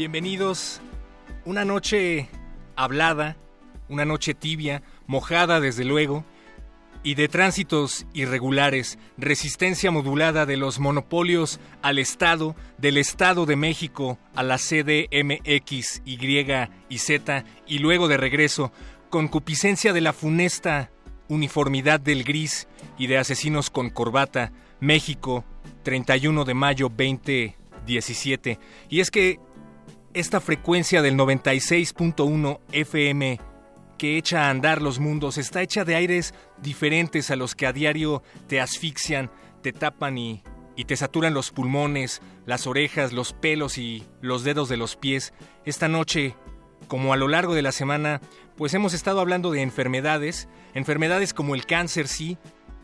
Bienvenidos. Una noche hablada, una noche tibia, mojada desde luego, y de tránsitos irregulares, resistencia modulada de los monopolios al Estado, del Estado de México a la CDMX, Y y Z, y luego de regreso, concupiscencia de la funesta uniformidad del gris y de asesinos con corbata, México, 31 de mayo 2017. Y es que esta frecuencia del 96.1 FM que echa a andar los mundos está hecha de aires diferentes a los que a diario te asfixian, te tapan y, te saturan los pulmones, las orejas, los pelos y los dedos de los pies. Esta noche, como a lo largo de la semana, pues hemos estado hablando de enfermedades, enfermedades como el cáncer, sí,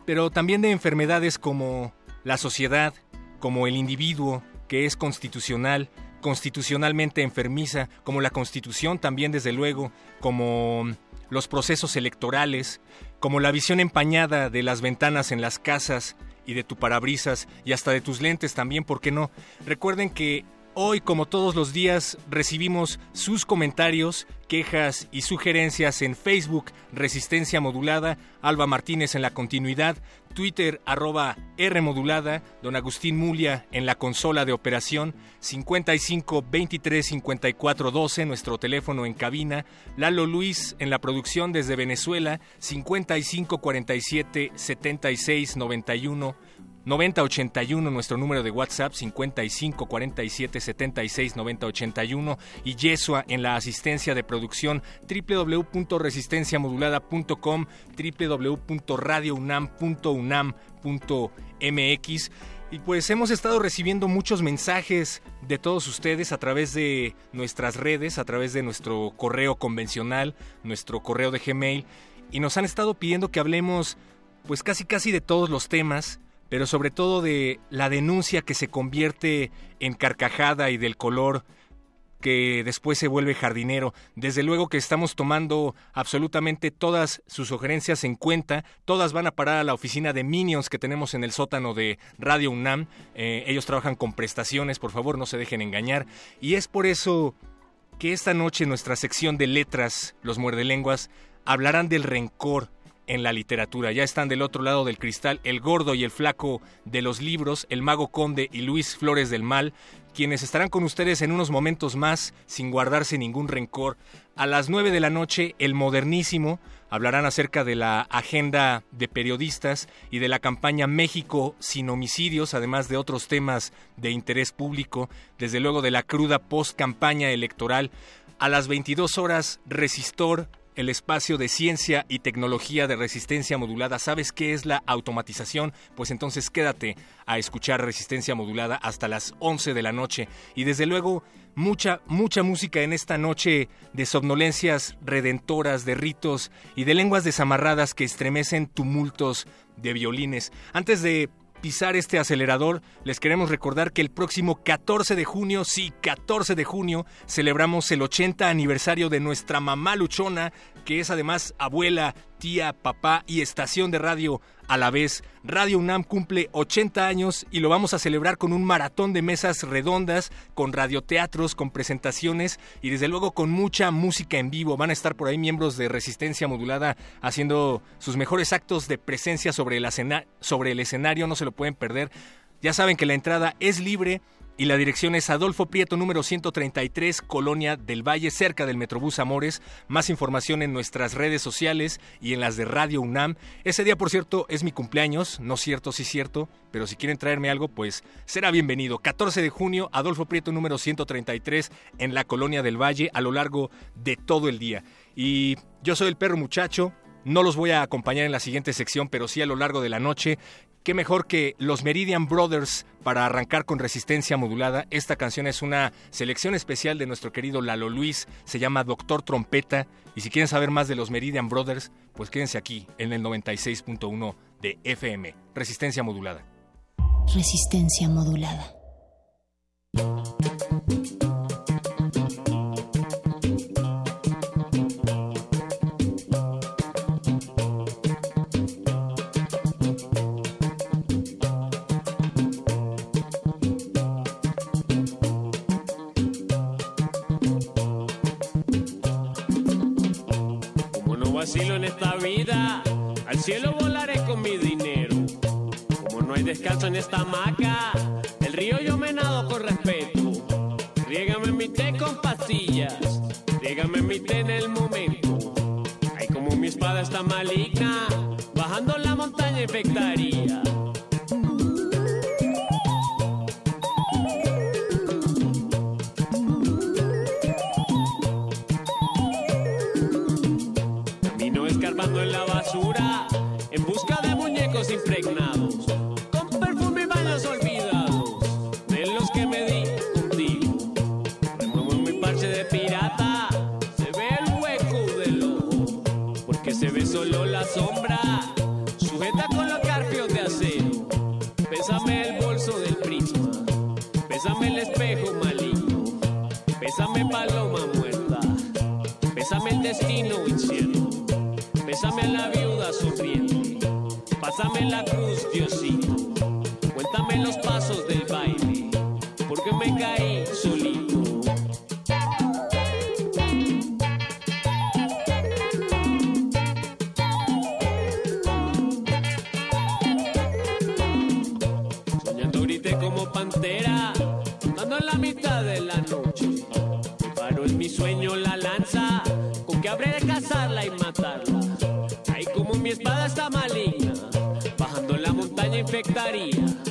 pero también de enfermedades como la sociedad, como el individuo, que es constitucional, constitucionalmente enfermiza, como la constitución también desde luego, como los procesos electorales, como la visión empañada de las ventanas en las casas y de tu parabrisas y hasta de tus lentes también, ¿por qué no? Recuerden que Hoy, como todos los días, recibimos sus comentarios, quejas y sugerencias en Facebook Resistencia Modulada, Alba Martínez en la continuidad, Twitter arroba R Modulada, Don Agustín Mulia en la consola de operación, 55 23 54 12, nuestro teléfono en cabina, Lalo Luis en la producción desde Venezuela, 55 47 76 91 9081, nuestro número de WhatsApp 55 47 76 9081 y Yesua en la asistencia de producción www.resistenciamodulada.com, www.radiounam.unam.mx y pues hemos estado recibiendo muchos mensajes de todos ustedes a través de nuestras redes, a través de nuestro correo convencional, nuestro correo de Gmail y nos han estado pidiendo que hablemos pues casi casi de todos los temas pero sobre todo de la denuncia que se convierte en carcajada y del color que después se vuelve jardinero. Desde luego que estamos tomando absolutamente todas sus sugerencias en cuenta. Todas van a parar a la oficina de Minions que tenemos en el sótano de Radio UNAM. Eh, ellos trabajan con prestaciones, por favor, no se dejen engañar. Y es por eso que esta noche nuestra sección de letras, los muerdelenguas, hablarán del rencor, en la literatura. Ya están del otro lado del cristal el gordo y el flaco de los libros, el mago conde y Luis Flores del Mal, quienes estarán con ustedes en unos momentos más sin guardarse ningún rencor. A las nueve de la noche, el modernísimo hablarán acerca de la agenda de periodistas y de la campaña México sin homicidios, además de otros temas de interés público, desde luego de la cruda post-campaña electoral. A las 22 horas, Resistor el espacio de ciencia y tecnología de resistencia modulada. ¿Sabes qué es la automatización? Pues entonces quédate a escuchar resistencia modulada hasta las 11 de la noche. Y desde luego, mucha, mucha música en esta noche de somnolencias redentoras, de ritos y de lenguas desamarradas que estremecen tumultos de violines. Antes de este acelerador, les queremos recordar que el próximo 14 de junio, sí, 14 de junio, celebramos el 80 aniversario de nuestra mamá luchona, que es además abuela, tía, papá y estación de radio a la vez. Radio UNAM cumple 80 años y lo vamos a celebrar con un maratón de mesas redondas, con radioteatros, con presentaciones y desde luego con mucha música en vivo. Van a estar por ahí miembros de Resistencia Modulada haciendo sus mejores actos de presencia sobre el, sobre el escenario, no se lo pueden perder. Ya saben que la entrada es libre y la dirección es Adolfo Prieto número 133, Colonia del Valle, cerca del Metrobús Amores. Más información en nuestras redes sociales y en las de Radio UNAM. Ese día, por cierto, es mi cumpleaños, no cierto, sí cierto, pero si quieren traerme algo, pues será bienvenido. 14 de junio, Adolfo Prieto número 133 en la Colonia del Valle a lo largo de todo el día. Y yo soy el perro muchacho, no los voy a acompañar en la siguiente sección, pero sí a lo largo de la noche qué mejor que los Meridian Brothers para arrancar con resistencia modulada. Esta canción es una selección especial de nuestro querido Lalo Luis, se llama Doctor Trompeta. Y si quieren saber más de los Meridian Brothers, pues quédense aquí en el 96.1 de FM, resistencia modulada. Resistencia modulada. En esta vida, al cielo volaré con mi dinero. Como no hay descanso en esta hamaca, el río yo me nado con respeto. Riégame mi té con pastillas, riégame mi té en el momento. Ay, como mi espada está maligna, bajando la montaña infectaría. Destino la viuda sonriente, pásame la cruz, Diosito. Bajando la montaña infectaría.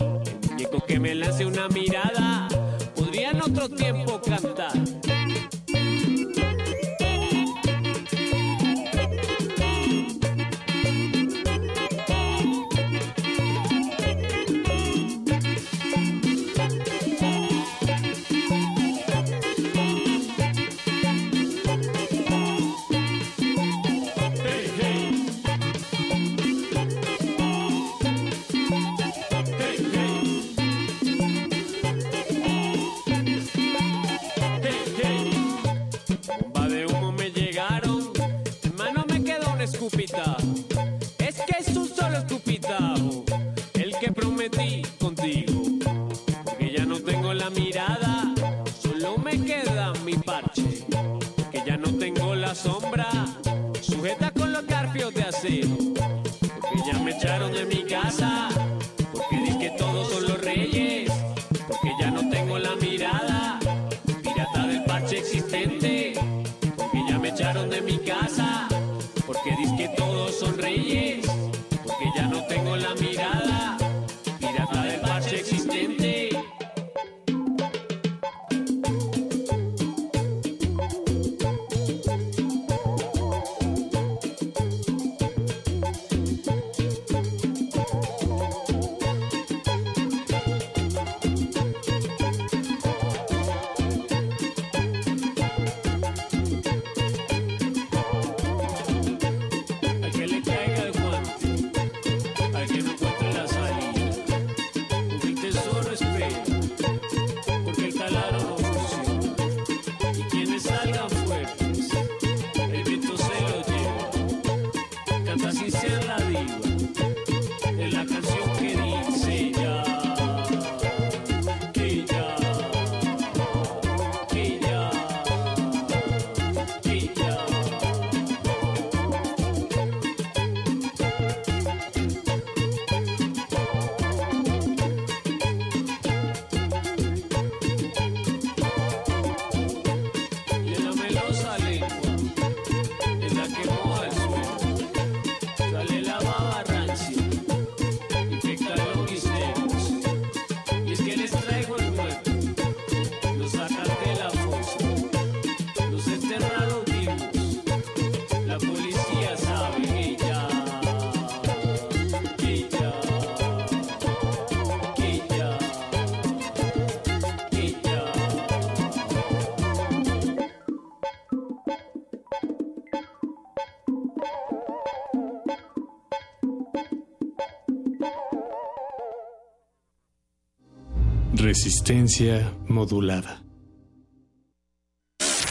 Resistencia modulada.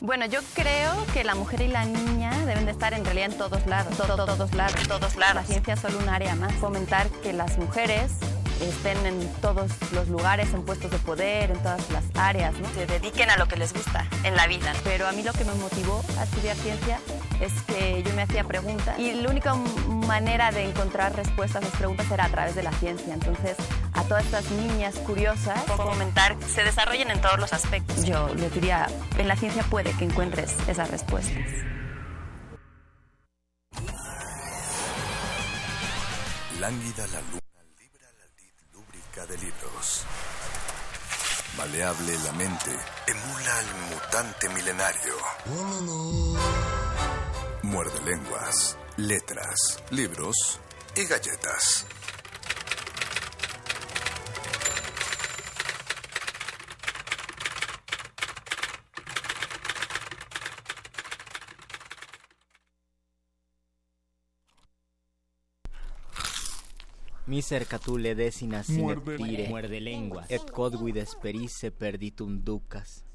Bueno, yo creo que la mujer y la niña deben de estar en realidad en todos lados, todos, todos lados, todos lados. La ciencia es solo un área más. Fomentar que las mujeres estén en todos los lugares, en puestos de poder, en todas las áreas, ¿no? se dediquen a lo que les gusta en la vida. Pero a mí lo que me motivó a estudiar ciencia es que yo me hacía preguntas y la única manera de encontrar respuestas a esas preguntas era a través de la ciencia. Entonces, todas estas niñas curiosas, fomentar que se desarrollen en todos los aspectos. Yo les diría, en la ciencia puede que encuentres esas respuestas. Lánguida la luna de libros. Maleable la mente, emula al mutante milenario. Muerde lenguas, letras, libros y galletas. Miser catule decina tire, muerde lenguas, et codguid esperice perditum ducas.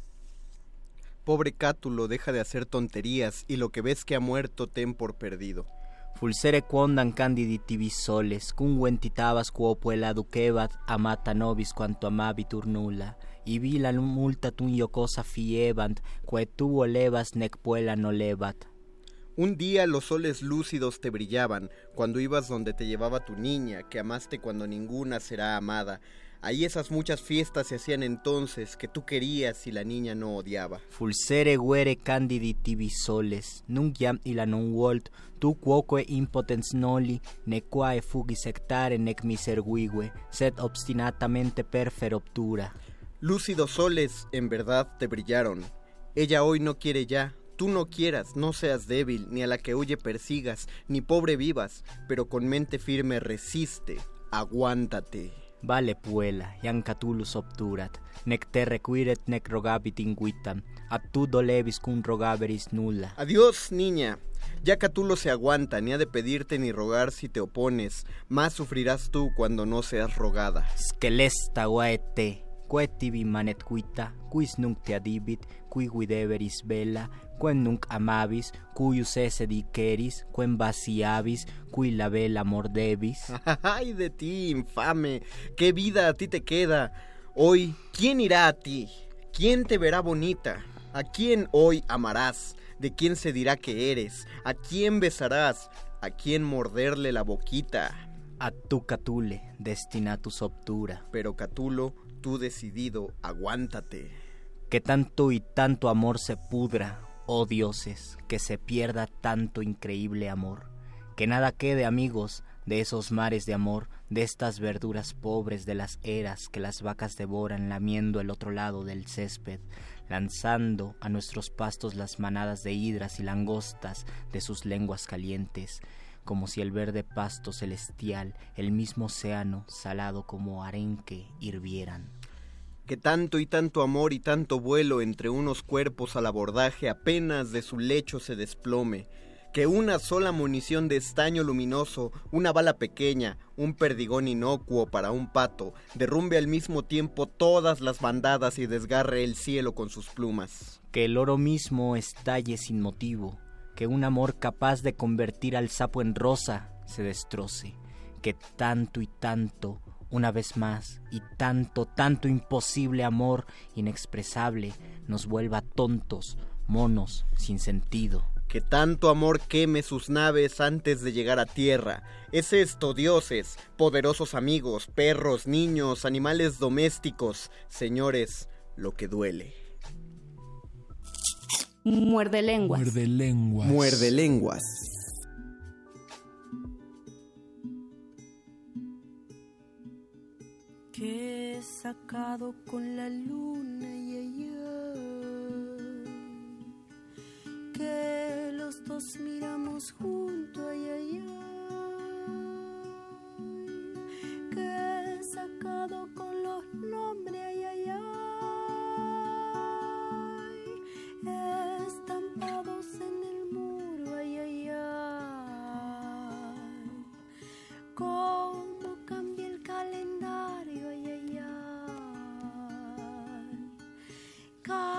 Pobre Cátulo, deja de hacer tonterías y lo que ves que ha muerto ten por perdido. Fulsere quondam candidi tibi soles, cum ventitabas amata nobis quanto amabitur nulla, y vila multa tun iocosa fiebant, quae tu olevas nec puella no levat. Un día los soles lúcidos te brillaban, cuando ibas donde te llevaba tu niña, que amaste cuando ninguna será amada. Ahí esas muchas fiestas se hacían entonces, que tú querías y la niña no odiaba. Fulsere guere candidi tibi soles, nunc iam illa non volt, tu quoque impotens noli, ne quae fugi sectare nec miserguigue, sed obstinatamente perfer obtura. Lúcidos soles, en verdad, te brillaron. Ella hoy no quiere ya, tú no quieras, no seas débil, ni a la que huye persigas, ni pobre vivas, pero con mente firme resiste, aguántate. Vale puela, iam catulus obturat, nec te requiret nec rogabit inguitam, a tu dolevis cum rogaveris nulla. Adiós, niña. Ya Catulo se aguanta, ni ha de pedirte ni rogar si te opones, más sufrirás tú cuando no seas rogada. Scelesta guaete, manet quis nunc te adibit, qui guideveris bella, quem nunc amabis, cuius esse diceris, quem vaciabis, qui la vela mordebis. ¡Ay de ti, infame! ¿Qué vida a ti te queda? Hoy, ¿quién irá a ti? ¿Quién te verá bonita? ¿A quién hoy amarás? ¿De quién se dirá que eres? ¿A quién besarás? ¿A quién morderle la boquita? A tu Catule, destinatus obtura. Pero Catulo, tú decidido, aguántate. Que tanto y tanto amor se pudra, oh dioses, que se pierda tanto increíble amor. Que nada quede, amigos, de esos mares de amor, de estas verduras pobres de las eras que las vacas devoran lamiendo el otro lado del césped, lanzando a nuestros pastos las manadas de hidras y langostas de sus lenguas calientes, como si el verde pasto celestial, el mismo océano, salado como arenque, hirvieran. Que tanto y tanto amor y tanto vuelo entre unos cuerpos al abordaje apenas de su lecho se desplome. Que una sola munición de estaño luminoso, una bala pequeña, un perdigón inocuo para un pato, derrumbe al mismo tiempo todas las bandadas y desgarre el cielo con sus plumas. Que el oro mismo estalle sin motivo, que un amor capaz de convertir al sapo en rosa se destroce, que tanto y tanto, una vez más, y tanto, tanto imposible amor inexpresable nos vuelva tontos, monos, sin sentido. Que tanto amor queme sus naves antes de llegar a tierra. Es esto, dioses, poderosos amigos, perros, niños, animales domésticos, señores, lo que duele. Muerde lenguas. Muerde lenguas. Muerde lenguas. Que he sacado con la luna y ella. Que los dos miramos junto ay, ay, ay. Que he sacado con los nombres ay, ay, ay. Estampados en el muro ay, ay, ay. Cómo God.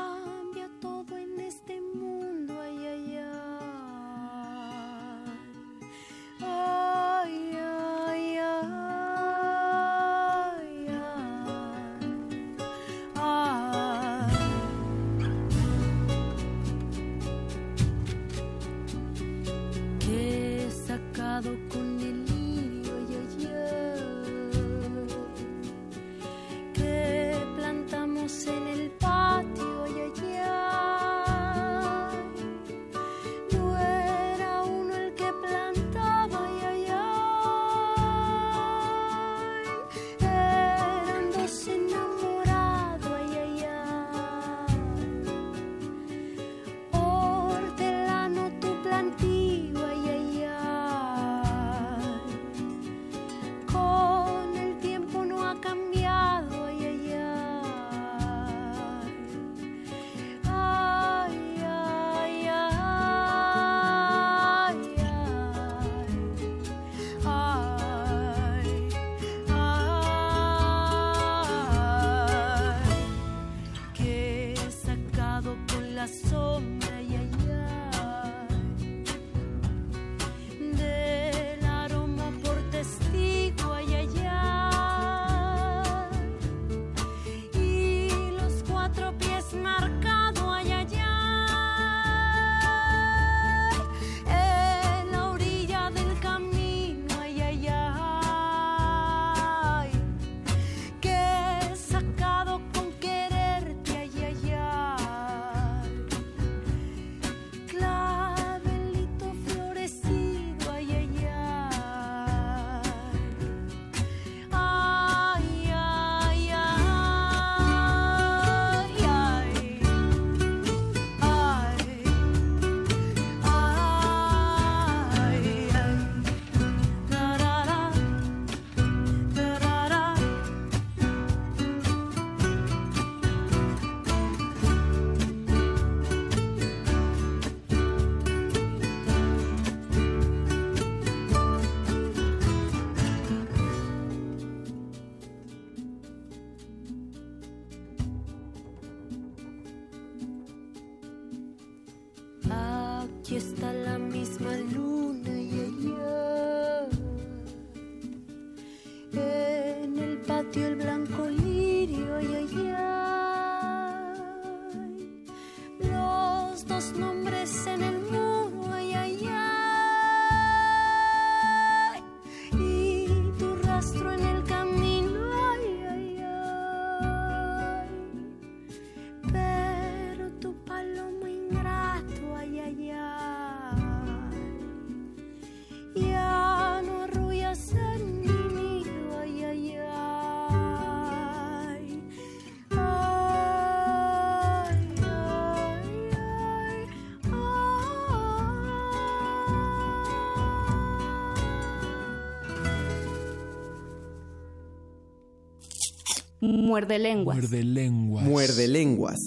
Muerde lenguas. Muerde lenguas. Muerde lenguas.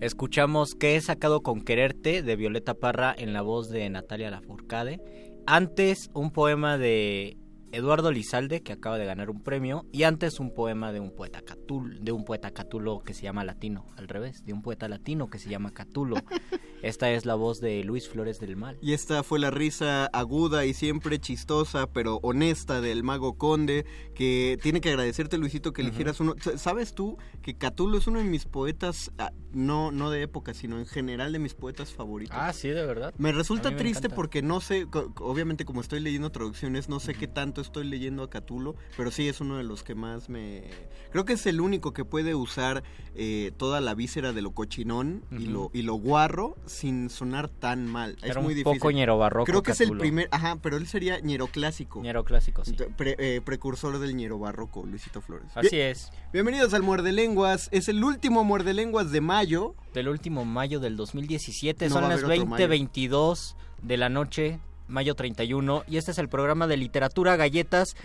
Escuchamos que he sacado con quererte de Violeta Parra en la voz de Natalia Lafourcade. Antes un poema de Eduardo Lizalde que acaba de ganar un premio y antes un poema de un poeta catul, de un poeta catulo que se llama Latino, al revés, de un poeta latino que se llama Catulo. Esta es la voz de Luis Flores del Mal. Y esta fue la risa aguda y siempre chistosa, pero honesta del mago Conde, que tiene que agradecerte, Luisito, que eligieras uno. S- ¿Sabes tú que Catulo es uno de mis poetas, ah, no, no de época, sino en general de mis poetas favoritos? Ah, sí, de verdad. Me resulta me triste encanta. porque no sé, obviamente como estoy leyendo traducciones, no sé qué tanto estoy leyendo a Catulo, pero sí es uno de los que más me... Creo que es el único que puede usar eh, toda la víscera de lo cochinón y, lo, y lo guarro sin sonar tan mal. es Era muy un difícil. poco ñero barroco, Creo que es el primer... Ajá, pero él sería ñero clásico. Ñero clásico, sí. Pre- eh, precursor del ñero barroco, Luisito Flores. Así Bien- es. Bienvenidos al Muerde Lenguas. Es el último Muerde Lenguas de mayo. Del último mayo del 2017. No Son las haber otro mayo. 20.22 de la noche, mayo 31. Y este es el programa de literatura, galletas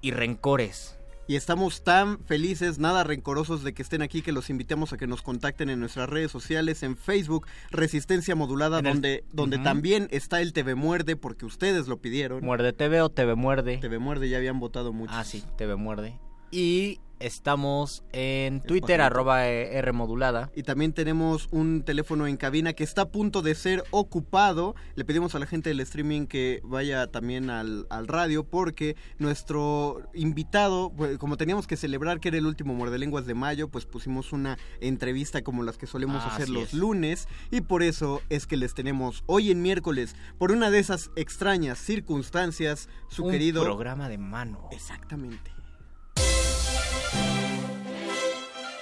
y rencores. Y estamos tan felices, nada rencorosos de que estén aquí, que los invitemos a que nos contacten en nuestras redes sociales, en Facebook, Resistencia Modulada, el- donde, donde también está el TV Muerde, porque ustedes lo pidieron. Muerde TV o TV Muerde. TV Muerde ya habían votado mucho. Ah, sí, TV Muerde. Y Estamos en Twitter, arroba eh, R modulada. Y también tenemos un teléfono en cabina que está a punto de ser ocupado. Le pedimos a la gente del streaming que vaya también al, al radio porque nuestro invitado, pues, como teníamos que celebrar que era el último Muerde Lenguas de mayo, pues pusimos una entrevista como las que solemos Ah, hacer los es. lunes y por eso es que les tenemos hoy en miércoles, por una de esas extrañas circunstancias, su Un querido... programa de mano. Exactamente.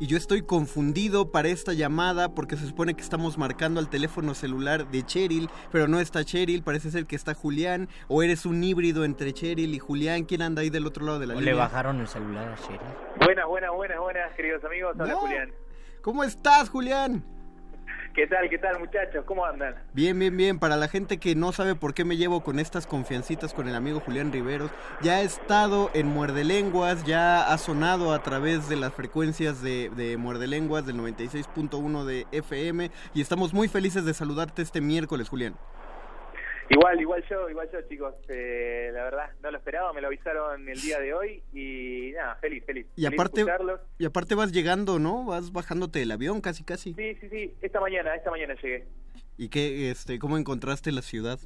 Y yo estoy confundido para esta llamada porque se supone que estamos marcando al teléfono celular de Cheryl, pero no está Cheryl, parece ser que está Julián, o eres un híbrido entre Cheryl y Julián, ¿quién anda ahí del otro lado de la ¿O línea? le bajaron el celular a Sherry? Buenas, buenas, buenas, buenas, queridos amigos. Hola, No. Julián. ¿Cómo estás, Julián? ¿Qué tal, qué tal, muchachos? ¿Cómo andan? Bien, bien, bien. Para la gente que no sabe por qué me llevo con estas confiancitas con el amigo Julián Riveros, ya ha estado en Muerde Lenguas, ya ha sonado a través de las frecuencias de, de Muerde Lenguas del 96.1 de FM y estamos muy felices de saludarte este miércoles, Julián. Igual, igual yo, igual yo, chicos. Eh, la verdad, no lo esperaba, me lo avisaron el día de hoy y nada, feliz, feliz. Y Feliz aparte, y aparte vas llegando, ¿no? Vas bajándote del avión casi, casi. Sí, sí, sí, esta mañana, esta mañana llegué. ¿Y qué, este, cómo encontraste la ciudad?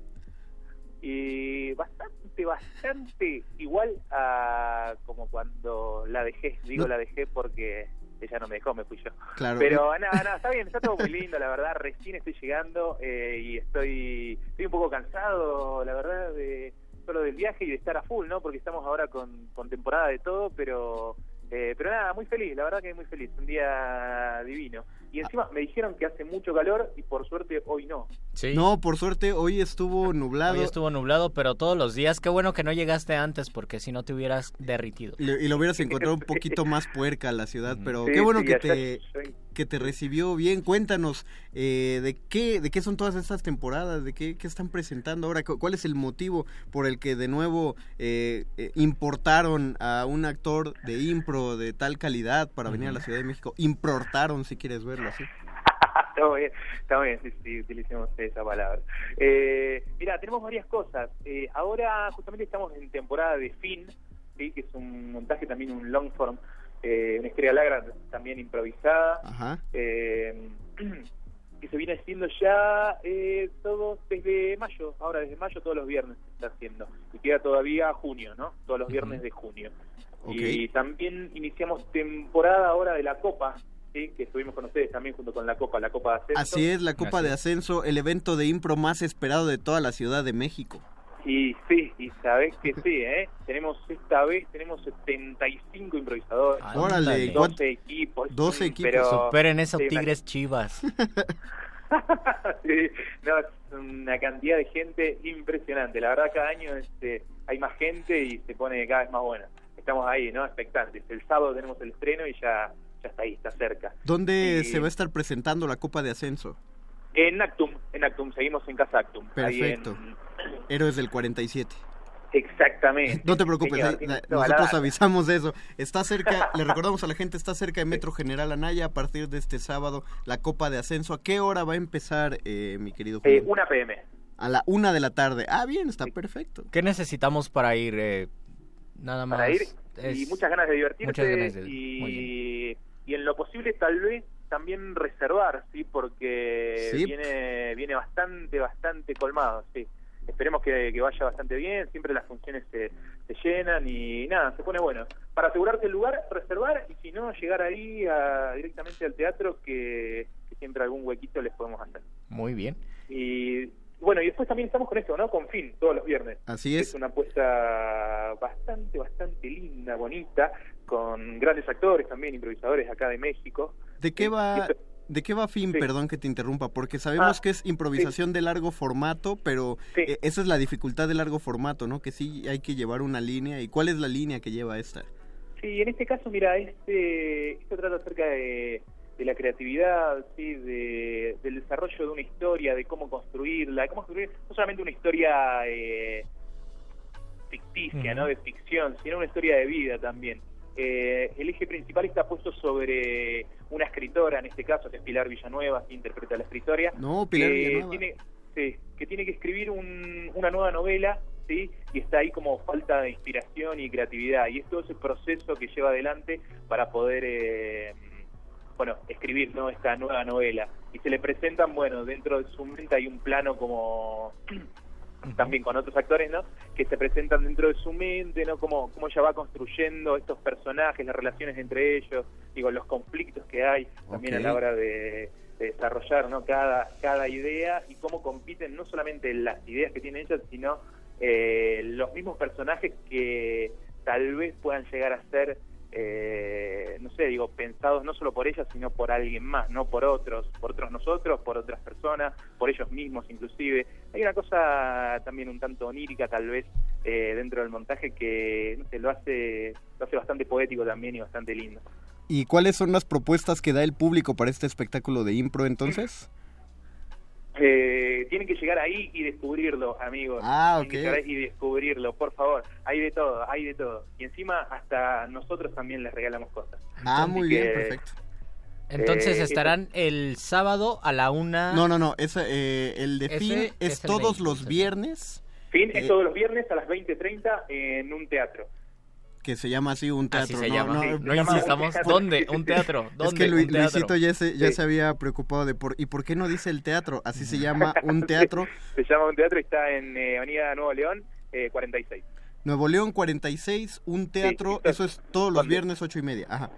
Y bastante, bastante igual a como cuando la dejé. Digo No. la dejé porque ella no me dejó, me fui yo. Claro. Pero nada, nada, está bien, está todo muy lindo, la verdad. Recién estoy llegando eh, y estoy, estoy un poco cansado, la verdad, de solo del viaje y de estar a full, ¿no? Porque estamos ahora con, con temporada de todo, pero eh, pero nada, muy feliz, la verdad que muy feliz, un día divino. Y encima me dijeron que hace mucho calor y por suerte hoy no. Sí. No, por suerte hoy estuvo nublado. Hoy estuvo nublado, pero todos los días. Qué bueno que no llegaste antes, porque si no te hubieras derritido. Y y lo hubieras encontrado un poquito más puerca la ciudad, pero Sí, qué bueno sí, que te que te recibió bien. Cuéntanos eh, de qué de qué son todas estas temporadas, de qué, qué están presentando ahora, cu- cuál es el motivo por el que de nuevo eh, eh, importaron a un actor de impro de tal calidad para venir a la Ciudad de México. Importaron, si quieres verlo así. está bien, está bien, sí, sí, utilicemos esa palabra. Eh, mira, tenemos varias cosas. Eh, ahora justamente estamos en temporada de fin, ¿sí? que es un montaje también, un long form, eh, una historia larga también improvisada, Ajá. eh, que se viene haciendo ya eh, todo desde mayo, ahora desde mayo todos los viernes se está haciendo, y queda todavía junio, ¿no? Todos los viernes de junio. Y también iniciamos temporada ahora de la Copa, ¿sí? que estuvimos con ustedes también junto con la Copa, la Copa de Ascenso. Así es, la Copa Así de. Ascenso, el evento de impro más esperado de toda la Ciudad de México. Y sí, y sabés que sí, ¿eh? Tenemos esta vez, tenemos 75 improvisadores. Ah, Órale, Ándale. ¿cuánto- 12 equipos. 12 mm, equipos. Pero, Superen esos sí, Tigres Chivas. sí, no, es una cantidad de gente impresionante. La verdad, cada año este, hay más gente y se pone cada vez más buena. Estamos ahí, ¿no? Expectantes. El sábado tenemos el estreno y ya, ya está ahí, está cerca. ¿Dónde Y- se va a estar presentando la Copa de Ascenso? En Actum, en Actum, seguimos en Casa Actum. ahí en- Perfecto. Héroes del 47. Exactamente. No te preocupes, Señor, la- la nosotros avisamos de eso. Está cerca, le recordamos a la gente, está cerca de Metro General Anaya a partir de este sábado la Copa de Ascenso. ¿A qué hora va a empezar, eh, mi querido Eh, Julio? una PM. A la una de la tarde. Ah, bien, está perfecto. ¿Qué necesitamos para ir? eh, nada más. para ir y muchas ganas de divertirse muchas ganas de- muy y, y en lo posible tal vez también reservar sí porque Sí. viene viene bastante bastante colmado sí esperemos que, que vaya bastante bien siempre las funciones se, se llenan y nada se pone bueno para asegurarte el lugar reservar y si no llegar ahí a- directamente al teatro que, que siempre algún huequito les podemos hacer Muy bien. y bueno, y después también estamos con esto, ¿no? Con Fin, todos los viernes. Así es. Es una apuesta bastante, bastante linda, bonita, con grandes actores también, improvisadores acá de México. ¿De qué va, esto- de qué va fin? Sí. Perdón que te interrumpa, porque sabemos Ah, que es improvisación de largo formato, pero Sí. eh, esa es la dificultad de largo formato, ¿no? Que sí hay que llevar una línea. ¿Y cuál es la línea que lleva esta? Sí, en este caso, mira, este, esto trata acerca de, de la creatividad, ¿sí? de, del desarrollo de una historia, de cómo construirla, de cómo construir no solamente una historia eh, ficticia, ¿no? de ficción, sino una historia de vida también. Eh, el eje principal está puesto sobre una escritora, en este caso, que es Pilar Villanueva, que interpreta la escritora. No, Pilar que. Tiene, sí, que tiene que escribir un- una nueva novela, ¿sí? Y está ahí como falta de inspiración y creatividad. Y es todo ese proceso que lleva adelante para poder, eh, bueno, escribir, ¿no? Esta nueva novela. Y se le presentan, bueno, dentro de su mente hay un plano como también con otros actores, ¿no? Que se presentan dentro de su mente, ¿no? Cómo, cómo ella va construyendo estos personajes, las relaciones entre ellos, digo, los conflictos que hay también a la hora de, de desarrollar, ¿no? Cada, cada idea y cómo compiten no solamente las ideas que tienen ellas, sino eh, los mismos personajes que tal vez puedan llegar a ser, eh, no sé, digo, pensados no solo por ellas, sino por alguien más, no por otros, por otros nosotros, por otras personas, por ellos mismos inclusive. Hay una cosa también un tanto onírica tal vez eh, dentro del montaje que no sé, lo hace lo hace bastante poético también y bastante lindo. ¿Y cuáles son las propuestas que da el público para este espectáculo de impro entonces? Eh, tienen que llegar ahí y descubrirlo, amigos. Ah, Tienen que ok. llegar ahí y descubrirlo, por favor. Hay de todo, hay de todo. Y encima hasta nosotros también les regalamos cosas. Ah, Así muy bien, perfecto. Entonces Eh, estarán el sábado a la una. No, no, no, esa, eh, el de fin es todos 20, los viernes, Fin Eh, es todos los viernes a las 20.30 en un teatro. Que se llama así un teatro. Así se no, llama. no, Sí, no, no insistamos. ¿Dónde? ¿Un teatro? Es que Lu- Un teatro. Luisito ya se, ya Sí. se había preocupado de por... ¿Y por qué no dice el teatro? Así se llama un teatro. Se llama un teatro y está en eh, Avenida Nuevo León, eh, 46. Nuevo León 46, un teatro, eso es todos los viernes ocho y media. Ajá.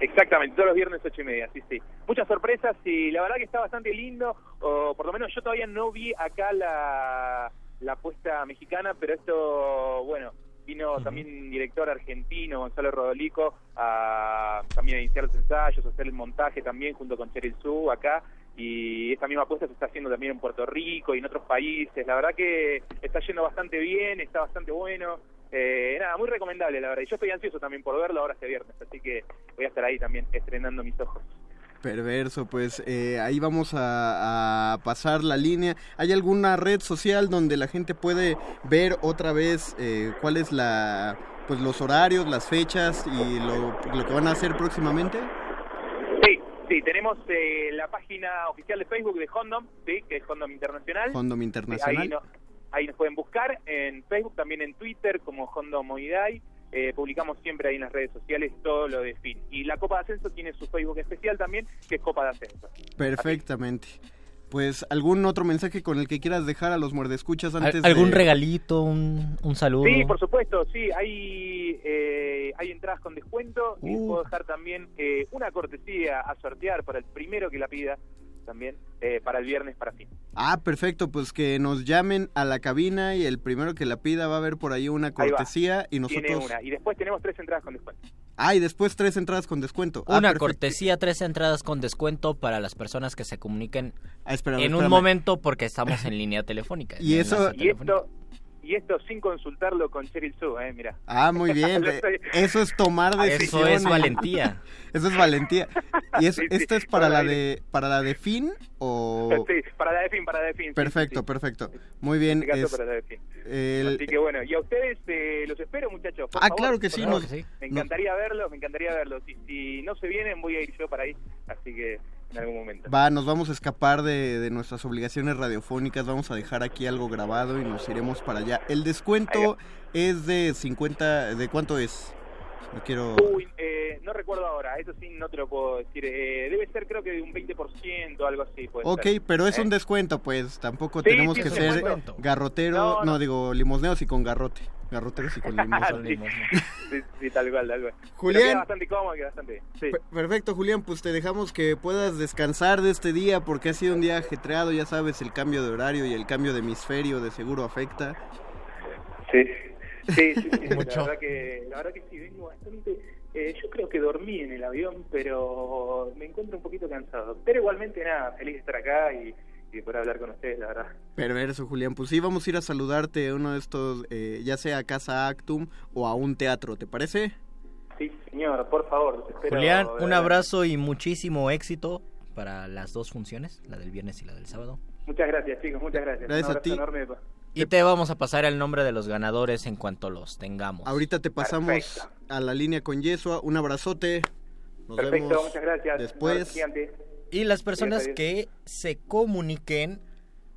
Exactamente, todos los viernes ocho y media, sí, sí. Muchas sorpresas y la verdad que está bastante lindo, o por lo menos yo todavía no vi acá la, la apuesta mexicana, pero esto, bueno, vino también un director argentino, Gonzalo Rodolico, a también a iniciar los ensayos, a hacer el montaje también junto con Cheryl Su acá, y esta misma apuesta se está haciendo también en Puerto Rico y en otros países. La verdad que está yendo bastante bien, está bastante bueno. Eh, nada, muy recomendable, la verdad. Y yo estoy ansioso también por verlo ahora este viernes, así que voy a estar ahí también estrenando mis ojos. Perverso, pues eh, ahí vamos a, a pasar la línea. ¿Hay alguna red social donde la gente puede ver otra vez eh, cuál es la, pues los horarios, las fechas y lo, lo que van a hacer próximamente? Sí, sí, tenemos eh, la página oficial de Facebook de Hondom, sí, que es Hondom Internacional. Condom Ahí, Internacional. ahí nos pueden buscar en Facebook, también en Twitter como Hondom Moiday. Eh, publicamos siempre ahí en las redes sociales todo lo de fin. Y la Copa de Ascenso tiene su Facebook especial también, que es Copa de Ascenso. Perfectamente. Pues algún otro mensaje con el que quieras dejar a los muerdescuchas antes ¿Algún de... regalito? Un, un saludo? Sí, por supuesto, sí, hay, eh, hay entradas con descuento y Uh. puedo dejar también eh, una cortesía a sortear para el primero que la pida también eh, para el viernes para fin. Ah, perfecto, pues que nos llamen a la cabina y el primero que la pida va a haber por ahí una Ahí cortesía y Tiene nosotros... una. Y después tenemos tres entradas con descuento. Ah, y después tres entradas con descuento. Ah, Una cortesía, tres entradas con descuento para las personas que se comuniquen Ah, espérame, en un momento porque estamos en línea telefónica. Y eso- Y esto, y esto sin consultarlo con Cheryl Sue, eh, mira. Ah, muy bien. Estoy- Eso es tomar Eso decisiones. es valentía. Eso es valentía. ¿Y es, Sí, sí, esto es para la de para la de fin o Sí, para la de fin, para la de fin. Perfecto, sí, sí. perfecto. Muy bien. En este caso, es- para la de fin. el- Así que bueno, y a ustedes eh, los espero, muchachos. por Ah, favor, claro que sí. Me encantaría verlos, me encantaría verlos. Y si no se vienen, voy a ir yo para ahí. Así que en algún momento. Va, nos vamos a escapar de, de nuestras obligaciones radiofónicas, vamos a dejar aquí algo grabado y nos iremos para allá. El descuento es de 50, ¿de cuánto es? No quiero... Uy, eh, no recuerdo ahora, eso sí no te lo puedo decir. Eh, debe ser creo que de un 20%, algo así. Puede Ok, ser. pero es ¿Eh? un descuento, pues tampoco Sí, tenemos sí, que ser descuento. garrotero, No, no, no. digo limosneos y con garrote. Garroteros y con limosneos. sí, sí, sí, tal cual, tal cual. Julián. Queda bastante cómodo, queda bastante Perfecto, Julián, pues te dejamos que puedas descansar de este día porque ha sido un día ajetreado, ya sabes, el cambio de horario y el cambio de hemisferio de seguro afecta. Sí, sí, sí, sí, Mucho. La verdad que, la verdad que sí, vengo bastante. eh, yo creo que dormí en el avión, pero me encuentro un poquito cansado. Pero igualmente, nada, feliz de estar acá y, y de poder hablar con ustedes, la verdad. Perverso, Julián. Pues sí, vamos a ir a saludarte a uno de estos, eh, ya sea a Casa Actum o a un teatro, ¿te parece? Sí, señor, por favor. espero, Julián, un abrazo y muchísimo éxito para las dos funciones, la del viernes y la del sábado. Muchas gracias, chicos, muchas gracias. Gracias Un a ti. enorme. Y te vamos a pasar el nombre de los ganadores en cuanto los tengamos. Ahorita te pasamos Perfecto. a la línea con Yesua. Un abrazote. Nos Perfecto, vemos muchas gracias. Después. Y las personas que se comuniquen,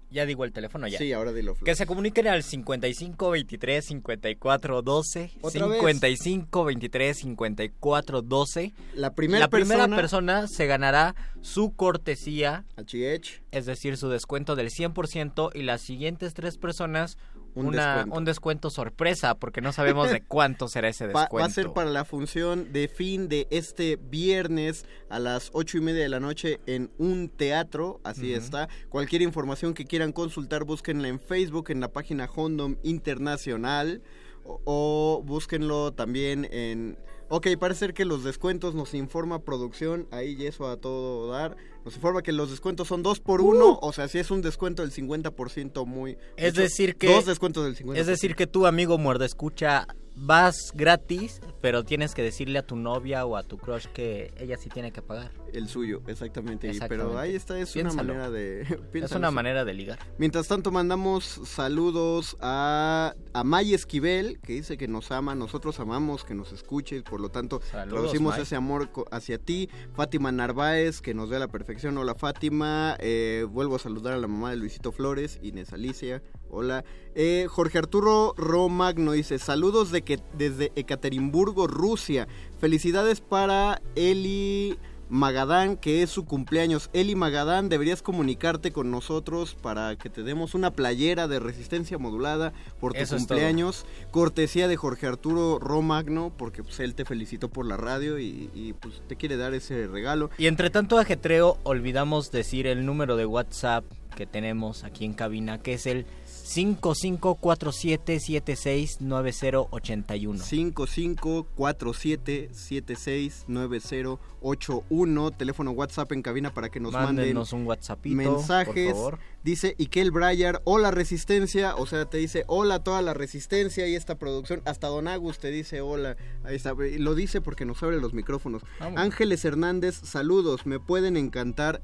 ya digo el teléfono ya. Sí, ahora dilo. Flo. Que se comuniquen al 55 23 54 12. Otra vez. 55 23 54 12. La primera La primera persona- persona se ganará su cortesía, HH. es decir, su descuento del 100%. Y las siguientes tres personas, Un una- descuento. un descuento sorpresa, porque no sabemos de cuánto será ese descuento. va a ser para la función de fin de este viernes a las ocho y media de la noche en un teatro, así está. Cualquier información que quieran consultar, búsquenla en Facebook, en la página Hondom Internacional, o, o búsquenlo también en... Ok, parece ser que los descuentos nos informa producción, ahí y eso a todo dar. Nos informa que los descuentos son dos por uno, o sea, si es un descuento del 50% muy... Es decir que... Dos descuentos del 50%. Es decir que tu amigo muerde escucha vas gratis, pero tienes que decirle a tu novia o a tu crush que ella sí tiene que pagar. El suyo, exactamente. Pero ahí está, es Piénsalo. una manera de... Es una manera de ligar. Mientras tanto mandamos saludos a, a May Esquivel, que dice que nos ama, nosotros amamos que nos escuches, por lo tanto Saludos, traducimos May. ese amor hacia ti. Fátima Narváez, que nos ve a la perfección, hola Fátima. Eh, vuelvo a saludar a la mamá de Luisito Flores, Inés Alicia, hola. Eh, Jorge Arturo Romagno dice, saludos de que, desde Ekaterimburgo, Rusia. Felicidades para Eli... Magadán, que es su cumpleaños. Eli Magadán, deberías comunicarte con nosotros para que te demos una playera de resistencia modulada por tu Eso cumpleaños. Cortesía de Jorge Arturo Romagno, porque pues, él te felicitó por la radio y, y, pues te quiere dar ese regalo. Y entre tanto ajetreo, olvidamos decir el número de WhatsApp que tenemos aquí en cabina, que es el 5547769081. 5547769081, teléfono WhatsApp en cabina para que nos manden Mándenos un WhatsAppito, mensajes. por favor. Dice Ikel Breyer, hola resistencia, o sea, te dice hola a toda la resistencia y esta producción. Hasta Don Agus te dice hola. Ahí está, lo dice porque nos abre los micrófonos. Vamos. Ángeles Hernández, saludos, me pueden encantar,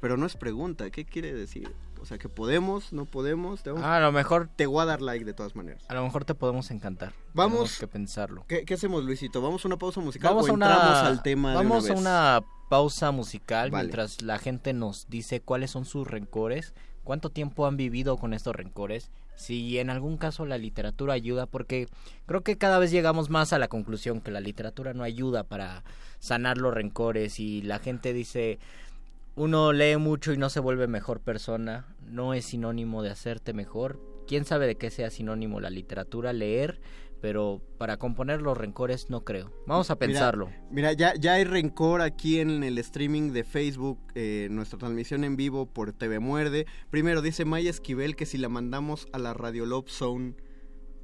pero no es pregunta, ¿qué quiere decir? O sea, que podemos, no podemos. Te, vamos- Ah, a lo mejor te voy a dar like de todas maneras. a lo mejor te podemos encantar. Vamos. Tenemos que pensarlo. ¿Qué, qué hacemos, Luisito? ¿Vamos a una pausa musical Vamos o a una entramos al tema de Vamos una a vez? una pausa musical Vale. mientras la gente nos dice cuáles son sus rencores, cuánto tiempo han vivido con estos rencores, si en algún caso la literatura ayuda, porque creo que cada vez llegamos más a la conclusión que la literatura no ayuda para sanar los rencores y la gente dice uno lee mucho y no se vuelve mejor persona, no es sinónimo de hacerte mejor. Quién sabe de qué sea sinónimo la literatura, leer, pero para componer los rencores no creo. Vamos a Mira, pensarlo. Mira, ya, ya hay rencor aquí en el streaming de Facebook, eh, nuestra transmisión en vivo por TV Muerde. Primero dice Maya Esquivel que si la mandamos a la Radio Love Zone,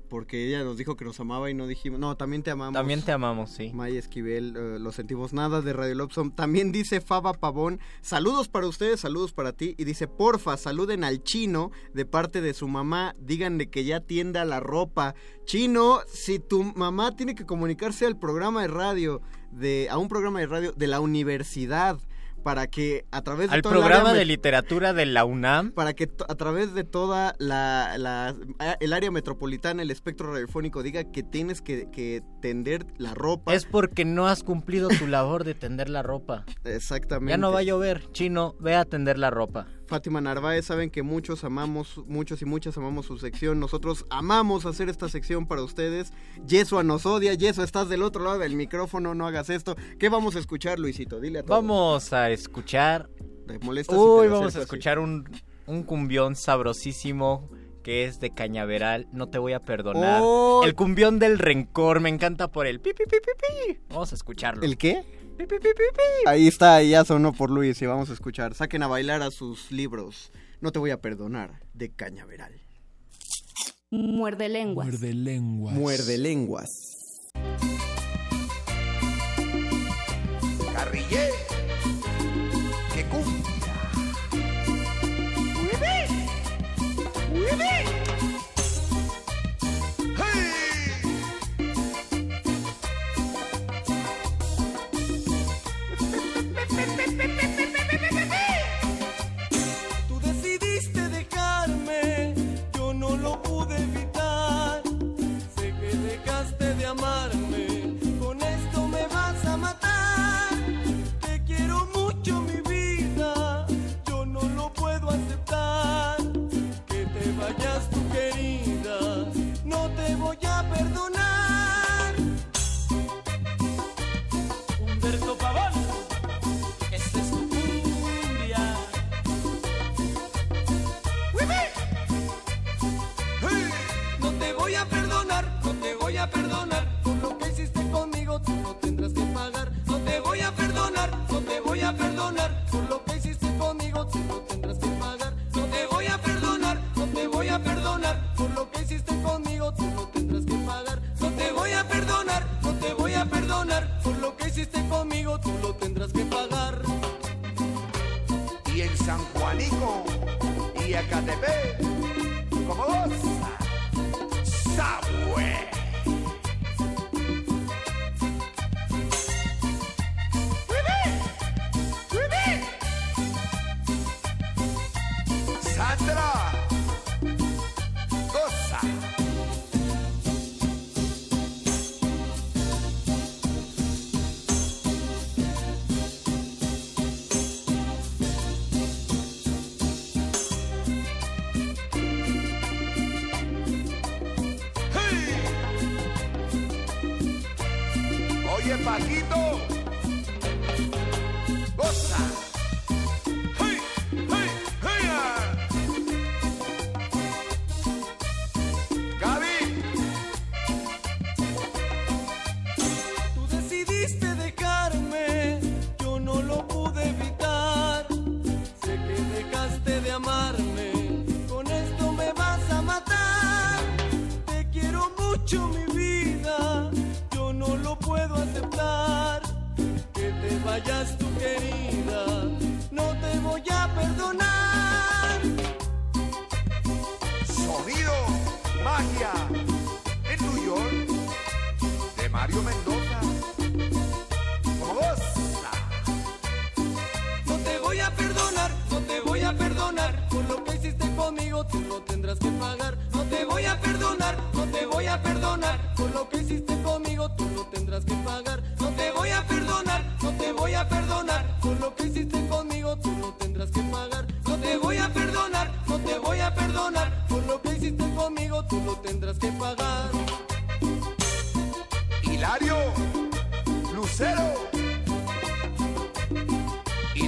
porque ella nos dijo que nos amaba y no dijimos, no, también te amamos. También te amamos, sí. Maya Esquivel, eh, lo sentimos nada de Radio Love Zone. También dice Faba Pavón, saludos para ustedes, saludos para ti. Y dice, porfa, saluden al chino de parte de su mamá, díganle que ya tienda la ropa. Chino, si tu mamá tiene que comunicarse al programa de radio, de, a un programa de radio de la universidad, para que a través de Al programa de literatura de la UNAM. para que a través de toda la, la- el área metropolitana, el espectro radiofónico diga que tienes que, que tender la ropa. Es porque no has cumplido tu labor de tender la ropa. Exactamente. Ya no va a llover, chino, ve a tender la ropa. Fátima Narváez, saben que muchos amamos, muchos y muchas amamos su sección. Nosotros amamos hacer esta sección para ustedes. Yesua nos odia. Yesua, estás del otro lado del micrófono, no hagas esto. ¿Qué vamos a escuchar, Luisito? Dile a todos. Vamos a escuchar. ¿Te molesta si te Uy, vamos a escuchar un, un cumbión sabrosísimo que es de Cañaveral. No te voy a perdonar. ¡Oh! El cumbión del rencor. Me encanta por el pi, pi, pi, pi, pi. Vamos a escucharlo. ¿El qué? Pi, pi, pi, pi, pi. Ahí está, ya sonó por Luis y vamos a escuchar. Saquen a bailar a sus libros. No te voy a perdonar, de Cañaveral. Muerde lenguas. Muerde lenguas. Muerde lenguas. Carrillé. de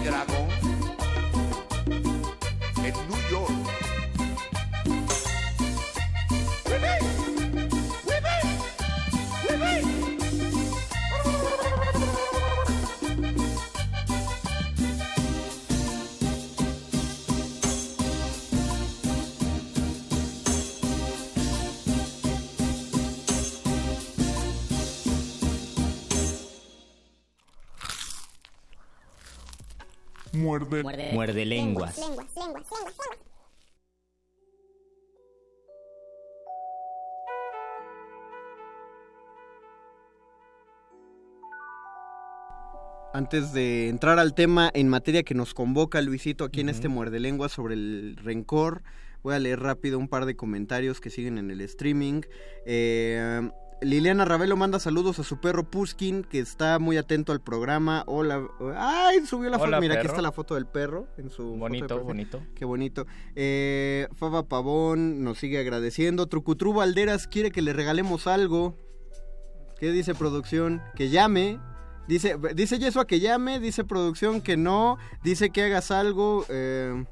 Dragón Muerde. Muerde lenguas. Antes de entrar al tema en materia que nos convoca Luisito aquí en este muerde lengua sobre el rencor, voy a leer rápido un par de comentarios que siguen en el streaming. Eh, Liliana Ravelo manda saludos a su perro Puskin, que está muy atento al programa. Hola. ¡Ay! Subió la Hola, foto. Mira, aquí está la foto del perro. En su Bonito, bonito. Qué bonito. Eh, Faba Pavón nos sigue agradeciendo. Trucutru Valderas quiere que le regalemos algo. ¿Qué dice producción? Que llame. Dice, dice Yesua que llame. Dice producción que no. Dice que hagas algo. Eh,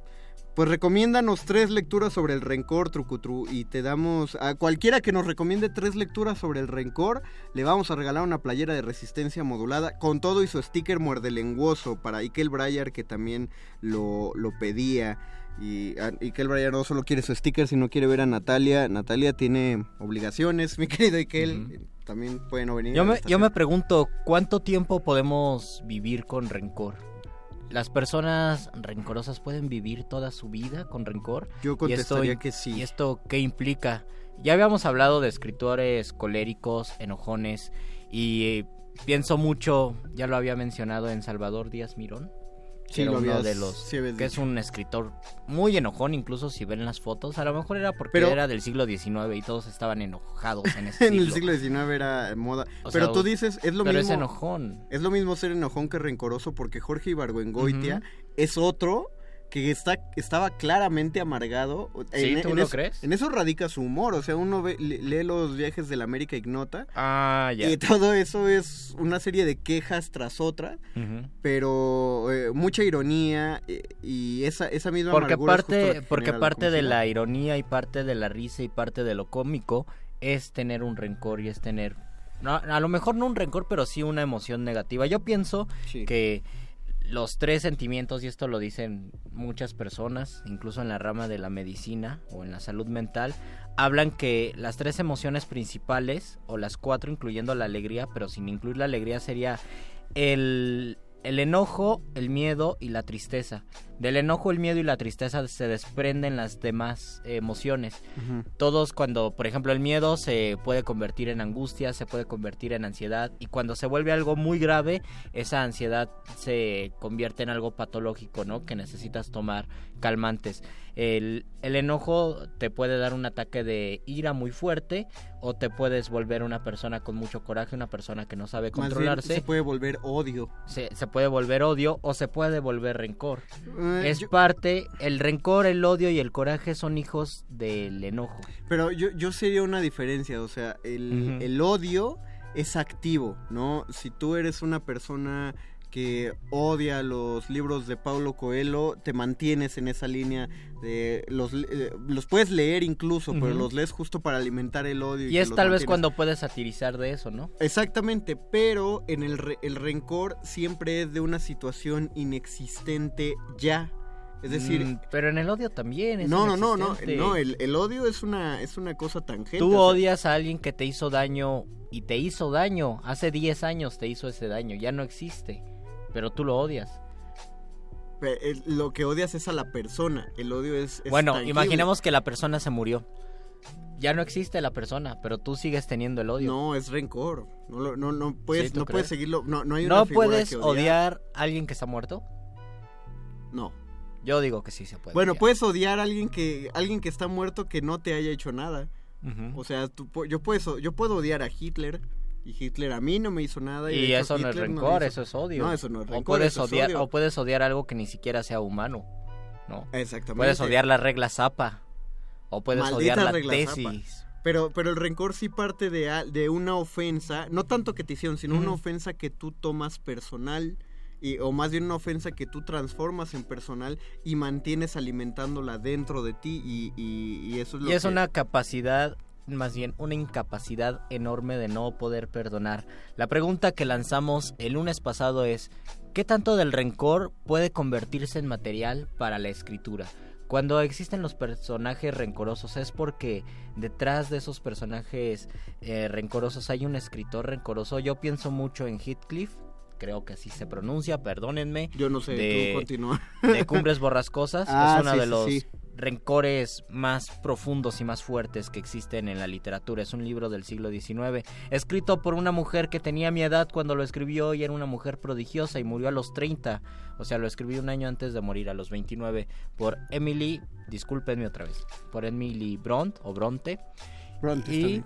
pues recomiéndanos tres lecturas sobre el rencor, Trucutru, y te damos a cualquiera que nos recomiende tres lecturas sobre el rencor, le vamos a regalar una playera de resistencia modulada con todo y su sticker muerdelenguoso para Ikel Breyer que también lo, lo pedía. Y a- Ikel Breyer no solo quiere su sticker, sino quiere ver a Natalia. Natalia tiene obligaciones, mi querido Ikel. También puede no venir. Yo a la me, yo me pregunto, ¿cuánto tiempo podemos vivir con rencor? ¿Las personas rencorosas pueden vivir toda su vida con rencor? Yo esto- contestaría que sí. ¿Y esto qué implica? Ya habíamos hablado de escritores coléricos, enojones, y eh, pienso mucho, ya lo había mencionado en Salvador Díaz Mirón, Sí, era lo uno habías- de los sí que es un escritor muy enojón incluso si ven las fotos a lo mejor era porque Pero- era del siglo XIX y todos estaban enojados en ese en siglo. el siglo XIX era moda. O pero sea, tú dices, es lo pero mismo. es enojón. Es lo mismo ser enojón que rencoroso porque Jorge Ibargüengoitia Ujú. es otro que está, estaba claramente amargado. Sí, ¿tú lo eso, crees? En eso radica su humor. O sea, uno ve- le- lee los viajes de la América Ignota. Ah, ya. Y todo eso es una serie de quejas tras otra. Pero eh, mucha ironía eh, y esa, esa misma Porque amargura es justo la parte, que porque parte de la ironía y parte de la risa y parte de lo cómico es tener un rencor y es tener no, a lo mejor no un rencor, pero sí una emoción negativa. Yo pienso que los tres sentimientos, y esto lo dicen muchas personas, incluso en la rama de la medicina o en la salud mental, hablan que las tres emociones principales, o las cuatro incluyendo la alegría, pero sin incluir la alegría, sería el, el enojo, el miedo y la tristeza. Del enojo, el miedo y la tristeza se desprenden las demás emociones. Todos cuando, por ejemplo, el miedo se puede convertir en angustia, se puede convertir en ansiedad y cuando se vuelve algo muy grave, esa ansiedad se convierte en algo patológico, ¿no? Que necesitas tomar calmantes. El, el enojo te puede dar un ataque de ira muy fuerte o te puedes volver una persona con mucho coraje, una persona que no sabe Más bien, controlarse. se puede volver odio. Se, se puede volver odio o se puede volver rencor. Es yo- parte, el rencor, el odio y el coraje son hijos del enojo. Pero yo, yo sería una diferencia, o sea, el, el odio es activo, ¿no? Si tú eres una persona que odia los libros de Paulo Coelho, te mantienes en esa línea de los eh, los puedes leer incluso, pero los lees justo para alimentar el odio. Y es tal vez cuando puedes satirizar de eso, ¿no? Exactamente, pero en el, re- el rencor siempre es de una situación inexistente ya. Es decir, Mm, pero en el odio también es no, no, no, no, no, el, el odio es una, es una cosa tangente. Tú sea, odias a alguien que te hizo daño y te hizo daño. Hace 10 años te hizo ese daño, ya no existe. Pero tú lo odias. Lo que odias es a la persona, el odio es... es bueno, tangible. imaginemos que la persona se murió. Ya no existe la persona, pero tú sigues teniendo el odio. No, es rencor. No, lo- no, no puedes, Sí, ¿tú no puedes seguirlo. No, no hay una ¿No figura puedes que odiar a alguien que está muerto? No. Yo digo que sí se puede. Bueno, odiar. puedes odiar a alguien que alguien que está muerto que no te haya hecho nada. O sea, tú, yo, puedo, yo puedo odiar a Hitler y Hitler a mí no me hizo nada. Y hecho, eso no es rencor, hizo- eso es odio. No, eso no es O rencor, puedes, eso es odiar, odio. o puedes odiar algo que ni siquiera sea humano. ¿no? Exactamente. Puedes odiar la regla Zapa. O puedes Maldita odiar la tesis. Zapa. Pero, pero el rencor sí parte de, de una ofensa, no tanto que te hicieron, sino una ofensa que tú tomas personal, y, o más bien una ofensa que tú transformas en personal y mantienes alimentándola dentro de ti, y, y- y eso es lo Y es que... una capacidad, más bien una incapacidad enorme de no poder perdonar. La pregunta que lanzamos el lunes pasado es, ¿qué tanto del rencor puede convertirse en material para la escritura? Cuando existen los personajes rencorosos es porque detrás de esos personajes eh, rencorosos hay un escritor rencoroso. Yo pienso mucho en Heathcliff, creo que así se pronuncia, perdónenme. Yo no sé, de, tú continúa. de Cumbres Borrascosas. Ah, es uno sí, de sí, los sí. Rencores más profundos y más fuertes que existen en la literatura. Es un libro del siglo XIX, escrito por una mujer que tenía mi edad cuando lo escribió y era una mujer prodigiosa y murió a los 30. O sea, lo escribí un año antes de morir, a los 29, por Emily, discúlpenme otra vez, por Emily Bront o Bronte. Bronte y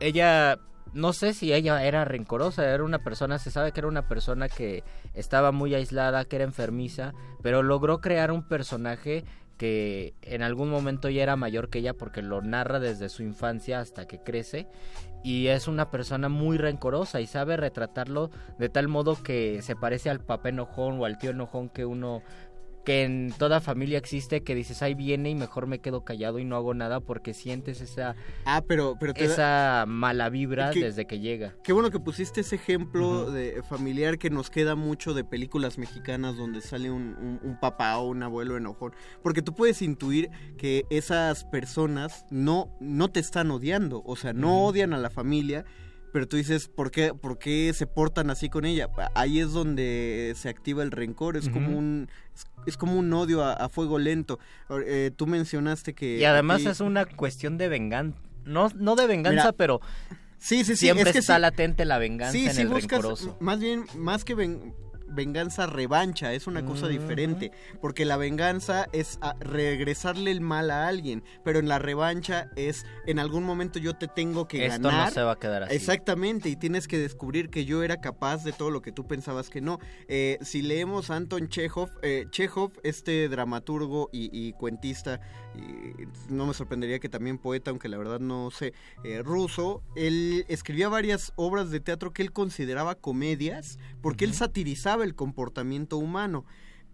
ella no sé si ella era rencorosa, era una persona, se sabe que era una persona que estaba muy aislada, que era enfermiza, pero logró crear un personaje que en algún momento ya era mayor que ella porque lo narra desde su infancia hasta que crece y es una persona muy rencorosa y sabe retratarlo de tal modo que se parece al papá enojón o al tío enojón que uno que en toda familia existe que dices ahí viene y mejor me quedo callado y no hago nada porque sientes esa Ah, pero, pero te da- esa mala vibra desde que llega. Qué bueno que pusiste ese ejemplo de familiar que nos queda mucho de películas mexicanas donde sale un, un- un papá o un abuelo enojón. Porque tú puedes intuir que esas personas no, no te están odiando. O sea, no odian a la familia. Pero tú dices, ¿por qué, ¿por qué se portan así con ella? Ahí es donde se activa el rencor. Es como un es, es como un odio a, a fuego lento. Eh, tú mencionaste que... Y además aquí- es una cuestión de venganza. No, no de venganza, Mira, pero Sí, sí, sí. siempre es que está sí. latente la venganza Sí, en sí el buscas, rencoroso. más bien, más que ven- venganza, revancha, es una cosa diferente, porque la venganza es a- regresarle el mal a alguien, pero en la revancha es, en algún momento yo te tengo que Esto ganar. no se va a quedar así. Exactamente, y tienes que descubrir que yo era capaz de todo lo que tú pensabas que no. Eh, si leemos a Anton Chekhov, eh, Chekhov, este dramaturgo y, y cuentista, y no me sorprendería que también poeta, aunque la verdad no sé, eh, ruso, él escribía varias obras de teatro que él consideraba comedias, porque él satirizaba el comportamiento humano.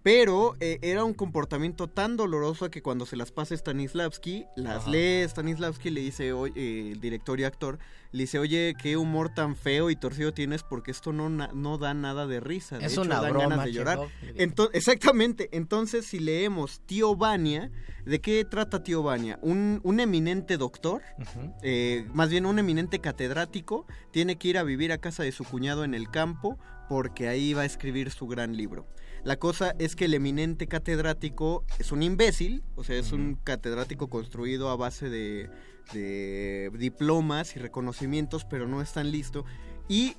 Pero eh, era un comportamiento tan doloroso que cuando se las pasa Stanislavski, las Ajá. lee Stanislavski y le dice, oye, eh, el director y actor, le dice, oye, qué humor tan feo y torcido tienes porque esto no, no da nada de risa. De Es hecho, una dan broma, ganas de llorar. Exactamente. Entonces, si leemos Tío Vania, ¿de qué trata Tío Vania? Un, un eminente doctor, eh, más bien un eminente catedrático, tiene que ir a vivir a casa de su cuñado en el campo porque ahí va a escribir su gran libro. La cosa es que el eminente catedrático es un imbécil, o sea, es un catedrático construido a base de, de diplomas y reconocimientos, pero no es tan listo. Y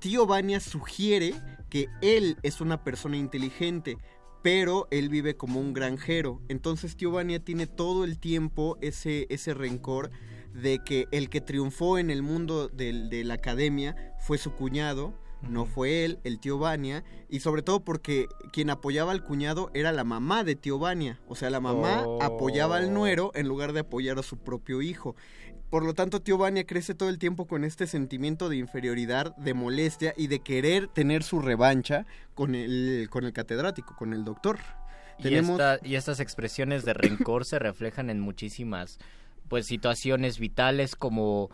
Tío Vania sugiere que él es una persona inteligente, pero él vive como un granjero. Entonces Tío Vania tiene todo el tiempo ese, ese rencor de que el que triunfó en el mundo del- de la academia fue su cuñado, no fue él, el tío Vania, y sobre todo porque quien apoyaba al cuñado era la mamá de tío Vania, o sea, la mamá Oh. apoyaba al nuero en lugar de apoyar a su propio hijo. Por lo tanto, tío Vania crece todo el tiempo con este sentimiento de inferioridad, de molestia y de querer tener su revancha con el, con el catedrático, con el doctor. Y, esta- y estas expresiones de rencor se reflejan en muchísimas pues situaciones vitales como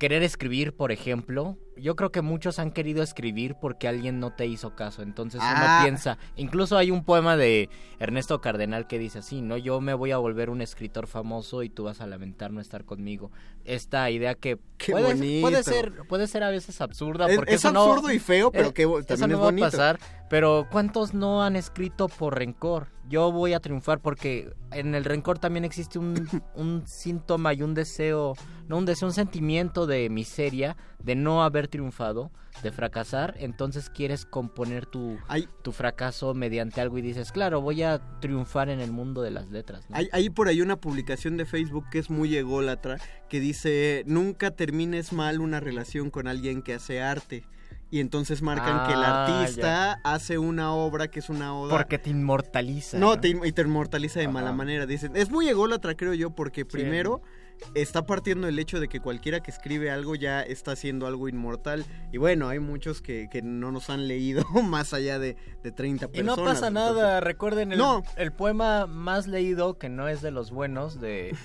querer escribir, por ejemplo. Yo creo que muchos han querido escribir porque alguien no te hizo caso. Entonces Ah. uno piensa, incluso hay un poema de Ernesto Cardenal que dice así, ¿no? Yo me voy a volver un escritor famoso y tú vas a lamentar no estar conmigo. Esta idea que puede, puede ser puede ser a veces absurda Es- porque es eso no- absurdo y feo, pero eh, bo- eso también no es va bonito. a pasar, pero ¿cuántos no han escrito por rencor? Yo voy a triunfar porque en el rencor también existe un, un síntoma y un deseo, no un deseo, un sentimiento de miseria, de no haber triunfado, de fracasar, entonces quieres componer tu, tu fracaso mediante algo y dices, claro, voy a triunfar en el mundo de las letras. ¿no? Hay, hay por ahí una publicación de Facebook que es muy ególatra que dice nunca termines mal una relación con alguien que hace arte. Y entonces marcan que el Ah, artista hace una obra que es una oda. Porque te inmortaliza. No, ¿no? te, y te inmortaliza de mala manera. Dicen, es muy ególatra, creo yo, porque primero está partiendo el hecho de que cualquiera que escribe algo ya está haciendo algo inmortal. Y bueno, hay muchos que, que no nos han leído más allá de, de 30 Y personas. no pasa nada, entonces- recuerden el, No. el poema más leído, que no es de los buenos, de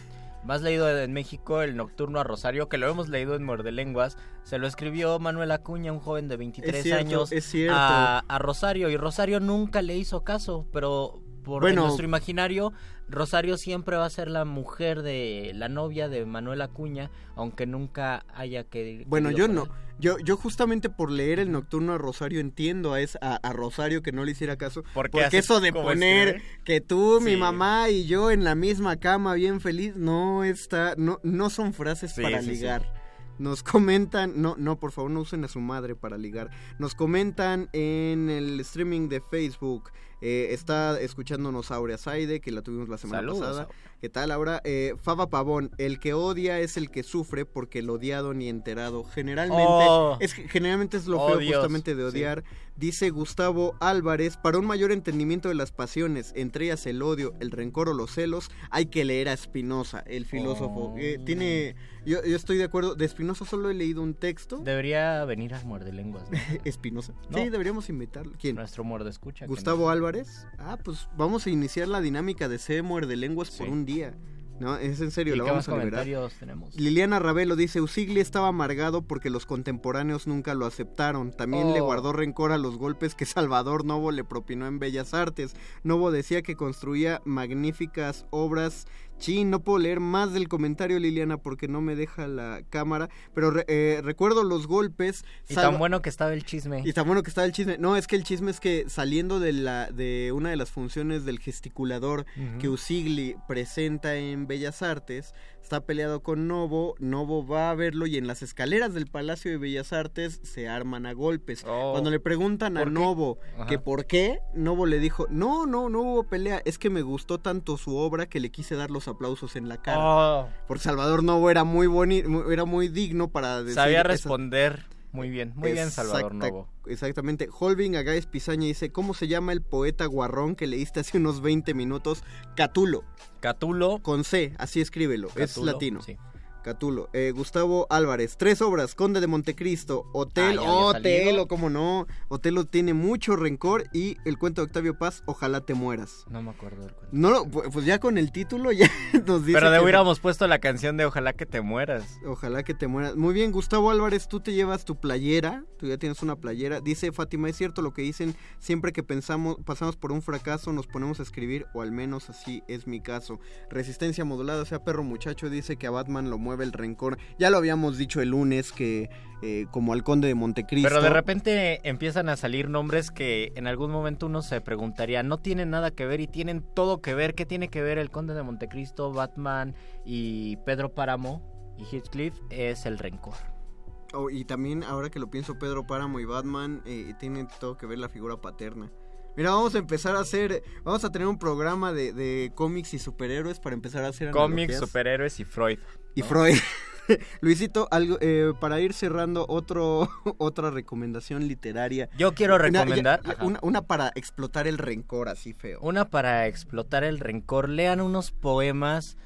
más leído en México, el Nocturno a Rosario, que lo hemos leído en Muerde Lenguas, se lo escribió Manuel Acuña, un joven de 23 Es cierto, años, es cierto. A, a Rosario, y Rosario nunca le hizo caso, pero por Bueno. nuestro imaginario, Rosario siempre va a ser la mujer de la novia de Manuel Acuña, aunque nunca haya que Bueno, yo no. Yo, yo justamente por leer el Nocturno a Rosario entiendo a, es, a, a Rosario que no le hiciera caso. ¿Por qué porque eso de poner escribe? que tú, mi mamá y yo en la misma cama bien feliz, no está, no, no son frases Sí, para sí, sí. ligar. Nos comentan, no, no, por favor, no usen a su madre para ligar. Nos comentan en el streaming de Facebook. Eh, está escuchándonos Aurea Saide, que la tuvimos la semana Saludos, pasada. Aurea. ¿Qué tal, Aura? Eh, Faba Pavón, el que odia es el que sufre porque el odiado ni enterado. Generalmente, Oh. es generalmente es lo Oh, feo Dios, justamente de sí. odiar. Dice Gustavo Álvarez, para un mayor entendimiento de las pasiones, entre ellas el odio, el rencor o los celos, hay que leer a Spinoza, el filósofo. Oh. Eh, tiene, yo, yo estoy de acuerdo, de Spinoza solo he leído un texto. Debería venir al Muerde Lenguas. ¿no? Spinoza. No. Sí, deberíamos invitarlo. ¿Quién? Nuestro muerde escucha. Gustavo Álvarez. Ah, pues vamos a iniciar la dinámica de C muerde lenguas por un día. No, es en serio, ¿Y la vamos a liberar. tenemos? Liliana Ravelo dice, Usigli estaba amargado porque los contemporáneos nunca lo aceptaron. También le Oh. guardó rencor a los golpes que Salvador Novo le propinó en Bellas Artes. Novo decía que construía magníficas obras. Sí, no puedo leer más del comentario, Liliana, porque no me deja la cámara. Pero re- eh, recuerdo los golpes. Y tan bueno que estaba el chisme. y tan bueno que estaba el chisme. No, es que el chisme es que saliendo de la de una de las funciones del gesticulador que Usigli presenta en Bellas Artes, está peleado con Novo, Novo va a verlo y en las escaleras del Palacio de Bellas Artes se arman a golpes. Oh. Cuando le preguntan a. Novo Ajá. que por qué, Novo le dijo, "No, no, no hubo pelea, es que me gustó tanto su obra que le quise dar los aplausos en la cara." Oh, Porque Salvador Novo era muy bonito, era muy digno para decir sabía esas- responder muy bien. Muy bien, Salvador Novo. Exactamente. Holving Agáez Pizaña dice, ¿cómo se llama el poeta guarrón que leíste hace unos 20 minutos? Catulo. Catulo. Con C, así escríbelo. es latino. sí. Catulo. Eh, Gustavo Álvarez, tres obras, Conde de Montecristo, Hotel, Ah, cómo no. Otelo tiene mucho rencor y el cuento de Octavio Paz, Ojalá te mueras. No me acuerdo del cuento. No, lo- pu- pues ya con el título ya nos dice Pero de que- hubiéramos puesto la canción de Ojalá que te mueras. Ojalá que te mueras. Muy bien, Gustavo Álvarez, tú te llevas tu playera, tú ya tienes una playera. Dice Fátima, es cierto lo que dicen, siempre que pensamos, pasamos por un fracaso nos ponemos a escribir, o al menos así es mi caso. Resistencia modulada, o sea, perro muchacho, dice que a Batman lo mueve mueve el rencor. Ya lo habíamos dicho el lunes que eh, como al conde de Montecristo. Pero de repente empiezan a salir nombres que en algún momento uno se preguntaría, no tienen nada que ver y tienen todo que ver. ¿Qué tiene que ver el conde de Montecristo, Batman y Pedro Páramo y Heathcliff? Es el rencor. Oh, y también, ahora que lo pienso, Pedro Páramo y Batman eh, tienen todo que ver la figura paterna. Mira, vamos a empezar a hacer, vamos a tener un programa de, de cómics y superhéroes para empezar a hacer Cómics, analogías. superhéroes y Freud. Y Freud. Luisito, algo eh, para ir cerrando otro otra recomendación literaria. Yo quiero recomendar- una, una para explotar el rencor así feo. Una para explotar el rencor. Lean unos poemas.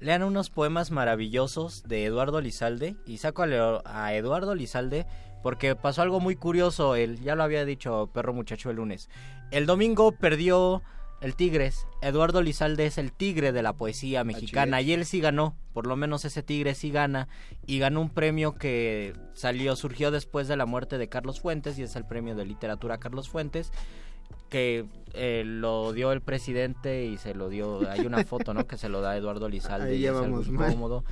Lean unos poemas maravillosos de Eduardo Lizalde. Y saco a, a Eduardo Lizalde porque pasó algo muy curioso. Él, ya lo había dicho Perro Muchacho el lunes. El domingo perdió el Tigres. Eduardo Lizalde es el tigre de la poesía mexicana. Y él sí ganó. Por lo menos ese tigre sí gana. Y ganó un premio que salió, surgió después de la muerte de Carlos Fuentes. Y es el premio de literatura Carlos Fuentes que eh, lo dio el presidente y se lo dio hay una foto no que se lo da Eduardo Lizalde Ahí y es algo vamos mal.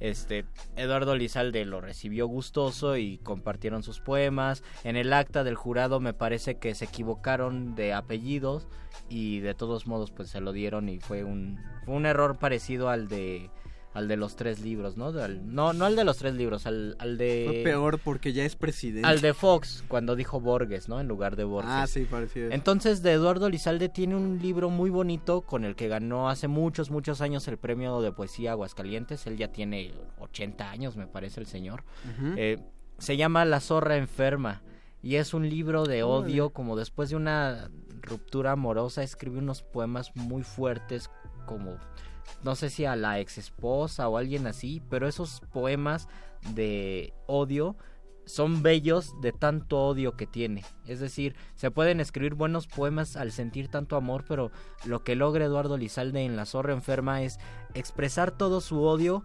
Este Eduardo Lizalde lo recibió gustoso y compartieron sus poemas. En el acta del jurado me parece que se equivocaron de apellidos y de todos modos pues se lo dieron y fue un fue un error parecido al de al de los tres libros no Al- no no al de los tres libros al, al de Fue peor porque ya es presidente. al de Fox cuando dijo Borges no en lugar de Borges Ah, sí, parecía eso. entonces, de Eduardo Lizalde tiene un libro muy bonito con el que ganó hace muchos, muchos años el premio de poesía Aguascalientes. Él ya tiene 80 años, me parece el señor. Eh, se llama La zorra enferma y es un libro de odio, como después de una ruptura amorosa, escribe unos poemas muy fuertes, como no sé si a la ex esposa o alguien así, pero esos poemas de odio son bellos de tanto odio que tiene. Es decir, se pueden escribir buenos poemas al sentir tanto amor, pero lo que logra Eduardo Lizalde en La Zorra Enferma es expresar todo su odio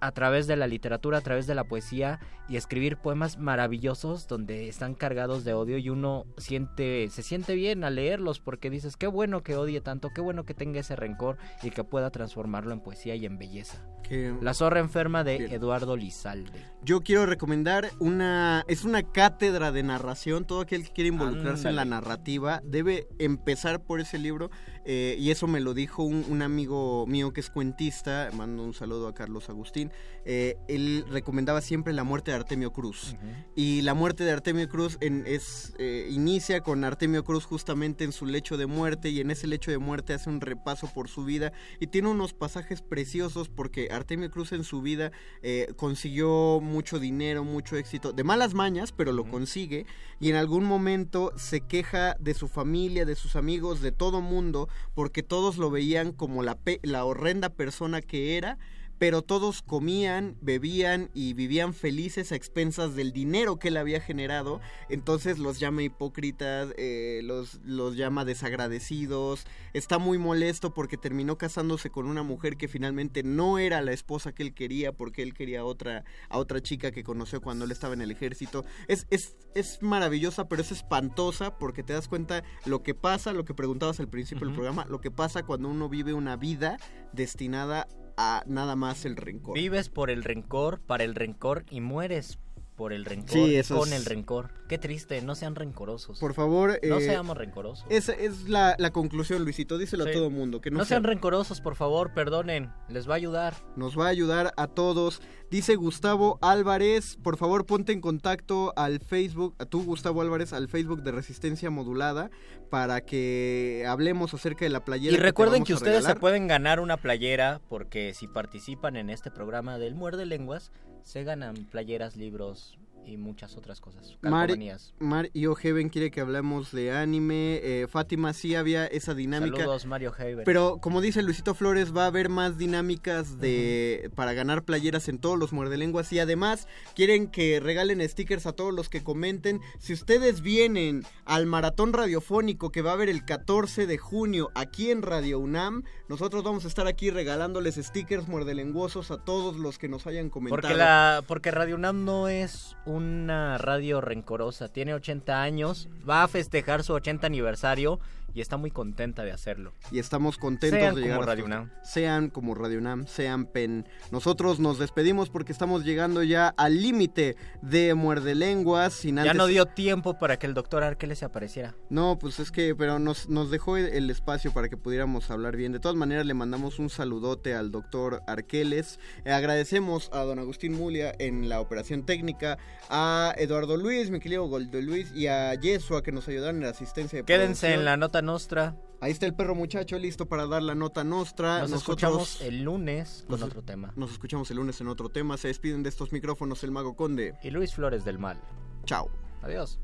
a través de la literatura, a través de la poesía y escribir poemas maravillosos donde están cargados de odio y uno siente se siente bien al leerlos porque dices qué bueno que odie tanto, qué bueno que tenga ese rencor y que pueda transformarlo en poesía y en belleza. Que- La zorra enferma de Bien. Eduardo Lizalde. Yo quiero recomendar una es una cátedra de narración. Todo aquel que quiere involucrarse en la narrativa debe empezar por ese libro eh, y eso me lo dijo un, un amigo mío que es cuentista. Mando un saludo a Carlos Agustín. Eh, él recomendaba siempre la muerte de Artemio Cruz. Y la muerte de Artemio Cruz en- es, eh, inicia con Artemio Cruz justamente en su lecho de muerte y en ese lecho de muerte hace un repaso por su vida y tiene unos pasajes preciosos porque Artemio Cruz en su vida eh, consiguió mucho dinero, mucho éxito, de malas mañas, pero lo consigue y en algún momento se queja de su familia, de sus amigos, de todo mundo porque todos lo veían como la, pe- la horrenda persona que era pero todos comían, bebían y vivían felices a expensas del dinero que él había generado. Entonces los llama hipócritas, eh, los, los llama desagradecidos. Está muy molesto porque terminó casándose con una mujer que finalmente no era la esposa que él quería porque él quería a otra, a otra chica que conoció cuando él estaba en el ejército. Es, es, es maravillosa, pero es espantosa porque te das cuenta lo que pasa, lo que preguntabas al principio del programa, lo que pasa cuando uno vive una vida destinada a nada más el rencor. Vives por el rencor, para el rencor y mueres por el rencor, Sí, eso con es- el rencor. Qué triste, no sean rencorosos. Por favor, no eh, seamos rencorosos. Esa es la, la conclusión, Luisito. Díselo Sí. a todo mundo. Que no, no sea- sean rencorosos, por favor, perdonen, les va a ayudar. nos va a ayudar a todos. Dice Gustavo Álvarez, por favor ponte en contacto al Facebook, a tú Gustavo Álvarez, al Facebook de Resistencia Modulada para que hablemos acerca de la playera. Y recuerden que a ustedes se pueden ganar una playera porque si participan en este programa del Muerde Lenguas, se ganan playeras, libros y muchas otras cosas. Mar. Mar y Heaven quiere que hablemos de anime. eh, Fátima sí había esa dinámica. Saludos, Mario Haven. Pero como dice Luisito Flores, va a haber más dinámicas de para ganar playeras en todos los muerdelenguas y además quieren que regalen stickers a todos los que comenten. Si ustedes vienen al maratón radiofónico que va a haber el 14 de junio aquí en Radio UNAM, nosotros vamos a estar aquí regalándoles stickers muerdelenguosos a todos los que nos hayan comentado. Porque, la, porque Radio UNAM no es una radio rencorosa, tiene 80 años, va a festejar su 80 aniversario y está muy contenta de hacerlo. Y estamos contentos Sean de llegar como hasta- Radio UNAM. Sean como Radio UNAM, sean PEN. Nosotros nos despedimos porque estamos llegando ya al límite de Muerde Lenguas. Sin Ya antes... no dio tiempo para que el doctor Arqueles se apareciera. No, pues es que, pero nos, nos dejó el, el espacio para que pudiéramos hablar bien. De todas maneras, le mandamos un saludote al doctor Arqueles. Eh, agradecemos a don Agustín Mulia en la operación técnica, a Eduardo Luis, mi querido Goldo Luis, y a Yesua que nos ayudaron en la asistencia de Quédense producción. en la nota nostra. Ahí está el perro muchacho listo para dar la nota nostra. Nos Nosotros- escuchamos el lunes con Nos- otro tema. Nos escuchamos el lunes en otro tema. Se despiden de estos micrófonos el Mago Conde. Y Luis Flores del Mal. Chao. Adiós.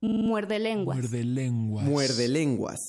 Muerde lenguas. Muerde lenguas. Muerde lenguas.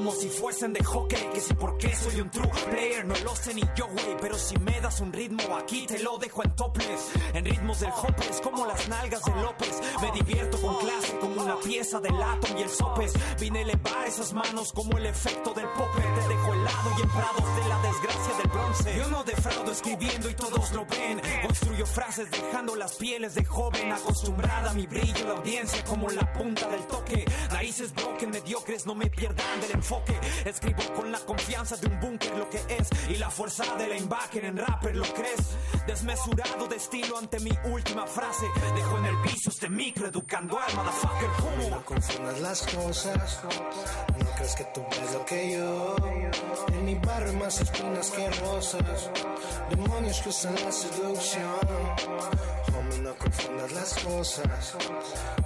Como si fuesen de hockey Que si por qué soy un true player no lo sé ni yo güey Pero si me das un ritmo aquí te lo dejo en topless En ritmos del hopeless como las nalgas de López Me divierto con clase como una pieza del átomo y el sopes Vine a elevar esas manos como el efecto del popper Te dejo helado en de la desgracia del bronce Yo no defraudo escribiendo y todos lo ven Construyo frases dejando las pieles de joven Acostumbrada a mi brillo, la audiencia como la punta del toque Narices broken, mediocres, no me pierdan del enfoque Escribo con la confianza de un búnker lo que es Y la fuerza de la backer en rapper, ¿lo crees? Desmesurado de estilo ante mi última frase Dejo en el piso este micro educando al motherfucker ¿Cómo? No confundas las cosas, no crees que tú ves lo que yo. Mi barrio hay más espinas que rosas, demonios que usan la seducción. No confundas las cosas,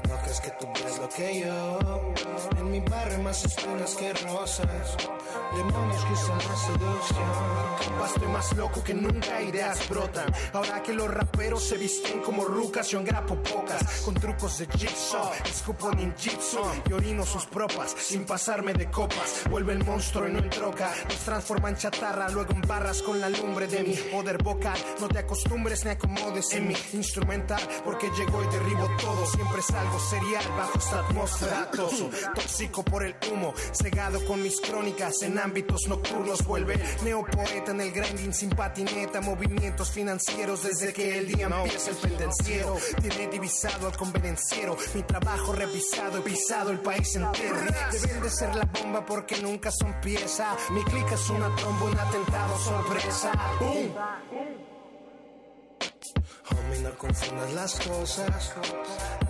no crees que tú ves lo que yo. En mi barrio más espinas que rosas, demonios que usan la seducción. Estoy más loco que nunca, ideas brotan. Ahora que los raperos se visten como rucas, yo engrapo pocas. Con trucos de jigsaw, escupo ninjitsu y orino sus propas. Sin pasarme de copas, vuelve el monstruo y no en troca. Nos transforma en chatarra, luego en barras con la lumbre de mi poder vocal. No te acostumbres ni acomodes en mi porque llego y derribo todo. Siempre salgo serial bajo esta atmósfera. Tóxico por el humo, cegado con mis crónicas en ámbitos nocturnos. Vuelve neopoeta en el grinding sin patineta, movimientos financieros desde que el día empieza el pendenciero. Tiene divisado al convenenciero, mi trabajo revisado y pisado el país entero. Deben de ser la bomba porque nunca son pieza. Mi clic es una tromba, un atentado sorpresa. ¡Bum! Homie, no confundas las cosas.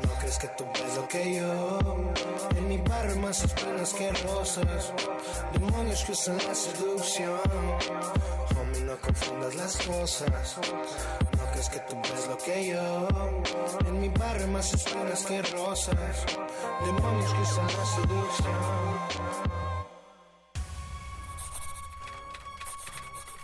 No crees que tú ves lo que yo. En mi barrio más espinas que rosas. Demonios que usan la seducción. Homie, no confundas las cosas. No crees que tú ves lo que yo. En mi barrio más espinas que rosas. Demonios que usan la seducción.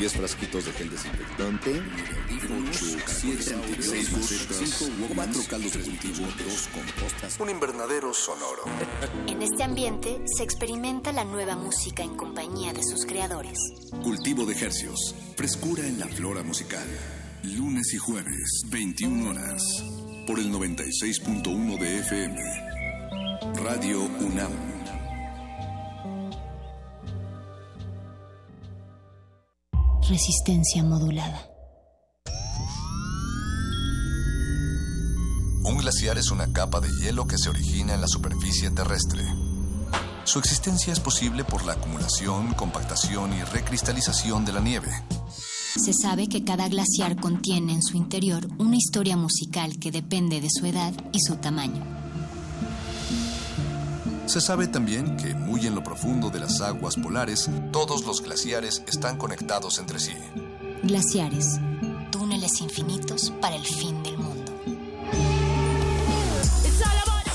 Diez frasquitos de gel desinfectante, 8, 7 antibióticos, 4 caldos de cultivo, 2 compostas, un invernadero sonoro. En este ambiente se experimenta la nueva música en compañía de sus creadores. Cultivo de hercios, frescura en la flora musical. Lunes y jueves, 21 horas, por el 96.1 de FM. Radio UNAM. Resistencia modulada. Un glaciar es una capa de hielo que se origina en la superficie terrestre. Su existencia es posible por la acumulación, compactación y recristalización de la nieve. Se sabe que cada glaciar contiene en su interior una historia musical que depende de su edad y su tamaño. Se sabe también que muy en lo profundo de las aguas polares, todos los glaciares están conectados entre sí. Glaciares, túneles infinitos para el fin del mundo.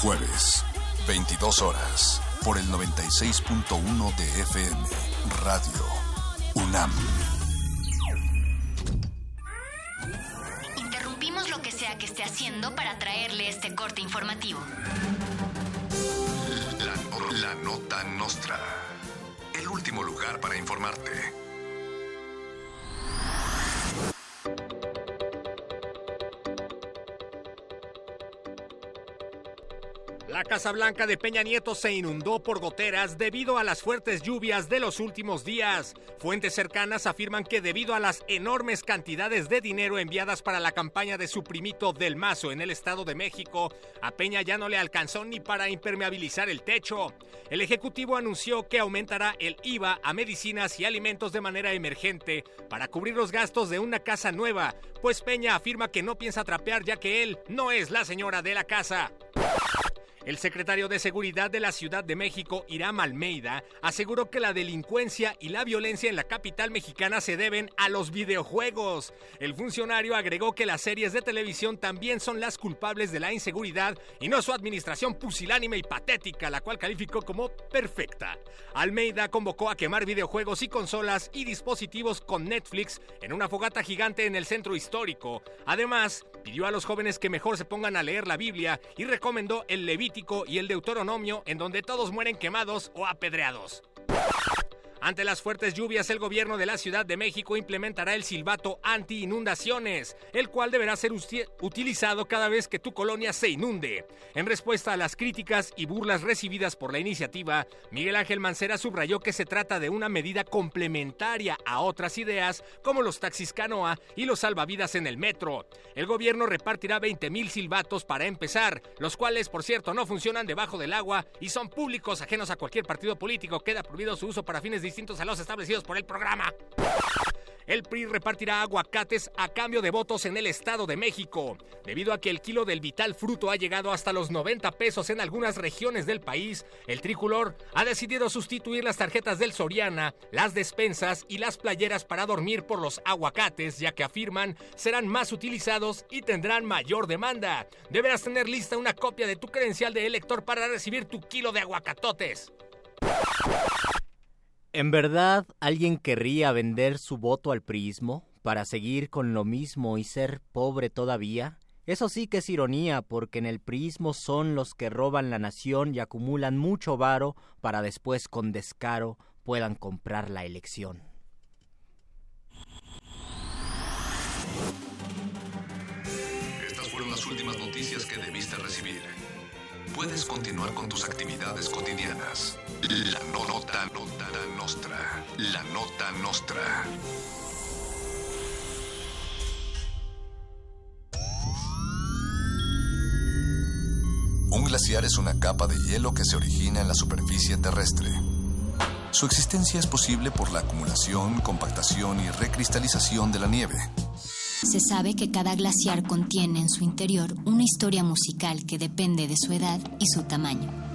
Jueves, 22 horas, por el 96.1 de FM, Radio UNAM. Interrumpimos lo que sea que esté haciendo para traerle este corte informativo. La, nota nostra. El último lugar para informarte. La Casa Blanca de Peña Nieto se inundó por goteras debido a las fuertes lluvias de los últimos días. Fuentes cercanas afirman que debido a las enormes cantidades de dinero enviadas para la campaña de su primito Del Mazo en el Estado de México, a Peña ya no le alcanzó ni para impermeabilizar el techo. El Ejecutivo anunció que aumentará el IVA a medicinas y alimentos de manera emergente para cubrir los gastos de una casa nueva, pues Peña afirma que no piensa trapear ya que él no es la señora de la casa. El secretario de Seguridad de la Ciudad de México, Iram Almeida, aseguró que la delincuencia y la violencia en la capital mexicana se deben a los videojuegos. El funcionario agregó que las series de televisión también son las culpables de la inseguridad y no su administración pusilánime y patética, la cual calificó como perfecta. Almeida convocó a quemar videojuegos y consolas y dispositivos con Netflix en una fogata gigante en el centro histórico. Además, pidió a los jóvenes que mejor se pongan a leer la Biblia y recomendó el Y el Deuteronomio en donde todos mueren quemados o apedreados. Ante las fuertes lluvias, el gobierno de la Ciudad de México implementará el silbato anti-inundaciones, el cual deberá ser utilizado cada vez que tu colonia se inunde. En respuesta a las críticas y burlas recibidas por la iniciativa, Miguel Ángel Mancera subrayó que se trata de una medida complementaria a otras ideas como los taxis canoa y los salvavidas en el metro. El gobierno repartirá 20 mil silbatos para empezar, los cuales, por cierto, no funcionan debajo del agua y son públicos ajenos a cualquier partido político. Queda prohibido su uso para fines distintos a los establecidos por el programa. El PRI repartirá aguacates a cambio de votos en el Estado de México. Debido a que el kilo del vital fruto ha llegado hasta los 90 pesos en algunas regiones del país, el tricolor ha decidido sustituir las tarjetas del Soriana, las despensas y las playeras para dormir por los aguacates, ya que afirman serán más utilizados y tendrán mayor demanda. Deberás tener lista una copia de tu credencial de elector para recibir tu kilo de aguacatotes. ¿En verdad alguien querría vender su voto al priismo para seguir con lo mismo y ser pobre todavía? Eso sí que es ironía, porque en el priismo son los que roban la nación y acumulan mucho varo para después con descaro puedan comprar la elección. Estas fueron las últimas noticias que debiste recibir. Puedes continuar con tus actividades cotidianas. La nota, nota nostra. La nota nostra. Un glaciar es una capa de hielo que se origina en la superficie terrestre. Su existencia es posible por la acumulación, compactación y recristalización de la nieve. Se sabe que cada glaciar contiene en su interior una historia musical que depende de su edad y su tamaño.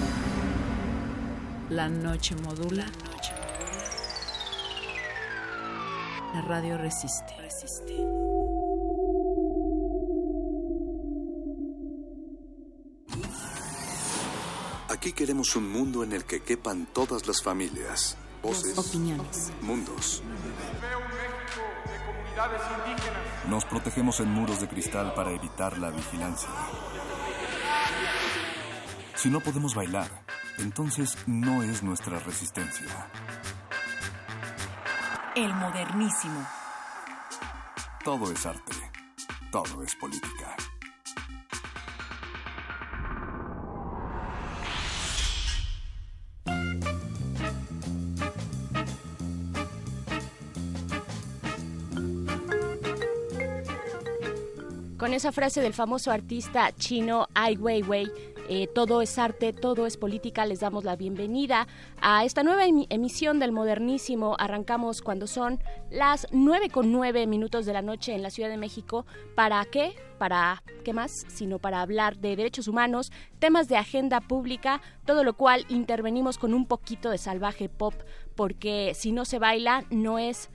La noche modula. La radio resiste. Aquí queremos un mundo en el que quepan todas las familias, voces, Opiniones. mundos. Veo un México de comunidades indígenas. Nos protegemos en muros de cristal para evitar la vigilancia. Si no podemos bailar, entonces no es nuestra resistencia. El modernísimo. Todo es arte. Todo es política. Con esa frase del famoso artista chino Ai Weiwei, eh, Todo es arte, todo es política. Les damos la bienvenida a esta nueva emisión del Modernísimo. Arrancamos cuando son las 9 con 9 minutos de la noche en la Ciudad de México. ¿Para qué? Para, ¿qué más? Sino para hablar de derechos humanos, temas de agenda pública, todo lo cual intervenimos con un poquito de salvaje pop, porque si no se baila, no es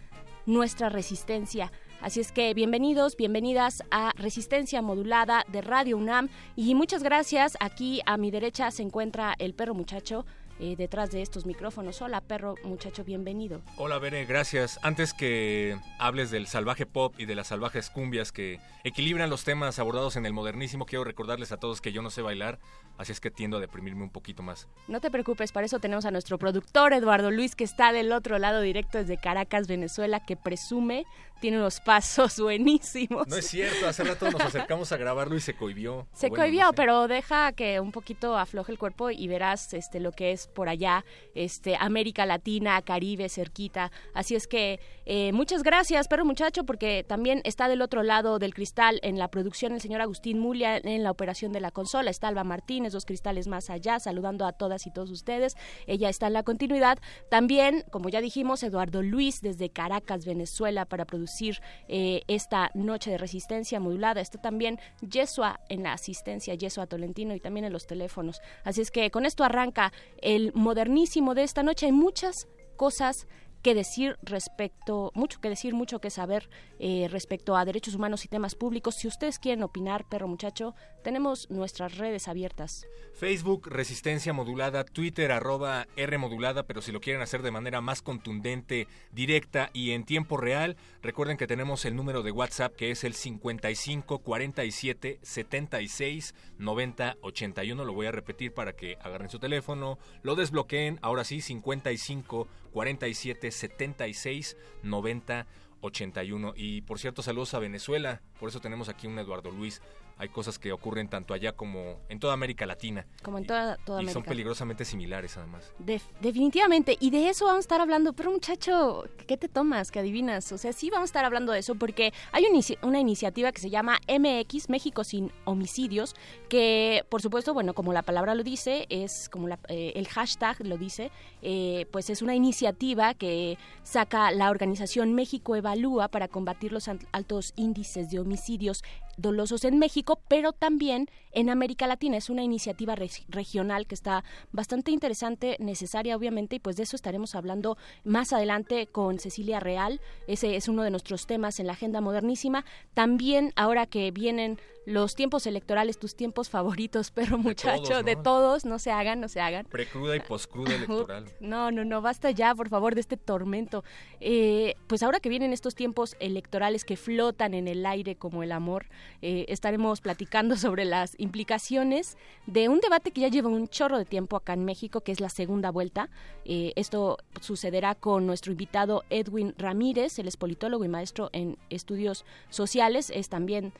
nuestra resistencia. Así es que bienvenidos, bienvenidas a Resistencia Modulada de Radio UNAM y muchas gracias. Aquí a mi derecha se encuentra el perro muchacho. Eh, detrás de estos micrófonos. Hola, perro, muchacho, bienvenido. Hola, Bere, gracias. Antes que hables del salvaje pop y de las salvajes cumbias que equilibran los temas abordados en el modernísimo, quiero recordarles a todos que yo no sé bailar, así es que tiendo a deprimirme un poquito más. No te preocupes, para eso tenemos a nuestro productor Eduardo Luis, que está del otro lado directo desde Caracas, Venezuela, que presume tiene unos pasos buenísimos. No es cierto, hace rato nos acercamos a grabarlo y se cohibió. Se cohibió, pero deja que un poquito afloje el cuerpo y verás este lo que es por allá, este América Latina, Caribe, cerquita. Así es que eh, muchas gracias, perro muchacho, porque también está del otro lado del cristal en la producción el señor Agustín Mulia, en la operación de la consola, está Alba Martínez, dos cristales más allá, saludando a todas y todos ustedes. Ella está en la continuidad. También, como ya dijimos, Eduardo Luis desde Caracas, Venezuela, para producir eh, esta noche de resistencia modulada. Está también Yesua en la asistencia, Yesua Tolentino y también en los teléfonos. Así es que con esto arranca el modernísimo de esta noche. Hay muchas cosas que decir respecto, mucho que decir, mucho que saber eh, respecto a derechos humanos y temas públicos. Si ustedes quieren opinar, perro muchacho, tenemos nuestras redes abiertas. Facebook, Resistencia Modulada, Twitter, arroba R Modulada, pero si lo quieren hacer de manera más contundente, directa y en tiempo real, recuerden que tenemos el número de WhatsApp que es el 55 47 76 90 81. Lo voy a repetir para que agarren su teléfono, lo desbloqueen. Ahora sí, 55 47 76 90 81. Y por cierto, saludos a Venezuela. Por eso tenemos aquí un Eduardo Luis hay cosas que ocurren tanto allá como en toda América Latina. Como en toda, toda y América. son peligrosamente similares además. definitivamente, y de eso vamos a estar hablando, pero muchacho, ¿qué te tomas? ¿Qué adivinas? O sea, sí vamos a estar hablando de eso porque hay una iniciativa que se llama MX, México sin homicidios, que por supuesto, bueno, como la palabra lo dice, es como eh, el hashtag lo dice, eh, pues es una iniciativa que saca la organización México Evalúa para combatir los altos índices de homicidios dolosos en México, pero también en América Latina. Es una iniciativa regional que está bastante interesante, necesaria obviamente, y pues de eso estaremos hablando más adelante con Cecilia Real. Ese es uno de nuestros temas en la agenda modernísima. También ahora que vienen los tiempos electorales, tus tiempos favoritos, perro muchacho, de todos, ¿no? se hagan, no se hagan. Precruda y poscruda electoral. No, no, no, basta ya, por favor, de este tormento. Eh, pues ahora que vienen estos tiempos electorales que flotan en el aire como el amor, eh, estaremos platicando sobre las implicaciones de un debate que ya lleva un chorro de tiempo acá en México, que es la segunda vuelta. Eh, esto sucederá con nuestro invitado Edwin Ramírez, él es politólogo y maestro en estudios sociales, es también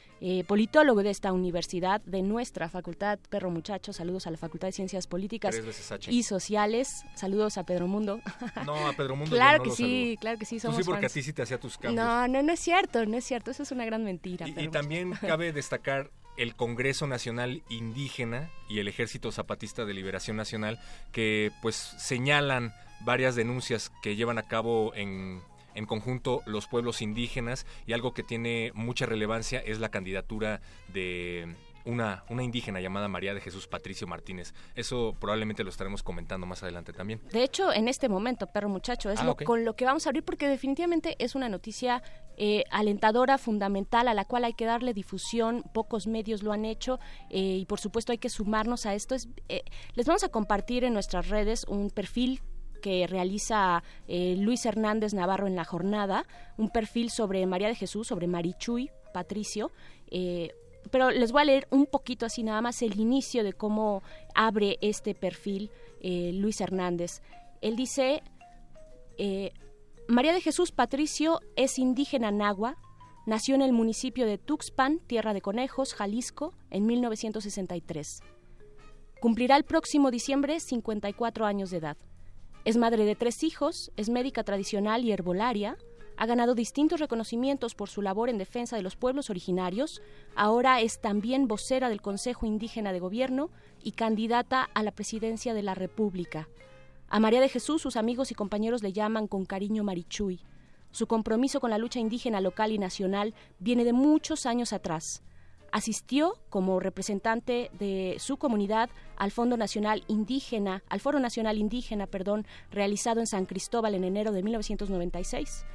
politólogo de esta universidad, de nuestra facultad, Perro Muchacho, saludos a la Facultad de Ciencias Políticas y Sociales, saludos a Pedro Mundo. No, a Pedro Mundo. claro que sí, claro que sí, somos sí, porque a ti sí te hacía tus cambios. No, no, no es cierto, no es cierto, eso es una gran mentira. Y, y también cabe destacar el Congreso Nacional Indígena y el Ejército Zapatista de Liberación Nacional que pues señalan varias denuncias que llevan a cabo en en conjunto los pueblos indígenas y algo que tiene mucha relevancia es la candidatura de una, una indígena llamada María de Jesús Patricio Martínez. Eso probablemente lo estaremos comentando más adelante también. De hecho, en este momento, perro muchacho, es ah, con lo que vamos a abrir porque definitivamente es una noticia eh, alentadora, fundamental, a la cual hay que darle difusión. Pocos medios lo han hecho eh, y por supuesto hay que sumarnos a esto. Es, eh, les vamos a compartir en nuestras redes un perfil que realiza eh, Luis Hernández Navarro en la jornada, un perfil sobre María de Jesús, sobre Marichuy Patricio. Eh, pero les voy a leer un poquito así nada más el inicio de cómo abre este perfil eh, Luis Hernández. Él dice, María de Jesús Patricio es indígena nagua, nació en el municipio de Tuxpan, Tierra de Conejos, Jalisco, en 1963. Cumplirá el próximo diciembre 54 años de edad. Es madre de tres hijos, es médica tradicional y herbolaria, ha ganado distintos reconocimientos por su labor en defensa de los pueblos originarios. Ahora es también vocera del Consejo Indígena de Gobierno y candidata a la presidencia de la República. A María de Jesús sus amigos y compañeros le llaman con cariño Marichuy. Su compromiso con la lucha indígena local y nacional viene de muchos años atrás. Asistió como representante de su comunidad al Fondo Nacional Indígena, al Foro Nacional Indígena, perdón, realizado en San Cristóbal en enero de 1996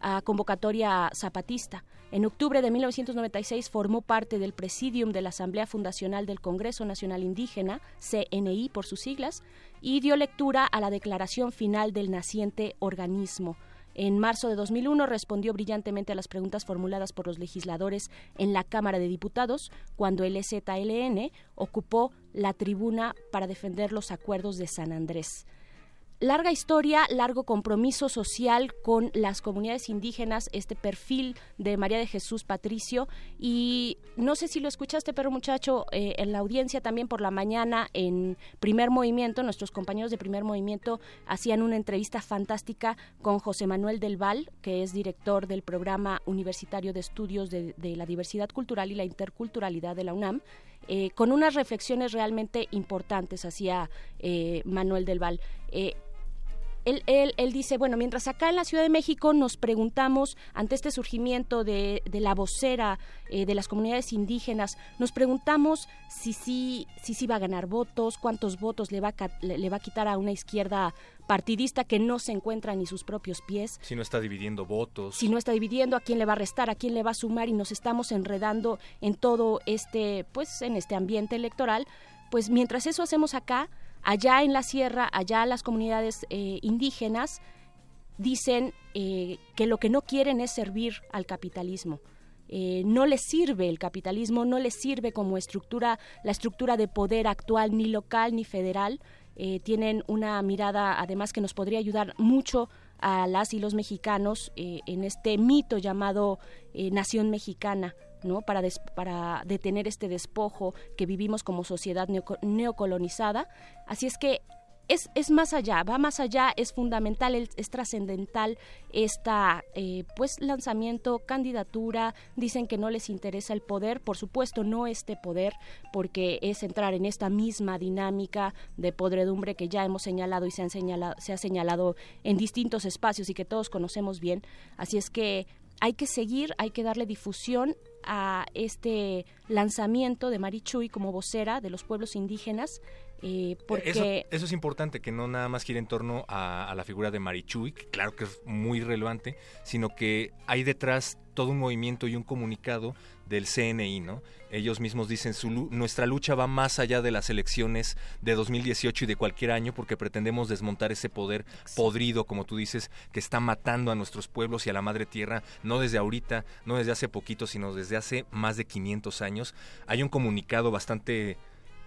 a convocatoria zapatista. En octubre de 1996 formó parte del presidium de la Asamblea Fundacional del Congreso Nacional Indígena, CNI por sus siglas, y dio lectura a la declaración final del naciente organismo. En marzo de 2001 respondió brillantemente a las preguntas formuladas por los legisladores en la Cámara de Diputados cuando el EZLN ocupó la tribuna para defender los acuerdos de San Andrés larga historia, largo compromiso social con las comunidades indígenas, este perfil de María de Jesús Patricio. Y no sé si lo escuchaste, pero muchacho, eh, en la audiencia también por la mañana en Primer Movimiento, nuestros compañeros de Primer Movimiento hacían una entrevista fantástica con José Manuel del Val, que es director del programa universitario de estudios de, la diversidad cultural y la interculturalidad de la UNAM. Eh, con unas reflexiones realmente importantes hacia eh, Manuel del Val. Eh, él, él, él, dice, bueno, mientras acá en la Ciudad de México nos preguntamos, ante este surgimiento de, de la vocera eh, de las comunidades indígenas, nos preguntamos si sí si, si, va a ganar votos, cuántos votos le va, a, le va a quitar a una izquierda partidista que no se encuentra ni sus propios pies. Si no está dividiendo votos. Si no está dividiendo, a quién le va a restar, a quién le va a sumar y nos estamos enredando en todo este, pues, en este ambiente electoral. Pues mientras eso hacemos acá, allá en la sierra, allá las comunidades eh, indígenas dicen eh, que lo que no quieren es servir al capitalismo. Eh, no les sirve el capitalismo, no les sirve como estructura, la estructura de poder actual, ni local ni federal. tienen una mirada, además, que nos podría ayudar mucho a las y los mexicanos en este mito llamado nación mexicana. ¿No? Para, detener este despojo que vivimos como sociedad neocolonizada. Así es que es, más allá, va más allá, es fundamental, es, trascendental esta eh, pues lanzamiento, candidatura, dicen que no les interesa el poder, por supuesto no este poder, porque es entrar en esta misma dinámica de podredumbre que ya hemos señalado y se ha señalado en distintos espacios y que todos conocemos bien. Así es que hay que seguir, hay que darle difusión a este lanzamiento de Marichuy como vocera de los pueblos indígenas. Eh, porque eso, es importante, que no nada más gira en torno a, la figura de Marichuy, que claro que es muy relevante, sino que hay detrás todo un movimiento y un comunicado del CNI, ¿no? Ellos mismos dicen, su, nuestra lucha va más allá de las elecciones de 2018 y de cualquier año porque pretendemos desmontar ese poder podrido, como tú dices, que está matando a nuestros pueblos y a la madre tierra, no desde ahorita, no desde hace poquito, sino desde hace más de 500 años. Hay un comunicado bastante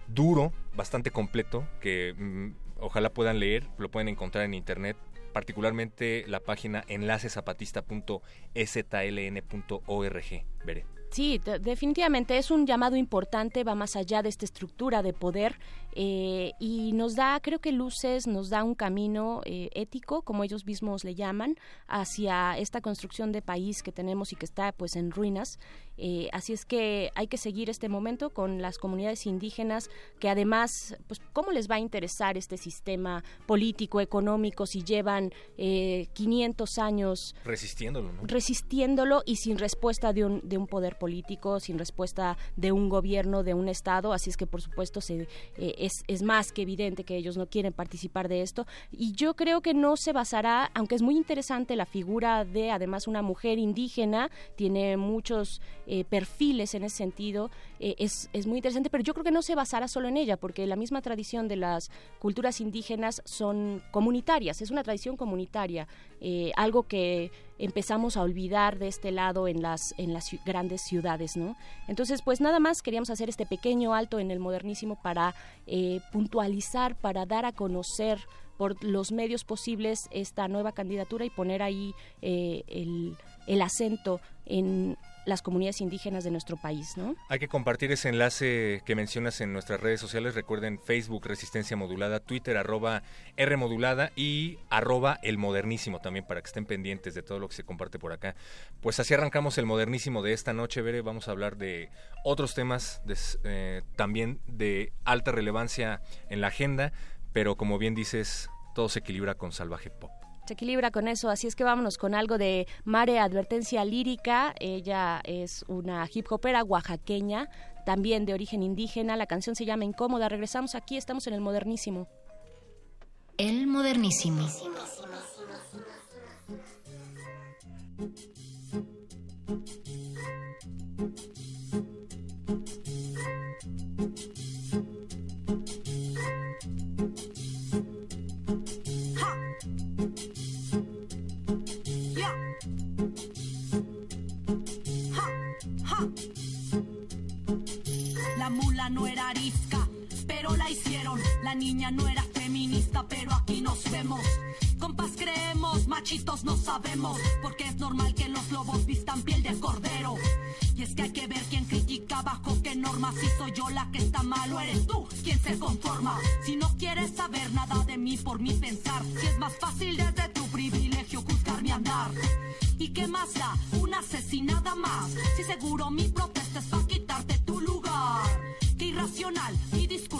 duro, bastante completo, que mm, ojalá puedan leer, lo pueden encontrar en internet, particularmente la página enlacezapatista.sln.org. Veré. Sí, definitivamente es un llamado importante, va más allá de esta estructura de poder eh, y nos da, creo que luces, nos da un camino eh, ético, como ellos mismos le llaman, hacia esta construcción de país que tenemos y que está pues en ruinas. Eh, así es que hay que seguir este momento con las comunidades indígenas que además, pues, ¿cómo les va a interesar este sistema político, económico si llevan 500 años resistiéndolo, ¿no? resistiéndolo y sin respuesta de un, de un poder político, sin respuesta de un gobierno, de un Estado? Así es que, por supuesto, se es, más que evidente que ellos no quieren participar de esto. Y yo creo que no se basará, aunque es muy interesante la figura de además una mujer indígena, tiene muchos eh, perfiles en ese sentido, eh, es, es muy interesante, pero yo creo que no se basará solo en ella, porque la misma tradición de las culturas indígenas son comunitarias, es una tradición comunitaria, eh, algo que empezamos a olvidar de este lado en las, en las grandes ciudades, ¿no? Entonces, pues nada más queríamos hacer este pequeño alto en el modernísimo para eh, puntualizar, para dar a conocer por los medios posibles esta nueva candidatura y poner ahí eh, el, el acento en las comunidades indígenas de nuestro país, ¿no? Hay que compartir ese enlace que mencionas en nuestras redes sociales. Recuerden Facebook Resistencia Modulada, Twitter arroba R Modulada y arroba El Modernísimo también para que estén pendientes de todo lo que se comparte por acá. Pues así arrancamos el Modernísimo de esta noche, Bere. Vamos a hablar de otros temas eh, también de alta relevancia en la agenda, pero como bien dices, todo se equilibra con salvaje pop se equilibra con eso, así es que vámonos con algo de Mare Advertencia Lírica, ella es una hip hopera oaxaqueña, también de origen indígena, la canción se llama Incómoda, regresamos. Aquí, estamos en el modernísimo. El modernísimo. La niña no era feminista, pero aquí nos vemos. Compas creemos, machitos no sabemos, porque es normal que los lobos vistan piel de cordero. Y es que hay que ver quién critica bajo qué normas, si soy yo la que está mal o eres tú quien se conforma. Si no quieres saber nada de mí por mi pensar, si es más fácil desde tu privilegio juzgar mi andar. ¿Y qué más da? Una asesinada más. Si seguro mi protesta es para quitarte tu lugar. Qué irracional y discurso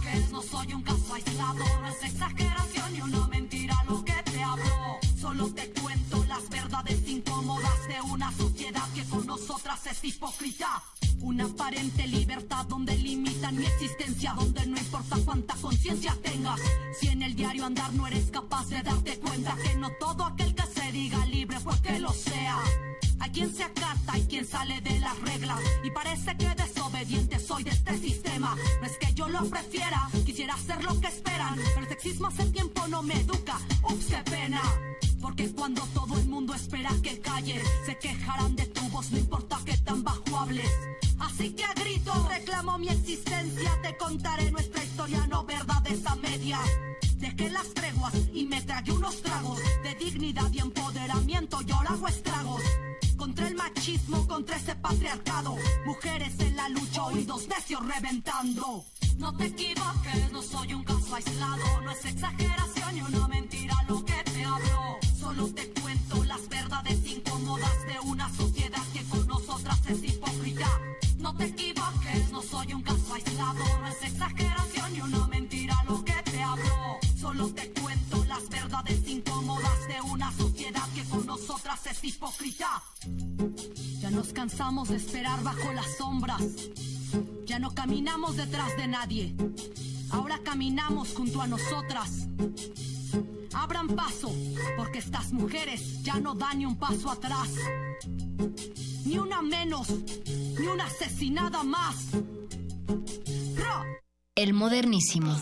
soy un caso aislado, no es exageración ni una mentira lo que te hablo. Solo te cuento las verdades incómodas de una sociedad que con nosotras es hipócrita. Una aparente libertad donde limitan mi existencia, donde no importa cuánta conciencia tengas. Si en el diario andar no eres capaz de darte cuenta que no todo aquel que se diga libre fue que lo sea. Hay quien se acata y quien sale de las reglas. Y parece que desobediente soy de este sistema. No es que yo lo prefiera, quisiera hacer lo que esperan. Pero el sexismo hace tiempo no me educa. Ups, qué pena. Porque cuando todo el mundo espera que calles, se quejarán de tu voz, no importa que tan bajo hables. Así que a grito reclamo mi existencia, te contaré nuestra historia, no verdades a media. Dejé las treguas y me tragué unos tragos de dignidad y empoderamiento, yo hago estragos. Machismo, contra ese patriarcado. Mujeres en la lucha, oídos necios reventando. No te equivoques, no soy un caso aislado. No es exageración ni una mentira lo que te hablo. Solo te cuento las verdades incómodas de una sociedad que con nosotras es hipócrita. No te equivoques, no soy un caso aislado. Hipócrita. Ya nos cansamos de esperar bajo las sombras. Ya no caminamos detrás de nadie. Ahora caminamos junto a nosotras. Abran paso, porque estas mujeres ya no dan ni un paso atrás. Ni una menos, ni una asesinada más. El modernísimo.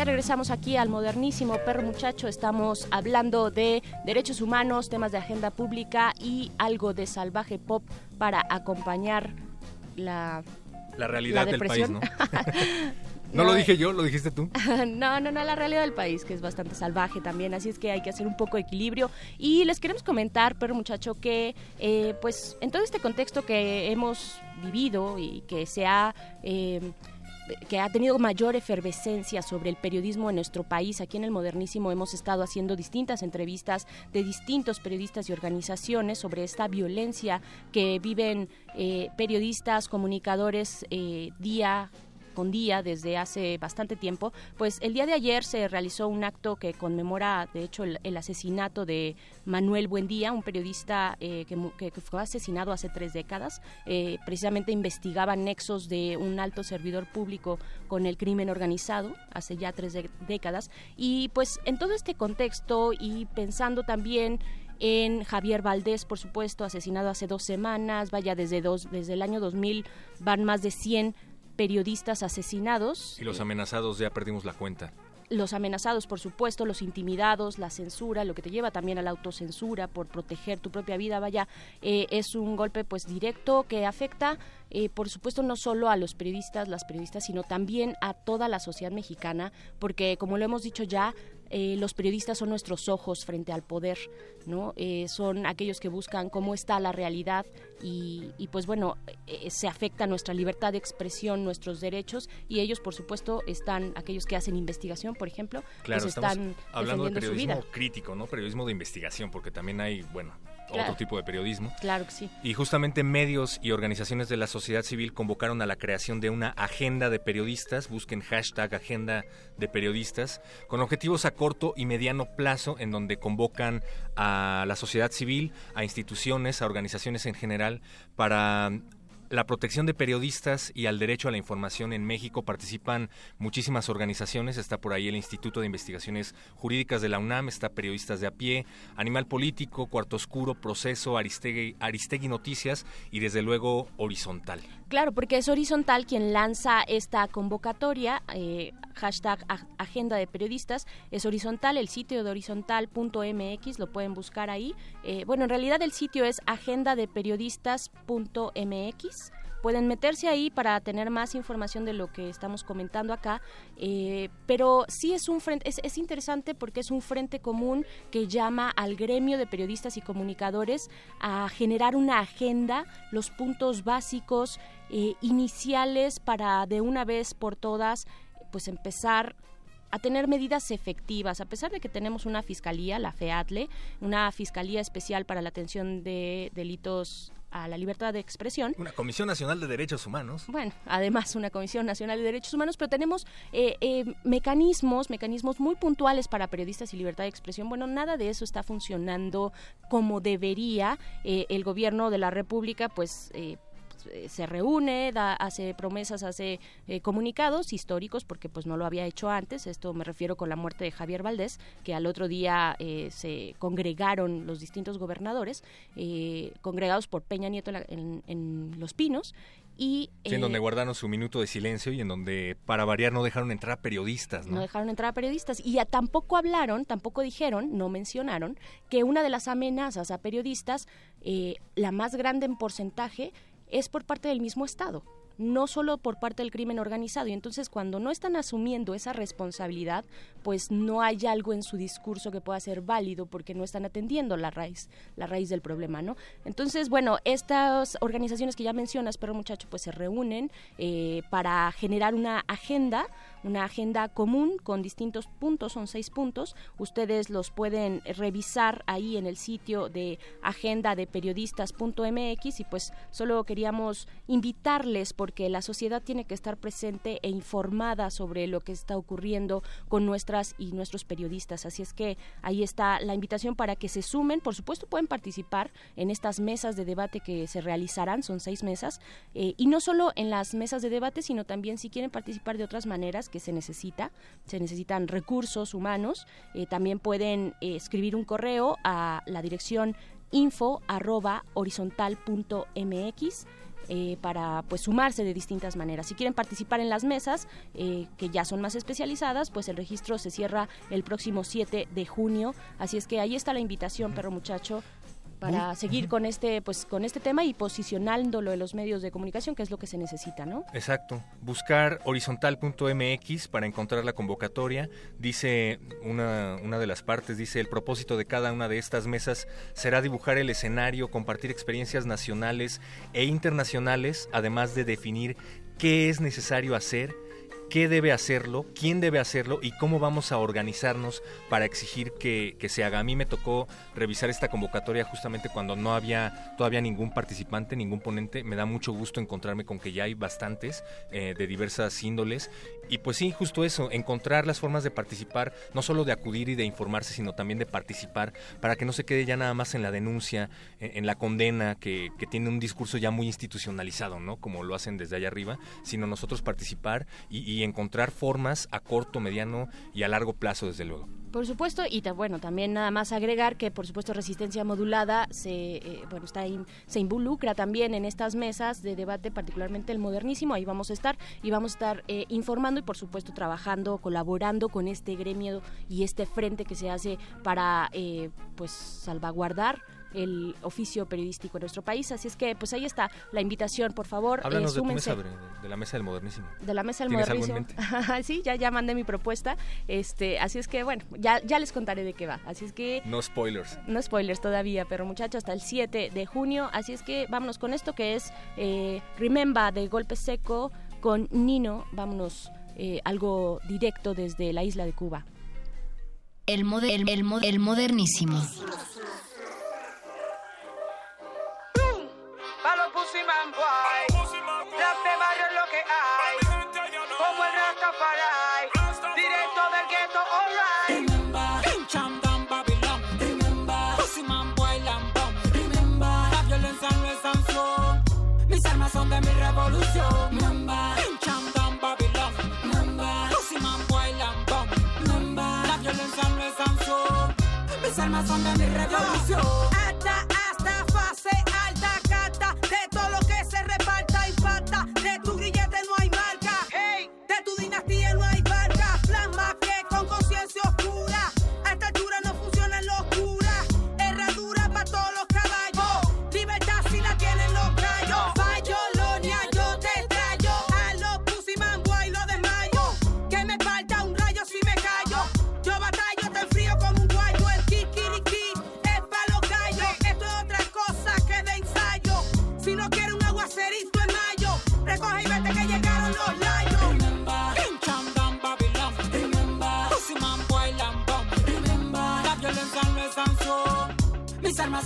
Ya regresamos aquí al modernísimo perro muchacho. Estamos hablando de derechos humanos, temas de agenda pública y algo de salvaje pop para acompañar la, la realidad la del país. ¿no? No, lo dije yo, lo dijiste tú. no, no, no, la realidad del país, que es bastante salvaje también, así es que hay que hacer un poco de equilibrio. Y les queremos comentar, pero muchacho, que eh, pues en todo este contexto que hemos vivido y que se ha... eh, que ha tenido mayor efervescencia sobre el periodismo en nuestro país. Aquí en el Modernísimo hemos estado haciendo distintas entrevistas de distintos periodistas y organizaciones sobre esta violencia que viven eh, periodistas, comunicadores eh, día desde hace bastante tiempo, pues el día de ayer se realizó un acto que conmemora, de hecho, el, asesinato de Manuel Buendía, un periodista eh, que, fue asesinado hace tres décadas. Eh, precisamente investigaba nexos de un alto servidor público con el crimen organizado hace ya tres décadas. Y pues en todo este contexto y pensando también en Javier Valdés, por supuesto, asesinado hace dos semanas, vaya, desde, dos, desde el año 2000 van más de 100 periodistas asesinados. Y los amenazados ya perdimos la cuenta. Los amenazados, por supuesto, los intimidados, la censura, lo que te lleva también a la autocensura por proteger tu propia vida, vaya, eh, es un golpe pues directo que afecta, eh, por supuesto, no solo a los periodistas, las periodistas, sino también a toda la sociedad mexicana, porque como lo hemos dicho ya, eh, los periodistas son nuestros ojos frente al poder, ¿no? Eh, son aquellos que buscan cómo está la realidad y, y, pues bueno, eh, se afecta nuestra libertad de expresión, nuestros derechos y ellos, por supuesto, están aquellos que hacen investigación, por ejemplo, Claro, pues estamos están hablando de periodismo crítico, ¿no? Periodismo de investigación, porque también hay, bueno, Claro. otro tipo de periodismo. Claro que sí. Y justamente medios y organizaciones de la sociedad civil convocaron a la creación de una agenda de periodistas, busquen hashtag agenda de periodistas, con objetivos a corto y mediano plazo en donde convocan a la sociedad civil, a instituciones, a organizaciones en general para la protección de periodistas y al derecho a la información en México participan muchísimas organizaciones. Está por ahí el Instituto de Investigaciones Jurídicas de la UNAM, está Periodistas de a pie, Animal Político, Cuarto Oscuro, Proceso, Aristegui, Aristegui Noticias y desde luego Horizontal. Claro, porque es Horizontal quien lanza esta convocatoria, eh, hashtag ag- Agenda de Periodistas. Es Horizontal, el sitio de horizontal.mx, lo pueden buscar ahí. Eh, bueno, en realidad el sitio es agendadeperiodistas.mx. Pueden meterse ahí para tener más información de lo que estamos comentando acá, eh, pero sí es un frente, es, es interesante porque es un frente común que llama al gremio de periodistas y comunicadores a generar una agenda, los puntos básicos eh, iniciales para de una vez por todas pues empezar a tener medidas efectivas, a pesar de que tenemos una fiscalía, la FEATLE, una fiscalía especial para la atención de delitos a la libertad de expresión. Una Comisión Nacional de Derechos Humanos. Bueno, además una Comisión Nacional de Derechos Humanos, pero tenemos eh, eh, mecanismos, mecanismos muy puntuales para periodistas y libertad de expresión. Bueno, nada de eso está funcionando como debería. Eh, el gobierno de la República, pues... eh, se reúne, da, hace promesas, hace eh, comunicados históricos, porque pues no lo había hecho antes. Esto me refiero con la muerte de Javier Valdés, que al otro día eh, se congregaron los distintos gobernadores, eh, congregados por Peña Nieto en, la- en- en Los Pinos. Y, Sí, en donde guardaron su minuto de silencio y en donde, para variar, no dejaron entrar periodistas, ¿no? no dejaron entrar a periodistas y a- tampoco hablaron, tampoco dijeron, no mencionaron que una de las amenazas a periodistas, eh, la más grande en porcentaje, es por parte del mismo Estado no solo por parte del crimen organizado. Y entonces cuando no están asumiendo esa responsabilidad, pues no hay algo en su discurso que pueda ser válido porque no están atendiendo la raíz, la raíz del problema, ¿no? Entonces, bueno, estas organizaciones que ya mencionas, pero muchacho, pues se reúnen eh, para generar una agenda, una agenda común con distintos puntos, son seis puntos. Ustedes los pueden revisar ahí en el sitio de agenda de periodistas.mx y pues solo queríamos invitarles porque la sociedad tiene que estar presente e informada sobre lo que está ocurriendo con nuestras y nuestros periodistas. Así es que ahí está la invitación para que se sumen. Por supuesto pueden participar en estas mesas de debate que se realizarán, son seis mesas, eh, y no solo en las mesas de debate, sino también si quieren participar de otras maneras que se necesita, se necesitan recursos humanos, eh, también pueden eh, escribir un correo a la dirección info arroba horizontal.mx eh, para pues sumarse de distintas maneras. Si quieren participar en las mesas, que ya son más especializadas, pues el registro se cierra el próximo 7 de junio. Así es que ahí está la invitación, perro muchacho para seguir con este pues con este tema y posicionándolo en los medios de comunicación que es lo que se necesita no Exacto. Buscar horizontal.mx para encontrar la convocatoria. Dice una, una de las partes, dice, el propósito de cada una de estas mesas será dibujar el escenario, compartir experiencias nacionales e internacionales, además de definir qué es necesario hacer qué debe hacerlo, quién debe hacerlo y cómo vamos a organizarnos para exigir que, se haga. A mí me tocó revisar esta convocatoria justamente cuando no había todavía ningún participante, ningún ponente. Me da mucho gusto encontrarme con que ya hay bastantes eh, de diversas índoles. Y pues sí, justo eso, encontrar las formas de participar, no solo de acudir y de informarse, sino también de participar, para que no se quede ya nada más en la denuncia, en, la condena, que, que tiene un discurso ya muy institucionalizado, ¿no? Como lo hacen desde allá arriba, sino nosotros participar y encontrar formas a corto, mediano y a largo plazo, desde luego. Por supuesto, y bueno, también nada más agregar que por supuesto resistencia modulada se eh, bueno está se involucra también en estas mesas de debate, particularmente el modernísimo. Ahí vamos a estar y vamos a estar eh, informando y por supuesto trabajando, colaborando con este gremio y este frente que se hace para eh, pues salvaguardar el oficio periodístico en nuestro país. Así es que pues ahí está la invitación, por favor, eh, Háblanos de tu súmense. mesa, Bre, de la mesa del modernísimo. De la mesa del ¿Tienes algo en modernismo. sí, ya, ya mandé mi propuesta. Este, así es que bueno, ya, ya les contaré de qué va. Así es que No spoilers. no spoilers todavía, pero muchachos, hasta el 7 de junio. Así es que vámonos con esto que es eh, Remember de Golpe Seco con Nino. Vámonos eh, algo directo desde la isla de Cuba. El, mode- el, el el modernísimo. Pa' los Pussy-Man Boy. Rap de barrio es lo que hay. Como el Rastafari. Directo del ghetto, alright. Remember, Cham Babylon. Remember, Pussy Man Boy. Remember, la violencia no. Mis armas son de mi revolución. Remember, Cham Babylon. Remember, Pussy Man Boy. Remember, la violencia no. Mis armas son de mi revolución.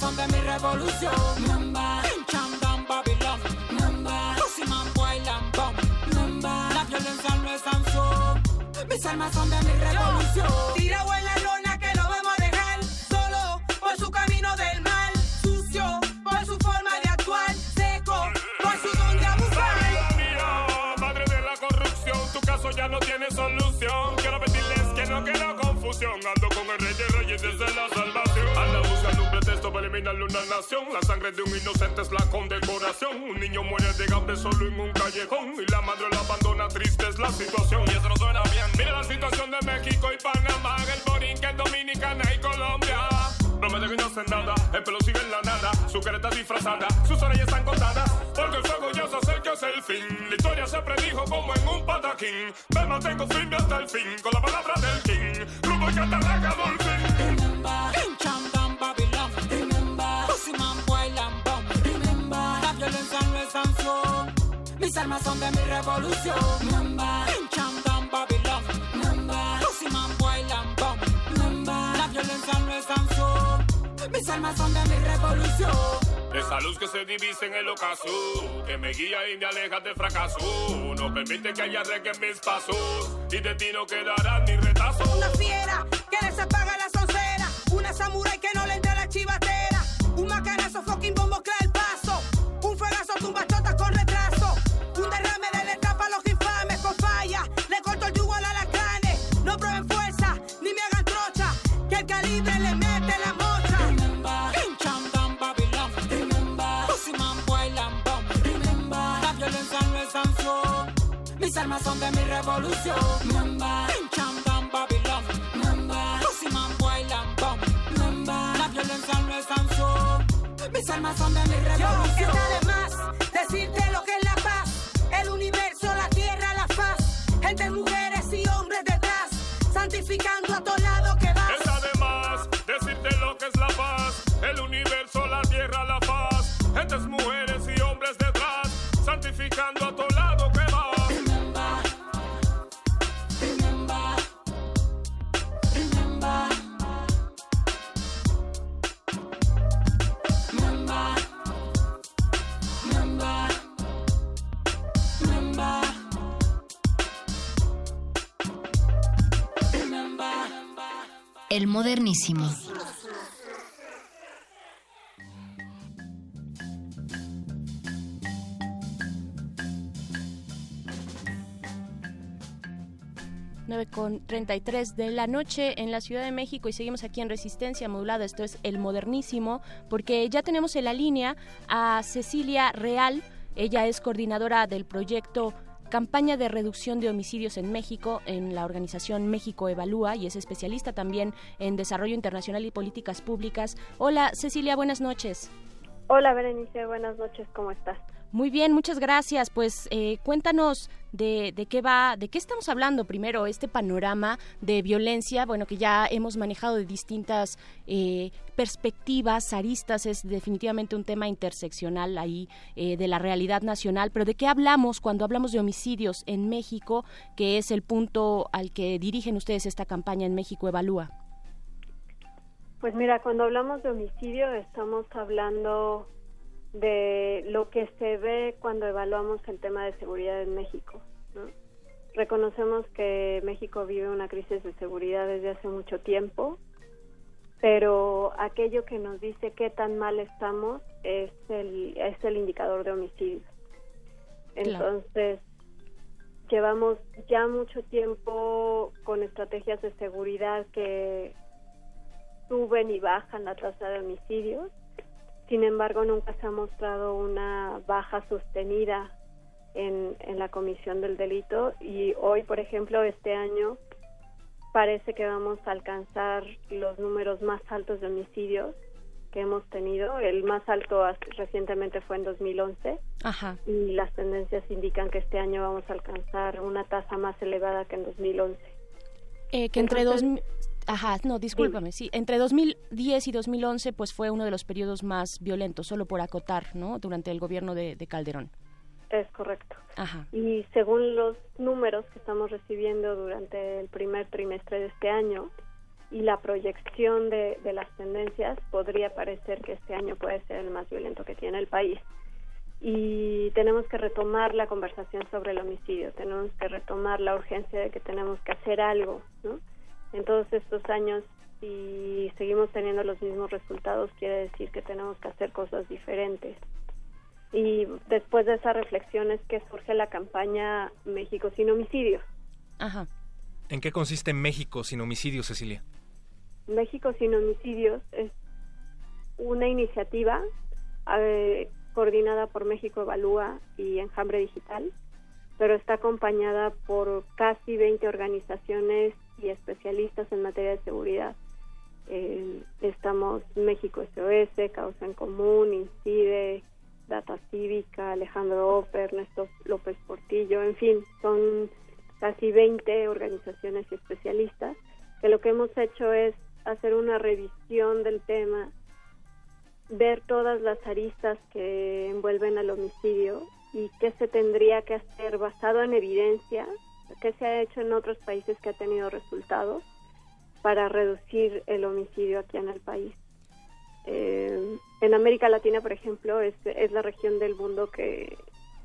Son de mi revolución. Remember, Cham Dam Babylon. Remember, Pussy Man Boy Lambón. La violencia no es sanción. Mis armas son de mi revolución. Tirado en la lona que lo vamos a dejar solo por su camino del mal, sucio por su forma de actuar, seco por su don de abusar. Mía, madre de la corrupción, tu caso ya no tiene solución. Quiero pedirles que no quiero confusión. Ando con el rey de reyes desde la pretexto para eliminarle una nación. La sangre de un inocente es la condecoración. Un niño muere de hambre solo en un callejón. Y la madre lo abandona, triste es la situación. Y eso no suena bien. Mira la situación de México y Panamá, el Borinquen, Dominicana y Colombia. Promete que no hacen nada, el pelo sigue en la nada, su careta disfrazada, sus orejas están contadas, porque el fuego ya se acerca, es el fin. La historia se predijo como en un pataquín, me mantengo firme hasta el fin, con la palabra del king, rumbo y catarraca dolphin. Mis armas son de mi revolución. Remember, Cham Dam Babylon. Pussy Man Boy Lambón. Remember, la violencia no es sanción. Mis armas son de mi revolución. Esa luz que se divisa en el ocaso, que me guía y me aleja del fracaso, no permite que haya en mis pasos, y de ti no quedará ni retazo. Una fiera que les apaga la soncera, una samurai que no le entra la chivatera, un macanazo fucking bombo crea el paso, un fuegazo tumba chotas con armas son de mi revolución. Remember, Cham Dam Babylon. Remember, Pussy Man Boy Lambón. Remember, la violencia no es sanción. Mis armas son de mi Yo, revolución. está de más decirte lo que es la paz, el universo, la tierra, la faz, gente, mujeres y hombres detrás, santificando a todo El modernísimo. con 33 de la noche en la Ciudad de México y seguimos aquí en Resistencia Modulada. Esto es el modernísimo, porque ya tenemos en la línea a Cecilia Real. Ella es coordinadora del proyecto Campaña de Reducción de Homicidios en México en la organización México Evalúa y es especialista también en desarrollo internacional y políticas públicas. Hola Cecilia, buenas noches. Hola Berenice, buenas noches, ¿cómo estás? Muy bien, muchas gracias. Pues eh, cuéntanos de, de, qué va, de qué estamos hablando primero, este panorama de violencia, bueno, que ya hemos manejado de distintas eh, perspectivas, aristas, es definitivamente un tema interseccional ahí eh, de la realidad nacional, pero ¿de qué hablamos cuando hablamos de homicidios en México, que es el punto al que dirigen ustedes esta campaña en México Evalúa? Pues mira, cuando hablamos de homicidio estamos hablando de lo que se ve cuando evaluamos el tema de seguridad en México. Reconocemos que México vive una crisis de seguridad desde hace mucho tiempo, pero aquello que nos dice qué tan mal estamos es el, es el indicador de homicidios. Entonces, llevamos ya mucho tiempo con estrategias de seguridad que suben y bajan la tasa de homicidios sin embargo, nunca se ha mostrado una baja sostenida en, en la comisión del delito y hoy, por ejemplo, este año parece que vamos a alcanzar los números más altos de homicidios que hemos tenido. El más alto recientemente fue en 2011 Ajá. y las tendencias indican que este año vamos a alcanzar una tasa más elevada que en 2011. Eh, que entre dos, Ajá, no, discúlpame, sí. Entre 2010 y 2011, pues fue uno de los periodos más violentos, solo por acotar, ¿no? Durante el gobierno de, Calderón. Es correcto. Ajá. Y según los números que estamos recibiendo durante el primer trimestre de este año y la proyección de, de las tendencias, podría parecer que este año puede ser el más violento que tiene el país. Y tenemos que retomar la conversación sobre el homicidio, tenemos que retomar la urgencia de que tenemos que hacer algo, ¿no? En todos estos años y seguimos teniendo los mismos resultados, quiere decir que tenemos que hacer cosas diferentes. Y después de esas reflexiones que surge la campaña México sin homicidios. Ajá. ¿En qué consiste México sin homicidios, Cecilia? México sin homicidios es una iniciativa eh, coordinada por México Evalúa y Enjambre Digital, pero está acompañada por casi 20 organizaciones y especialistas en materia de seguridad. Eh, estamos México SOS, Causa en Común, Incide, Data Cívica, Alejandro Oper, Ernesto López Portillo, en fin, son casi 20 organizaciones y especialistas que lo que hemos hecho es hacer una revisión del tema, ver todas las aristas que envuelven al homicidio y qué se tendría que hacer basado en evidencia que se ha hecho en otros países que ha tenido resultados para reducir el homicidio aquí en el país. Eh, en América Latina, por ejemplo, es, la región del mundo que,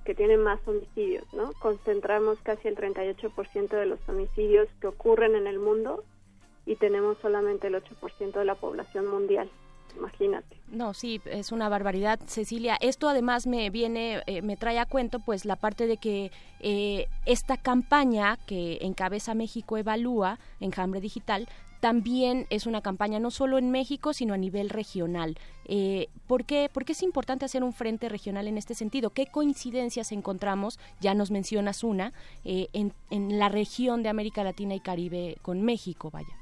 que tiene más homicidios, ¿no? Concentramos casi el 38% de los homicidios que ocurren en el mundo y tenemos solamente el 8% de la población mundial imagínate. No, sí, es una barbaridad, Cecilia. Esto además me viene, eh, me trae a cuento, pues, la parte de que eh, esta campaña que encabeza México Evalúa, Enjambre Digital, también es una campaña no solo en México, sino a nivel regional. Eh, ¿por, qué, ¿Por qué es importante hacer un frente regional en este sentido? ¿Qué coincidencias encontramos, ya nos mencionas una, en, en la región de América Latina y Caribe con México, vaya?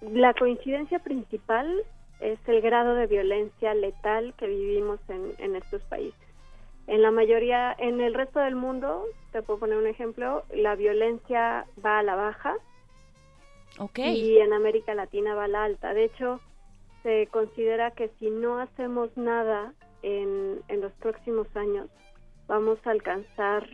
La coincidencia principal es el grado de violencia letal que vivimos en, estos países. En la mayoría, en el resto del mundo, te puedo poner un ejemplo, la violencia va a la baja okay. y en América Latina va a la alta. De hecho, se considera que si no hacemos nada en, en los próximos años, vamos a alcanzar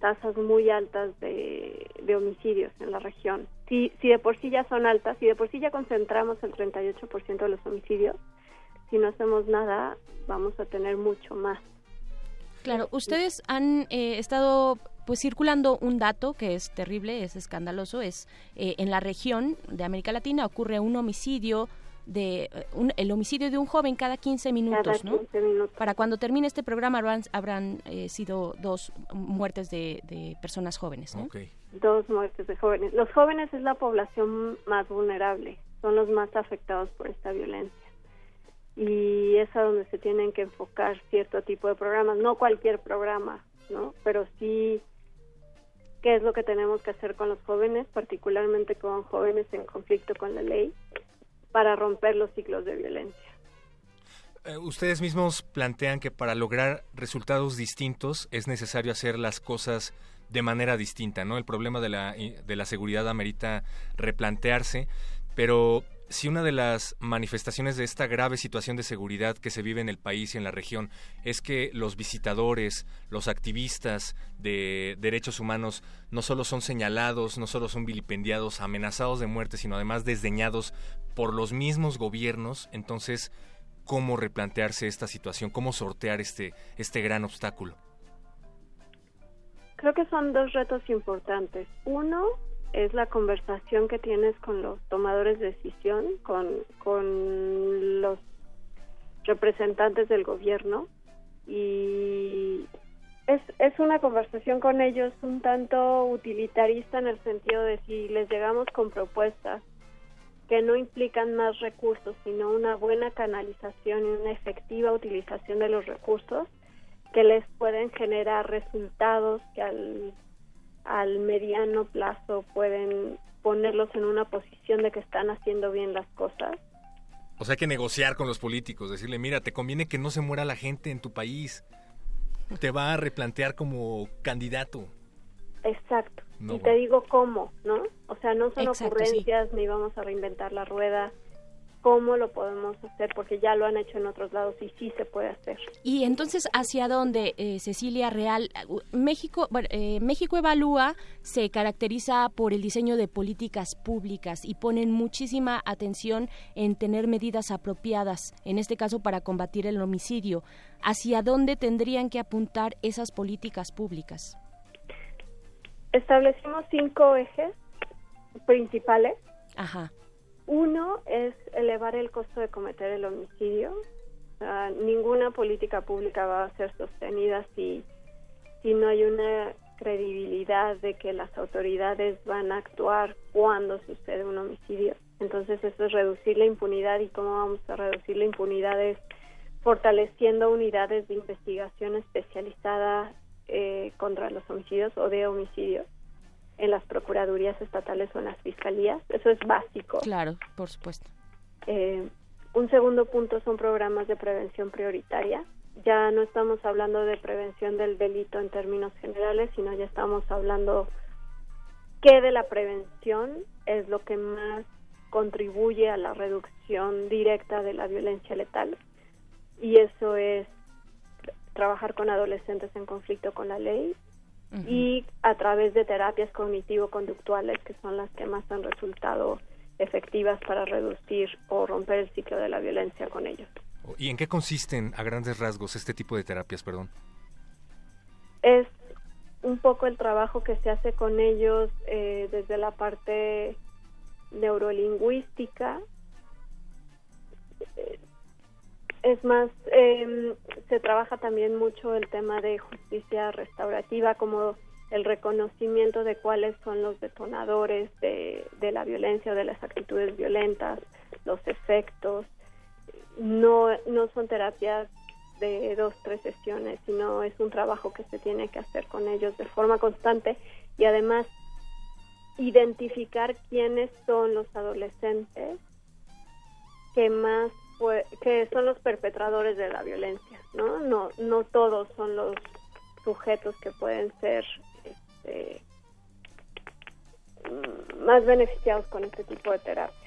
tasas muy altas de, homicidios en la región. Si, si de por sí ya son altas, si de por sí ya concentramos el 38% de los homicidios, si no hacemos nada, vamos a tener mucho más. Claro, ustedes han eh, estado pues circulando un dato que es terrible, es escandaloso, es eh, en la región de América Latina ocurre un homicidio de eh, un- el homicidio de un joven cada 15 minutos, Cada ¿no? 15 minutos. Para cuando termine este programa habrán, habrán eh, sido dos muertes de, de personas jóvenes, ¿no? Dos muertes de jóvenes. Los jóvenes es la población más vulnerable, son los más afectados por esta violencia. Y es a donde se tienen que enfocar cierto tipo de programas, no cualquier programa, ¿no? Pero sí qué es lo que tenemos que hacer con los jóvenes, particularmente con jóvenes en conflicto con la ley, para romper los ciclos de violencia. Eh, ustedes mismos plantean que para lograr resultados distintos es necesario hacer las cosas de manera distinta, ¿no? El problema de la, de la seguridad amerita replantearse, pero si una de las manifestaciones de esta grave situación de seguridad que se vive en el país y en la región es que los visitadores, los activistas de derechos humanos no solo son señalados, no solo son vilipendiados, amenazados de muerte, sino además desdeñados por los mismos gobiernos, entonces cómo replantearse esta situación, cómo sortear este este gran obstáculo. Creo que son dos retos importantes. Uno es la conversación que tienes con los tomadores de decisión, con, con los representantes del gobierno y es, es una conversación con ellos un tanto utilitarista en el sentido de si les llegamos con propuestas que no implican más recursos, sino una buena canalización y una efectiva utilización de los recursos que les pueden generar resultados que al, al mediano plazo pueden ponerlos en una posición de que están haciendo bien las cosas. O sea, hay que negociar con los políticos, decirle, mira, te conviene que no se muera la gente en tu país. Te va a replantear como candidato. Exacto. No, y te digo cómo, ¿no? O sea, no son Exacto, ocurrencias ni vamos a reinventar la rueda. ¿Cómo lo podemos hacer? Porque ya lo han hecho en otros lados y sí se puede hacer. Y entonces, ¿hacia dónde, eh, Cecilia Real? México, bueno, eh, México Evalúa se caracteriza por el diseño de políticas públicas y ponen muchísima atención en tener medidas apropiadas, en este caso para combatir el homicidio. ¿Hacia dónde tendrían que apuntar esas políticas públicas? Establecimos cinco ejes principales. Ajá. Uno es elevar el costo de cometer el homicidio. Ninguna política pública va a ser sostenida si, si no hay una credibilidad de que las autoridades van a actuar cuando sucede un homicidio. Entonces eso es reducir la impunidad y cómo vamos a reducir la impunidad es fortaleciendo unidades de investigación especializada eh, contra los homicidios o de homicidios en las procuradurías estatales o en las fiscalías. Eso es básico. Claro, por supuesto. Eh, un segundo punto son programas de prevención prioritaria. Ya no estamos hablando de prevención del delito en términos generales, sino ya estamos hablando que de la prevención es lo que más contribuye a la reducción directa de la violencia letal. Y eso es trabajar con adolescentes en conflicto con la ley, y a través de terapias cognitivo-conductuales que son las que más han resultado efectivas para reducir o romper el ciclo de la violencia con ellos. ¿Y en qué consisten, a grandes rasgos, este tipo de terapias, perdón? Es un poco el trabajo que se hace con ellos eh, desde la parte neurolingüística. Es más, eh, se trabaja también mucho el tema de justicia restaurativa, como el reconocimiento de cuáles son los detonadores de, de la violencia o de las actitudes violentas, los efectos. No, no son terapias de dos, tres sesiones, sino es un trabajo que se tiene que hacer con ellos de forma constante y además identificar quiénes son los adolescentes que más fue- que son los perpetradores de la violencia, ¿no? No, no todos son los sujetos que pueden ser este, más beneficiados con este tipo de terapia.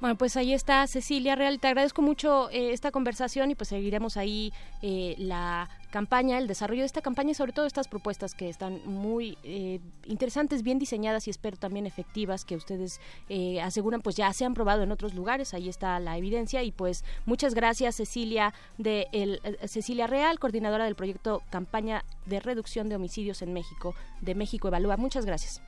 Bueno, pues ahí está Cecilia Real. Te agradezco mucho eh, esta conversación y pues seguiremos ahí eh, la campaña, el desarrollo de esta campaña y sobre todo estas propuestas que están muy eh, interesantes, bien diseñadas y espero también efectivas que ustedes eh, aseguran pues ya se han probado en otros lugares, ahí está la evidencia y pues muchas gracias Cecilia de el, eh, Cecilia Real, coordinadora del proyecto Campaña de Reducción de Homicidios en México, de México Evalúa. Muchas gracias.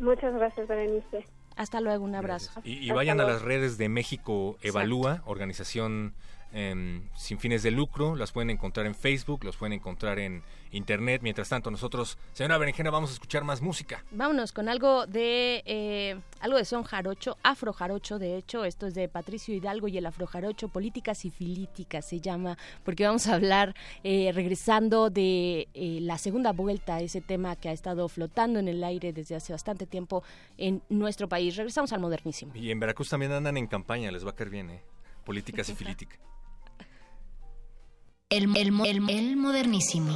Muchas gracias, Berenice. Hasta luego, un abrazo. Y, y vayan a las redes de México Evalúa, organización em, sin fines de lucro, las pueden encontrar en Facebook, los pueden encontrar en internet. Mientras tanto, nosotros, señora Berenjena, vamos a escuchar más música. Vámonos con algo de eh, algo de son jarocho, afro jarocho, de hecho, esto es de Patricio Hidalgo y el afro jarocho, políticas y filíticas se llama, porque vamos a hablar eh, regresando de eh, la segunda vuelta, ese tema que ha estado flotando en el aire desde hace bastante tiempo en nuestro país. Regresamos al modernísimo. Y en Veracruz también andan en campaña, les va a caer bien, ¿eh? Políticas y filítica. El, el, el, el modernísimo.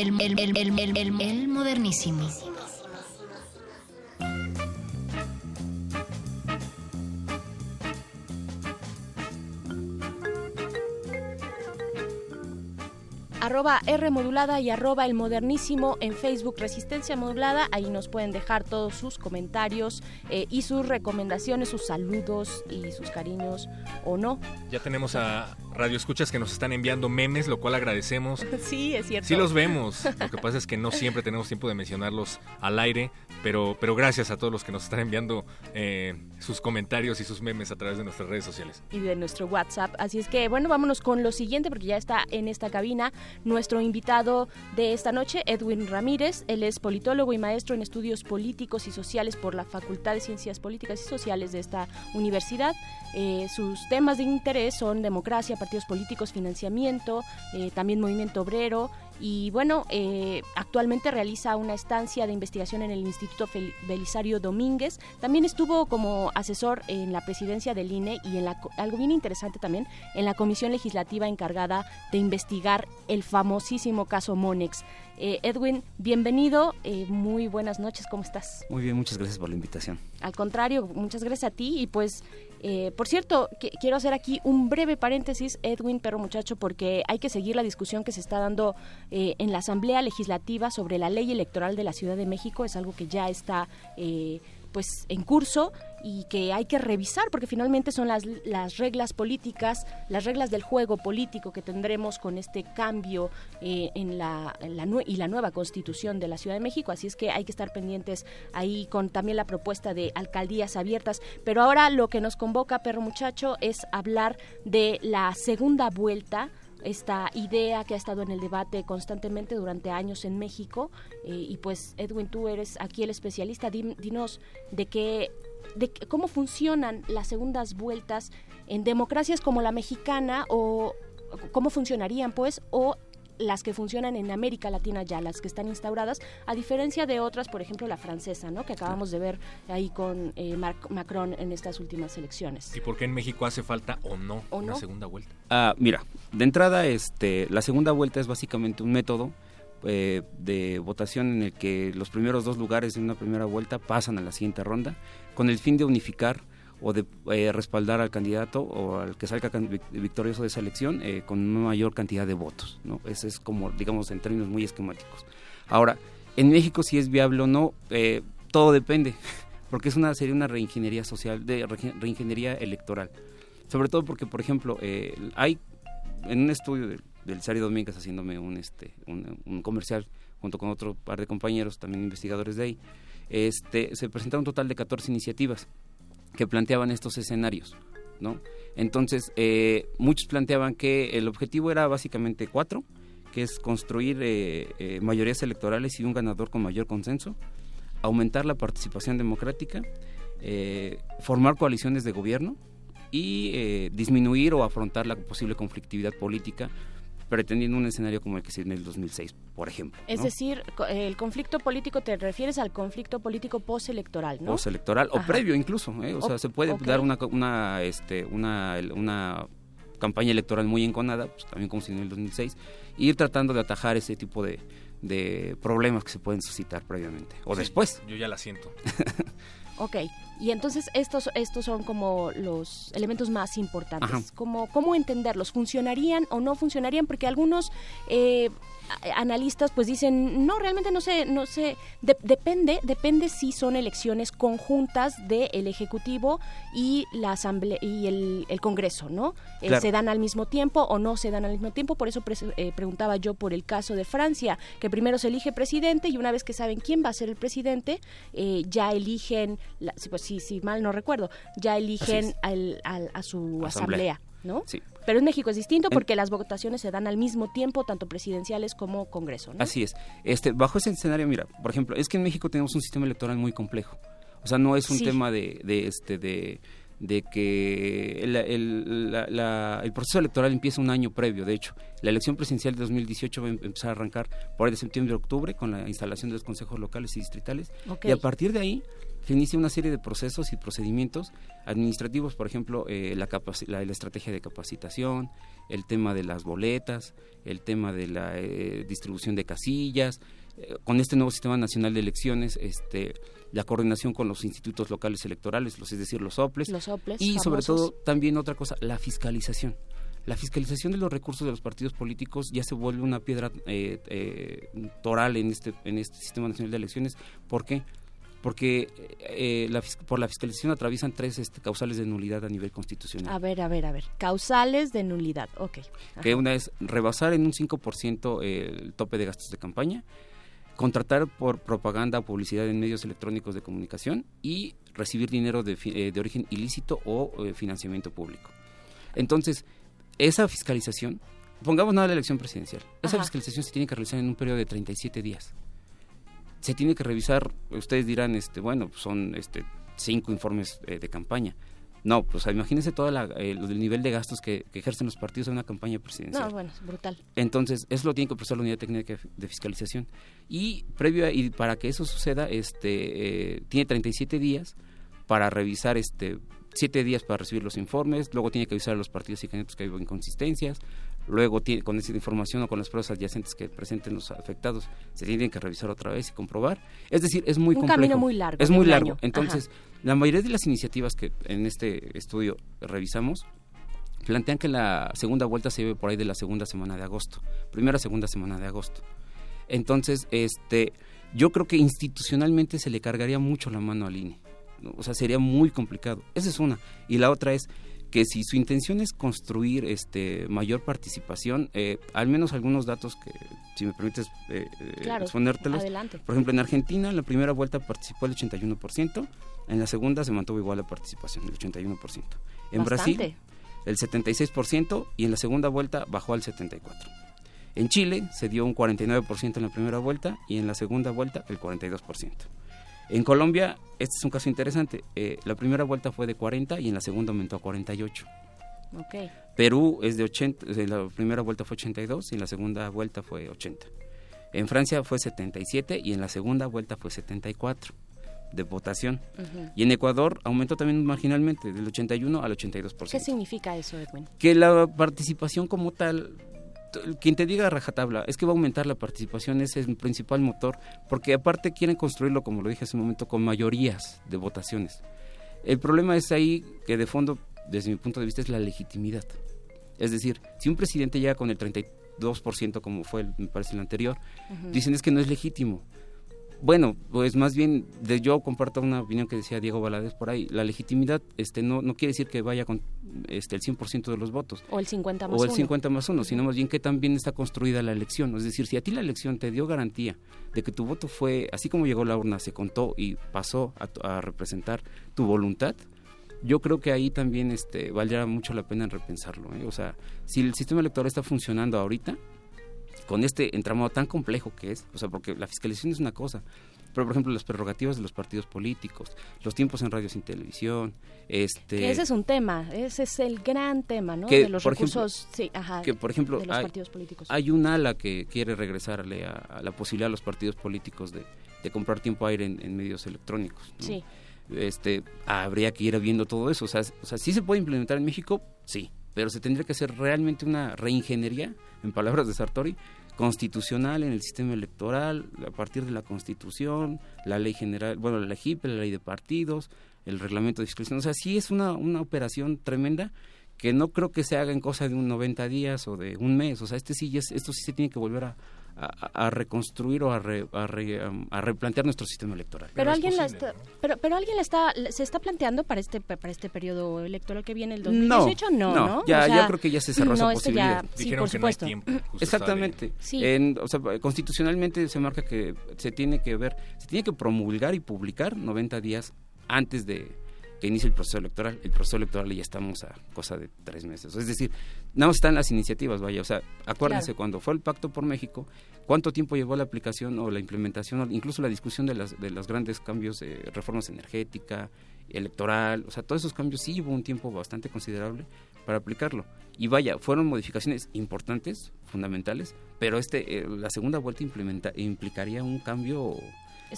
El, el, el, el, el, el, el modernísimo. arroba R modulada y arroba el modernísimo en Facebook Resistencia Modulada. Ahí nos pueden dejar todos sus comentarios eh, y sus recomendaciones, sus saludos y sus cariños o no. Ya tenemos a Radio Escuchas que nos están enviando memes, lo cual agradecemos. Sí, es cierto. Sí los vemos. Lo que pasa es que no siempre tenemos tiempo de mencionarlos al aire, pero, pero gracias a todos los que nos están enviando eh, sus comentarios y sus memes a través de nuestras redes sociales. Y de nuestro WhatsApp. Así es que, bueno, vámonos con lo siguiente porque ya está en esta cabina nuestro invitado de esta noche, Edwin Ramírez. Él es politólogo y maestro en estudios políticos y sociales por la Facultad de Ciencias Políticas y Sociales de esta universidad. Eh, sus temas de interés son democracia, partidos políticos, financiamiento, eh, también movimiento obrero y bueno, eh, actualmente realiza una estancia de investigación en el Instituto Belisario Domínguez. También estuvo como asesor en la presidencia del INE y en la, algo bien interesante también, en la comisión legislativa encargada de investigar el famosísimo caso Monex. Eh, Edwin, bienvenido, eh, muy buenas noches, ¿cómo estás? Muy bien, muchas gracias por la invitación. Al contrario, muchas gracias a ti y pues, eh, por cierto, quiero hacer aquí un breve paréntesis, Edwin, perro muchacho, porque hay que seguir la discusión que se está dando en la Asamblea Legislativa sobre la ley electoral de la Ciudad de México, es algo que ya está pues en curso y que hay que revisar porque finalmente son las, las reglas políticas, las reglas del juego político que tendremos con este cambio eh, en, la, y la nueva constitución de la Ciudad de México. Así es que hay que estar pendientes ahí con también la propuesta de alcaldías abiertas. Pero ahora lo que nos convoca, perro muchacho, es hablar de la segunda vuelta esta idea que ha estado en el debate constantemente durante años en México. Eh, y pues, Edwin, tú eres aquí el especialista. dinos de qué, de cómo funcionan las segundas vueltas en democracias como la mexicana o cómo funcionarían, pues, o las que funcionan en América Latina ya, las que están instauradas, a diferencia de otras, por ejemplo la francesa, ¿no? que acabamos de ver ahí con eh, Macron en estas últimas elecciones. ¿Y por qué en México hace falta o no una segunda vuelta? Ah, mira, de entrada, este, la segunda vuelta es básicamente un método eh, de votación en el que los primeros dos lugares en una primera vuelta pasan a la siguiente ronda con el fin de unificar o de eh, respaldar al candidato o al que salga victorioso de esa elección eh, con una mayor cantidad de votos. ¿no? Ese es como, digamos, en términos muy esquemáticos. Ahora, en México si es viable o no, eh, todo depende, porque es una sería una reingeniería social, de reingeniería electoral. Sobre todo porque, por ejemplo, hay en un estudio del, del Sari Domínguez haciéndome un, este, un, comercial junto con otro par de compañeros, también investigadores de ahí, este, se presentaron un total de 14 iniciativas que planteaban estos escenarios. Entonces, eh, muchos planteaban que el objetivo era básicamente cuatro, que es construir eh, eh, mayorías electorales y un ganador con mayor consenso, aumentar la participación democrática, formar coaliciones de gobierno y disminuir o afrontar la posible conflictividad política pretendiendo un escenario como el que se dio en el 2006, por ejemplo. Es decir, el conflicto político te refieres al conflicto político postelectoral, ¿no? Postelectoral o previo incluso, ¿eh? o, sea, se puede dar una, una, este, una, una campaña electoral muy enconada, pues, también como se dio en el 2006, y ir tratando de atajar ese tipo de, de problemas que se pueden suscitar previamente o después. Yo ya la siento. Ok, y entonces estos, estos son como los elementos más importantes. Como, ¿Cómo entenderlos? ¿Funcionarían o no funcionarían? Porque algunos eh, analistas pues dicen, no, realmente no sé, no sé, depende, depende si son elecciones conjuntas del Ejecutivo y la Asamblea y el, Congreso, ¿no? Eh, se dan al mismo tiempo o no se dan al mismo tiempo, por eso eh, preguntaba yo por el caso de Francia, que primero se elige presidente y una vez que saben quién va a ser el presidente, eh, ya eligen, la, pues si, si mal no recuerdo, ya eligen al, a su asamblea. ¿no? Sí. Pero en México es distinto porque las votaciones se dan al mismo tiempo, tanto presidenciales como Congreso, ¿no? Así es. Este, bajo ese escenario, mira, por ejemplo, es que en México tenemos un sistema electoral muy complejo. O sea, no es un tema de, de, este, de, de que el, el- la- la- el proceso electoral empieza un año previo, de hecho. La elección presidencial de 2018 va a em- empezar a arrancar por ahí de septiembre octubre con la instalación de los consejos locales y distritales. Ok. Y a partir de ahí se inicia una serie de procesos y procedimientos administrativos, por ejemplo, eh, la, la, la estrategia de capacitación, el tema de las boletas, el tema de la eh, distribución de casillas, eh, con este nuevo sistema nacional de elecciones, este, la coordinación con los institutos locales electorales, los, es decir, los OPLES, Los soples y sobre todo también otra cosa, la fiscalización. La fiscalización de los recursos de los partidos políticos ya se vuelve una piedra eh, eh, toral en este, en este sistema nacional de elecciones. ¿Por qué? Porque eh, la por la fiscalización atraviesan tres este, causales de nulidad a nivel constitucional. A ver, a ver, a ver. Causales de nulidad. Ok. Ajá. que una es rebasar en un 5% el tope de gastos de campaña, contratar por propaganda o publicidad en medios electrónicos de comunicación y recibir dinero de, eh, de origen ilícito o eh, financiamiento público. Entonces, esa fiscalización, pongamos nada la elección presidencial, esa Ajá. fiscalización se tiene que realizar en un periodo de 37 días. Se tiene que revisar, ustedes dirán, este, bueno, son este, cinco informes eh, de campaña. No, pues imagínense todo el nivel de gastos que, que ejercen los partidos en una campaña presidencial. No, bueno, es brutal. Entonces, eso lo tiene que procesar la unidad técnica de fiscalización. Y previo a- y para que eso suceda, este eh, tiene 37 días para revisar este 7 días para recibir los informes, luego tiene que avisar a los partidos y candidatos que hay inconsistencias, luego tiene, con esa información o con las pruebas adyacentes que presenten los afectados, se tienen que revisar otra vez y comprobar. Es decir, es muy Un complejo. camino muy largo, Es muy largo. Entonces, la mayoría de las iniciativas que en este estudio revisamos plantean que la segunda vuelta se lleve por ahí de la segunda semana de agosto, primera segunda semana de agosto. Entonces, este, yo creo que institucionalmente se le cargaría mucho la mano al INE. ¿no? O sea, sería muy complicado. Esa es una. Y la otra es que si su intención es construir este mayor participación, eh, al menos algunos datos que, si me permites eh, eh, Claro, exponértelos. adelante. Por ejemplo, en Argentina, en la primera vuelta participó el 81%, en la segunda se mantuvo igual la participación, el 81%. En Brasil, el 76% y en la segunda vuelta bajó al 74%. En Chile se dio un 49% en la primera vuelta y en la segunda vuelta el 42%. En Colombia, este es un caso interesante, eh, la primera vuelta fue de 40 y en la segunda aumentó a 48. Ok. Perú es de 80, eh, la primera vuelta fue 82 y en la segunda vuelta fue 80. En Francia fue 77 y en la segunda vuelta fue 74 de votación. Ujú. Y en Ecuador aumentó también marginalmente, del 81 al 82%. ¿Qué significa eso, Edwin? Que la participación como tal, quien te diga rajatabla, es que va a aumentar la participación, ese es el principal motor, porque aparte quieren construirlo, como lo dije hace un momento, con mayorías de votaciones. El problema es ahí que de fondo, desde mi punto de vista, es la legitimidad. Es decir, si un presidente llega con el 32%, como fue, el- me parece, el anterior, Ujú. dicen es que no es legítimo. Bueno, pues más bien de yo comparto una opinión que decía Diego Valadez por ahí. La legitimidad este no no quiere decir que vaya con este el 100% de los votos O el 50 más o el uno. 50 más uno, sino más bien que también está construida la elección. Es decir, si a ti la elección te dio garantía de que tu voto fue, así como llegó la urna, se contó y pasó a, representar tu voluntad, yo creo que ahí también este, valdría mucho la pena en repensarlo. ¿eh? O sea, si el sistema electoral está funcionando ahorita, con este entramado tan complejo que es, o sea, porque la fiscalización es una cosa, pero por ejemplo las prerrogativas de los partidos políticos, los tiempos en radio sin televisión, este... Que ese es un tema, ese es el gran tema, ¿no? Que, de los ejemplo, recursos, sí, ajá, que por ejemplo de los hay, partidos políticos. hay un ala que quiere regresarle a, a la posibilidad a los partidos políticos de, de comprar tiempo aire en, en medios electrónicos. ¿no? Sí. Este, habría que ir viendo todo eso. O sea, o sea, sí se puede implementar en México, sí, pero se tendría que hacer realmente una reingeniería, en palabras de Sartori, constitucional en el sistema electoral, a partir de la Constitución, la ley general, bueno, la LEGIP, la ley de partidos, el reglamento de fiscalización. O sea, sí es una, una operación tremenda que no creo que se haga en cosa de un 90 días o de un mes. O sea, este sí es, esto sí se tiene que volver a, a, a reconstruir o a, re- a, re- um, a replantear nuestro sistema electoral. Pero, alguien la está, pero, pero alguien la está, se está planteando para este para este periodo electoral que viene el 2018 no, no, no, ya, O sea, ya creo que ya se cerró esa este posibilidad. ya- sí, por supuesto. Exactamente. Sí. En- o sea, constitucionalmente se marca que se tiene que ver, se tiene que promulgar y publicar 90 días antes de, que inicie el proceso electoral. El proceso electoral ya estamos a cosa de tres meses. Es decir, no están las iniciativas, vaya. O sea, acuérdense, Claro. cuando fue el Pacto por México, ¿cuánto tiempo llevó la aplicación o la implementación, incluso la discusión de, las, de los grandes cambios de reformas energética, electoral? O sea, todos esos cambios sí llevó un tiempo bastante considerable para aplicarlo. Y vaya, fueron modificaciones importantes, fundamentales, pero este eh, la segunda vuelta implementa, implicaría un cambio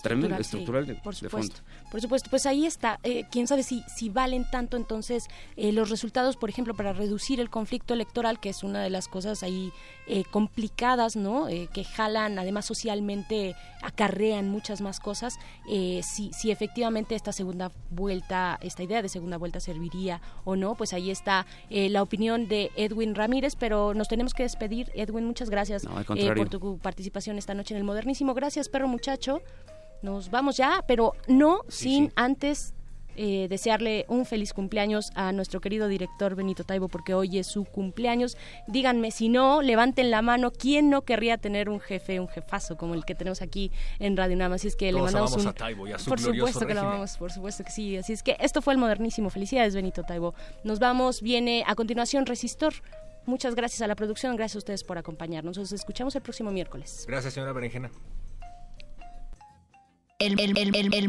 tremendo, sí, estructural de, por de fondo. Por supuesto, pues ahí está. Eh, Quién sabe si, si valen tanto entonces eh, los resultados, por ejemplo, para reducir el conflicto electoral, que es una de las cosas ahí eh, complicadas, ¿no? Eh, que jalan, además socialmente acarrean muchas más cosas. Eh, si, si efectivamente esta segunda vuelta, esta idea de segunda vuelta serviría o no, pues ahí está eh, la opinión de Edwin Ramírez, pero nos tenemos que despedir. Edwin, muchas gracias No, por tu participación esta noche en el Modernísimo. Gracias, perro muchacho. Nos vamos ya, pero no sin antes eh, desearle un feliz cumpleaños a nuestro querido director Benito Taibo, porque hoy es su cumpleaños. Díganme, si no, levanten la mano, ¿quién no querría tener un jefe, un jefazo como el que tenemos aquí en Radio Nama? Así es que le mandamos un... a Taibo y a su por supuesto que lo amamos, por supuesto que sí. Así es que esto fue el Modernísimo. Felicidades, Benito Taibo. Nos vamos, viene a continuación Resistor. Muchas gracias a la producción, gracias a ustedes por acompañarnos. Nos escuchamos el próximo miércoles. Gracias, señora Berenjena. El, el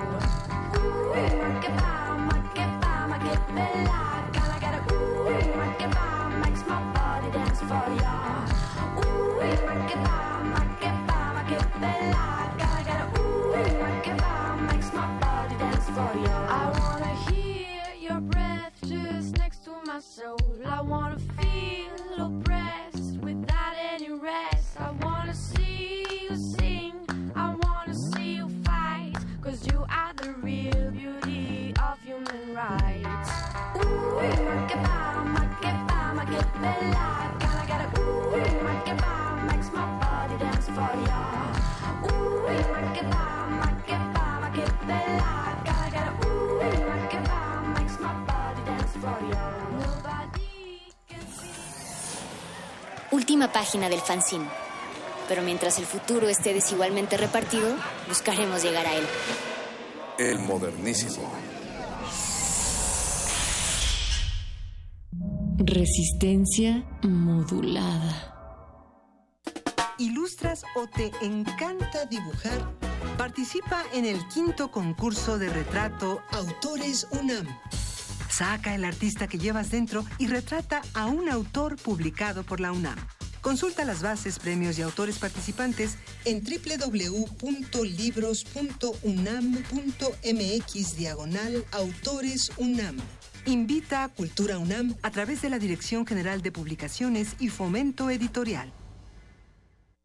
so Última página del fanzine. Pero mientras el futuro esté desigualmente repartido, buscaremos llegar a él. El modernísimo. Resistencia modulada. ¿Ilustras o te encanta dibujar? Participa en el quinto concurso de retrato Autores UNAM. Saca el artista que llevas dentro y retrata a un autor publicado por la UNAM. Consulta las bases, premios y autores participantes en www.libros.unam.mx diagonal Autores UNAM. Invita a Cultura UNAM a través de la Dirección General de Publicaciones y Fomento Editorial.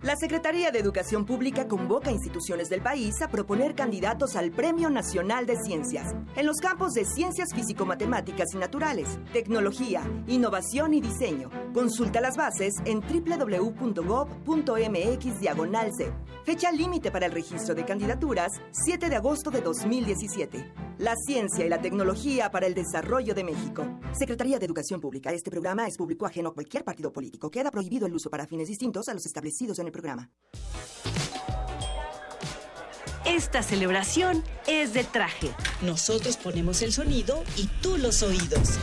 La Secretaría de Educación Pública convoca a instituciones del país a proponer candidatos al Premio Nacional de Ciencias en los campos de ciencias físico-matemáticas y naturales, tecnología, innovación y diseño. Consulta las bases en www.gov.mx diagonal C. Fecha límite para el registro de candidaturas 7 de agosto de 2017. La ciencia y la tecnología para el desarrollo de México. Secretaría de Educación Pública. Este programa es público ajeno a cualquier partido político. Queda prohibido el uso para fines distintos a los establecidos en el programa. Esta celebración es de traje. Nosotros ponemos el sonido y tú los oídos.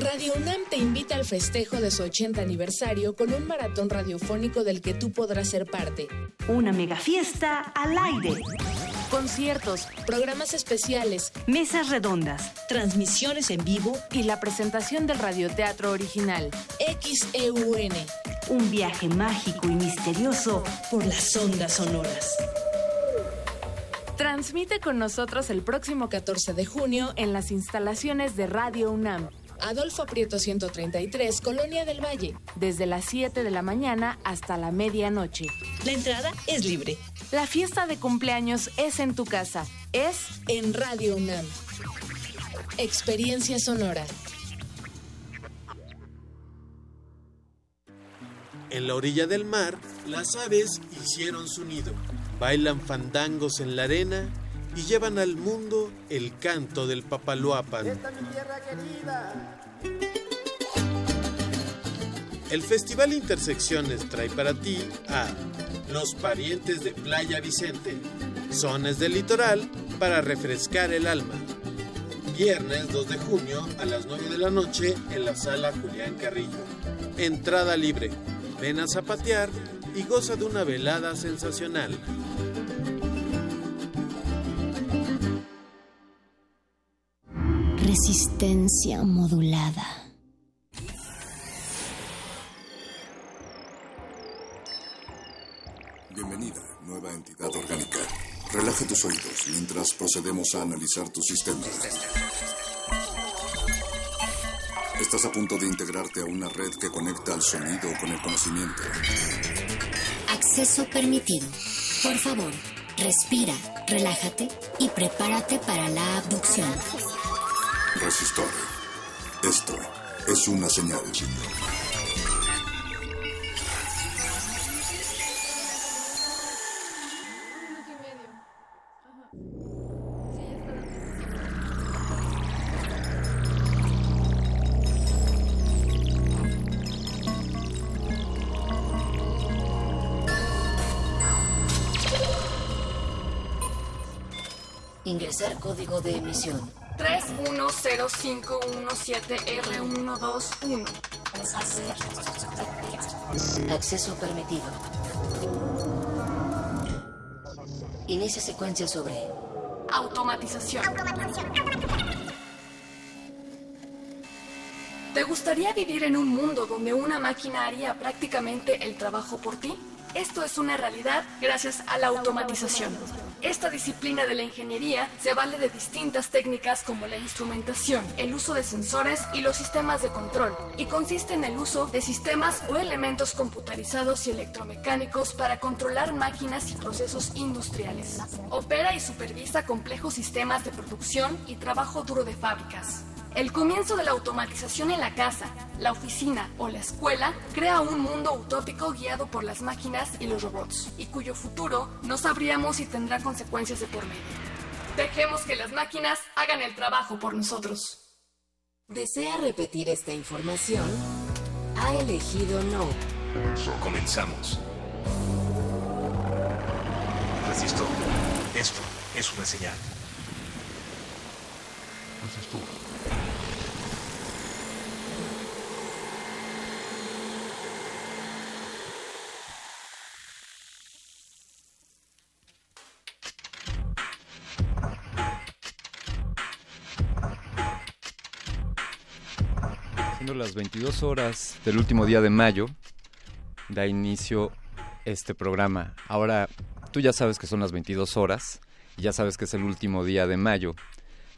Radio UNAM te invita al festejo de su 80 aniversario con un maratón radiofónico del que tú podrás ser parte. Una mega fiesta al aire. conciertos, programas especiales, mesas redondas, transmisiones en vivo y la presentación del radioteatro original XEUN. Un viaje mágico y misterioso por las ondas sonoras. Transmite con nosotros el próximo 14 de junio en las instalaciones de Radio UNAM. Adolfo Prieto 133, Colonia del Valle, desde las 7 de la mañana hasta la medianoche. La entrada es libre. La fiesta de cumpleaños es en tu casa, es en Radio UNAM. Experiencia sonora. En la orilla del mar, las aves hicieron su nido, bailan fandangos en la arena y llevan al mundo el canto del papaloapan. El Festival Intersecciones trae para ti a Los Parientes de Playa Vicente, Zones del Litoral para refrescar el alma. Viernes 2 de junio a las 9 de la noche en la sala Julián Carrillo. Entrada libre. Ven a zapatear y goza de una velada sensacional. Resistencia modulada. Bienvenida, nueva entidad orgánica. Relaja tus oídos mientras procedemos a analizar tu sistema. Estás a punto de integrarte a una red que conecta al sonido con el conocimiento. Acceso permitido. Por favor, respira, relájate y prepárate para la abducción. Resistor. Esto es una señal. Ingresar código de emisión. 310517R121. Acceso permitido. Inicia secuencia sobre Automatización. ¿Te gustaría vivir en un mundo donde una máquina haría prácticamente el trabajo por ti? Esto es una realidad gracias a la automatización. Esta disciplina de la ingeniería se vale de distintas técnicas como la instrumentación, el uso de sensores y los sistemas de control, y consiste en el uso de sistemas o elementos computarizados y electromecánicos para controlar máquinas y procesos industriales. Opera y supervisa complejos sistemas de producción y trabajo duro de fábricas. El comienzo de la automatización en la casa, la oficina o la escuela crea un mundo utópico guiado por las máquinas y los robots, y cuyo futuro no sabríamos si tendrá consecuencias de por medio. Dejemos que las máquinas hagan el trabajo por nosotros. ¿Desea repetir esta información? Ha elegido no. Comenzamos. Resistor. Esto es una señal. Resistor. Las 22 horas del último día de mayo, da inicio este programa. Ahora, tú ya sabes que son las 22 horas y ya sabes que es el último día de mayo.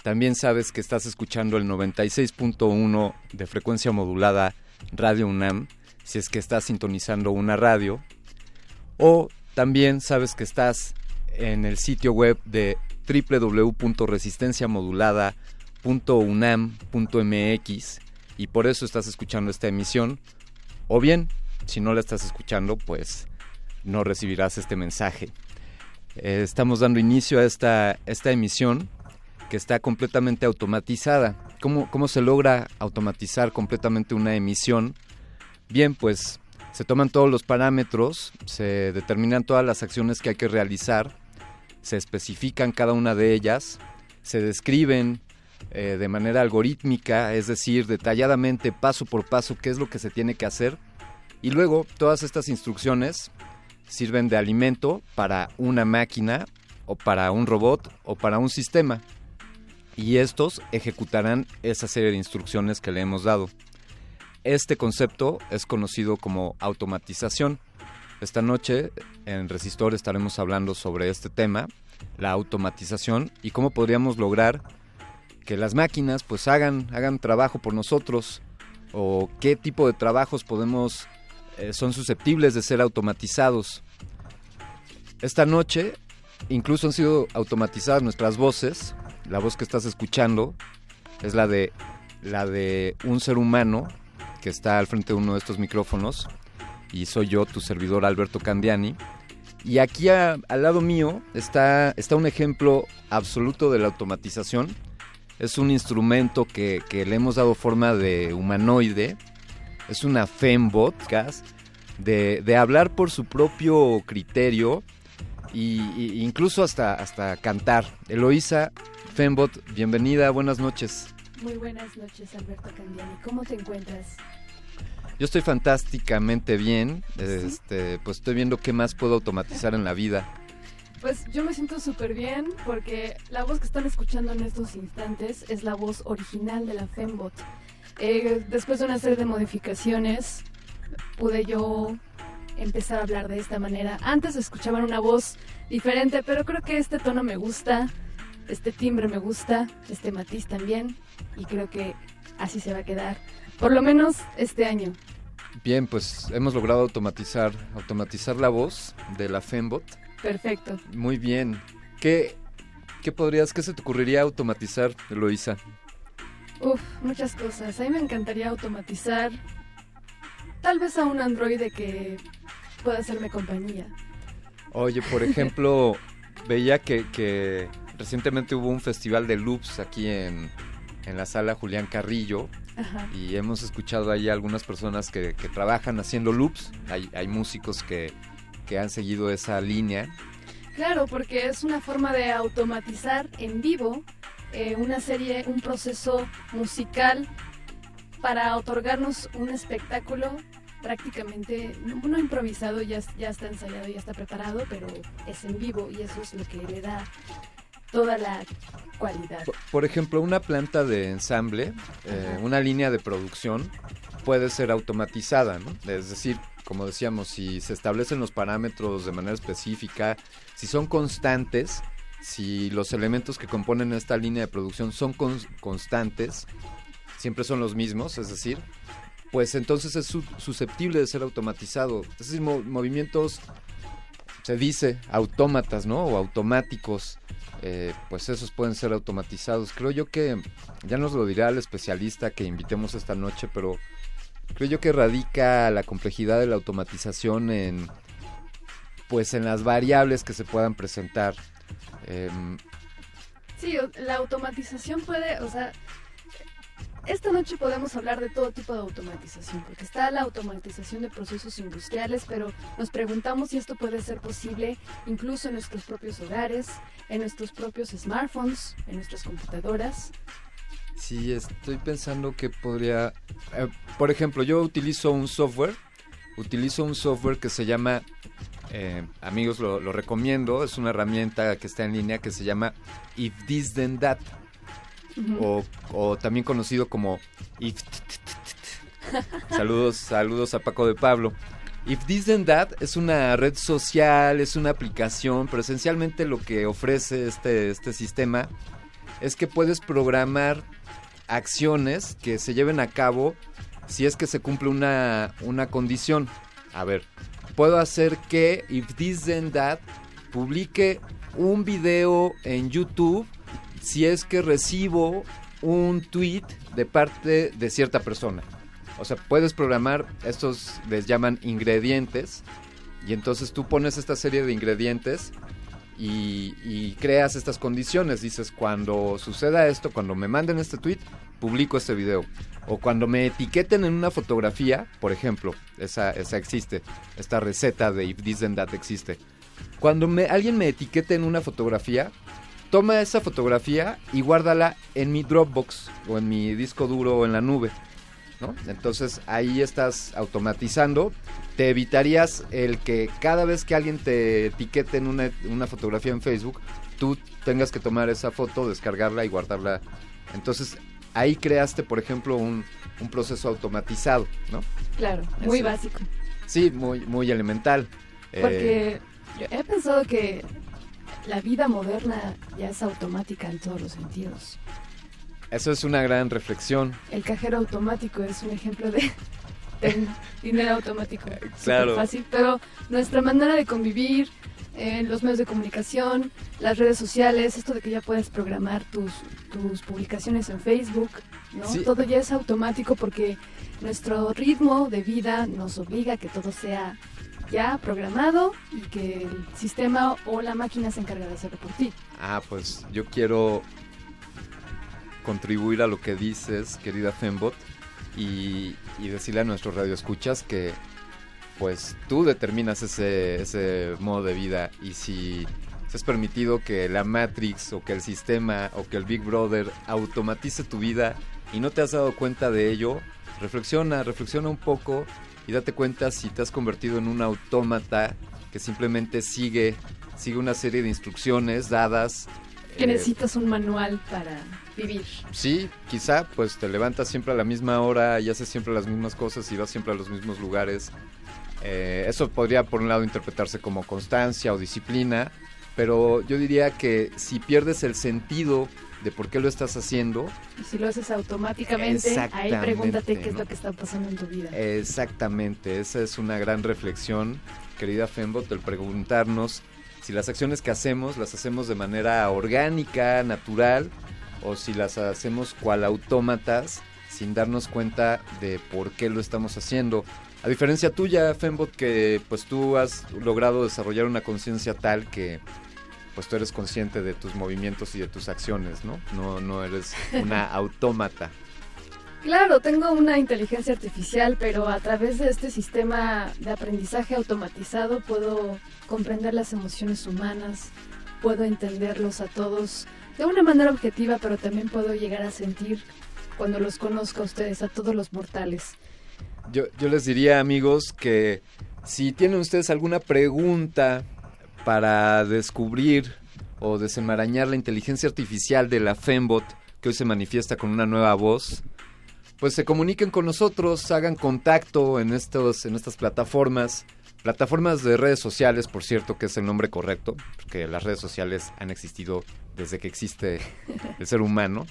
También sabes que estás escuchando el 96.1 de frecuencia modulada Radio UNAM, si es que estás sintonizando una radio. O también sabes que estás en el sitio web de www.resistenciamodulada.unam.mx y por eso estás escuchando esta emisión. O bien, si no la estás escuchando, pues no recibirás este mensaje. Eh, estamos dando inicio a esta, esta emisión que está completamente automatizada. ¿Cómo, ¿Cómo se logra automatizar completamente una emisión? Bien, pues se toman todos los parámetros, se determinan todas las acciones que hay que realizar, se especifican cada una de ellas, se describen eh, de manera algorítmica, es decir, detalladamente, paso por paso, qué es lo que se tiene que hacer. Y luego todas estas instrucciones sirven de alimento para una máquina o para un robot o para un sistema. Y estos ejecutarán esa serie de instrucciones que le hemos dado. Este concepto es conocido como automatización. Esta noche en Resistor estaremos hablando sobre este tema, la automatización y cómo podríamos lograr que las máquinas pues hagan, hagan trabajo por nosotros o qué tipo de trabajos podemos eh, son susceptibles de ser automatizados. Esta noche incluso han sido automatizadas nuestras voces. La voz que estás escuchando es la de la de un ser humano que está al frente de uno de estos micrófonos y soy yo, tu servidor Alberto Candiani. Y aquí al lado mío está, está un ejemplo absoluto de la automatización. Es un instrumento que, que le hemos dado forma de humanoide. Es una Fembot gas, de, de hablar por su propio criterio y, y incluso hasta, hasta cantar. Eloísa Fembot, bienvenida, buenas noches. Muy buenas noches, Alberto Candiani. ¿Cómo te encuentras? Yo estoy fantásticamente bien. Este, pues estoy viendo qué más puedo automatizar en la vida. Pues yo me siento súper bien porque la voz que están escuchando en estos instantes es la voz original de la Fembot. Eh, después de una serie de modificaciones pude yo empezar a hablar de esta manera. Antes escuchaban una voz diferente, pero creo que este tono me gusta, este timbre me gusta, este matiz también y creo que así se va a quedar, por lo menos este año. Bien, pues hemos logrado automatizar, automatizar la voz de la Fembot. Perfecto. Muy bien. ¿Qué, qué podrías, qué se te ocurriría automatizar, Eloísa? Uf, muchas cosas. A mí me encantaría automatizar tal vez a un androide que pueda hacerme compañía. Oye, por ejemplo, veía que, que recientemente hubo un festival de loops aquí en, en la sala Julián Carrillo Ajá. y hemos escuchado ahí algunas personas que, que trabajan haciendo loops. Hay, hay músicos que, que han seguido esa línea. Claro, porque es una forma de automatizar en vivo eh, una serie, un proceso musical para otorgarnos un espectáculo prácticamente, no, improvisado, ya, ya está ensayado, ya está preparado, pero es en vivo y eso es lo que le da toda la cualidad. Por, por ejemplo, una planta de ensamble, eh, una línea de producción, puede ser automatizada. Es decir, como decíamos, si se establecen los parámetros de manera específica, si son constantes, si los elementos que componen esta línea de producción son cons- constantes, siempre son los mismos, es decir, pues entonces es su- susceptible de ser automatizado. Es decir, mo- movimientos, se dice, autómatas, ¿no? O automáticos, eh, pues esos pueden ser automatizados. Creo yo que, ya nos lo dirá el especialista que invitemos esta noche, pero creo yo que radica la complejidad de la automatización en, pues en las variables que se puedan presentar. Em, Sí, la automatización puede, o sea, esta noche podemos hablar de todo tipo de automatización, porque está la automatización de procesos industriales, pero nos preguntamos si esto puede ser posible incluso en nuestros propios hogares, en nuestros propios smartphones, en nuestras computadoras. Sí, estoy pensando que podría... eh, por ejemplo, yo utilizo un software, utilizo un software que se llama, eh, amigos, lo, lo recomiendo, es una herramienta que está en línea que se llama If This Then That, o, o también conocido como If... Saludos, saludos a Paco de Pablo. If This Then That es una red social, es una aplicación, pero esencialmente lo que ofrece este, este sistema es que puedes programar acciones que se lleven a cabo si es que se cumple una, una condición. A ver, puedo hacer que If This Then That publique un video en YouTube si es que recibo un tweet de parte de cierta persona. O sea, puedes programar, estos les llaman ingredientes, y entonces tú pones esta serie de ingredientes y, y creas estas condiciones. Dices, cuando suceda esto, cuando me manden este tweet, publico este video. O cuando me etiqueten en una fotografía, por ejemplo, esa, esa existe, esta receta de If This Then That existe. Cuando me, alguien me etiquete en una fotografía, toma esa fotografía y guárdala en mi Dropbox o en mi disco duro o en la nube. ¿no? Entonces ahí estás automatizando. Te evitarías el que cada vez que alguien te etiquete en una, una fotografía en Facebook, tú tengas que tomar esa foto, descargarla y guardarla. Entonces ahí creaste, por ejemplo, un, un proceso automatizado, ¿no? Claro, muy Así. básico. Sí, muy, muy elemental. Eh, Porque yo he pensado que la vida moderna ya es automática en todos los sentidos. eso es una gran reflexión. El cajero automático es un ejemplo de, de dinero automático. claro. Fácil, pero nuestra manera de convivir, eh, los medios de comunicación, las redes sociales, esto de que ya puedes programar tus, tus publicaciones en Facebook, ¿no? Sí. Todo ya es automático porque nuestro ritmo de vida nos obliga a que todo sea ya programado y que el sistema o la máquina se encarga de hacerlo por ti. Ah, pues yo quiero contribuir a lo que dices, querida Fembot, y, y decirle a nuestros radioescuchas que pues tú determinas ese, ese modo de vida y si es permitido que la Matrix o que el sistema o que el Big Brother automatice tu vida y no te has dado cuenta de ello, reflexiona, reflexiona un poco y date cuenta si te has convertido en un autómata que simplemente sigue, sigue una serie de instrucciones dadas. Que eh, necesitas un manual para vivir. Sí, quizá pues te levantas siempre a la misma hora y haces siempre las mismas cosas y vas siempre a los mismos lugares. Eh, eso podría por un lado interpretarse como constancia o disciplina, pero yo diría que si pierdes el sentido de por qué lo estás haciendo, Y si lo haces automáticamente, ahí pregúntate qué es lo que está pasando en tu vida. Exactamente, esa es una gran reflexión, querida Fembot, el preguntarnos si las acciones que hacemos las hacemos de manera orgánica, natural, o si las hacemos cual autómatas sin darnos cuenta de por qué lo estamos haciendo. A diferencia tuya, Fembot, que pues tú has logrado desarrollar una conciencia tal que pues tú eres consciente de tus movimientos y de tus acciones, ¿no? No, no eres una autómata. Claro, tengo una inteligencia artificial, pero a través de este sistema de aprendizaje automatizado puedo comprender las emociones humanas, puedo entenderlos a todos de una manera objetiva, pero también puedo llegar a sentir cuando los conozco a ustedes, a todos los mortales. Yo, les diría, amigos, que si tienen ustedes alguna pregunta para descubrir o desenmarañar la inteligencia artificial de la Fembot, que hoy se manifiesta con una nueva voz, pues se comuniquen con nosotros, hagan contacto en, estos, en estas plataformas. Plataformas de redes sociales, por cierto, que es el nombre correcto, porque las redes sociales han existido desde que existe el ser humano.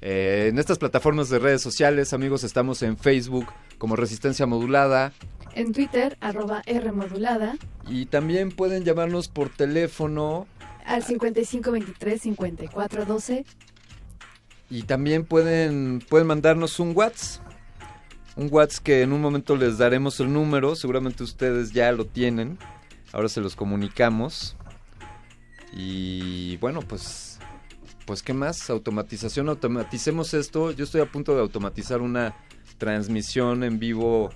Eh, en estas plataformas de redes sociales, amigos, estamos en Facebook como Resistencia Modulada En Twitter, arroba R modulada, y también pueden llamarnos por teléfono al 5523-5412. y también pueden, pueden mandarnos un WhatsApp. Un WhatsApp que en un momento les daremos el número, seguramente ustedes ya lo tienen. Ahora se los comunicamos. Y bueno, pues pues qué más, automatización, automaticemos esto. Yo estoy a punto de automatizar una transmisión en vivo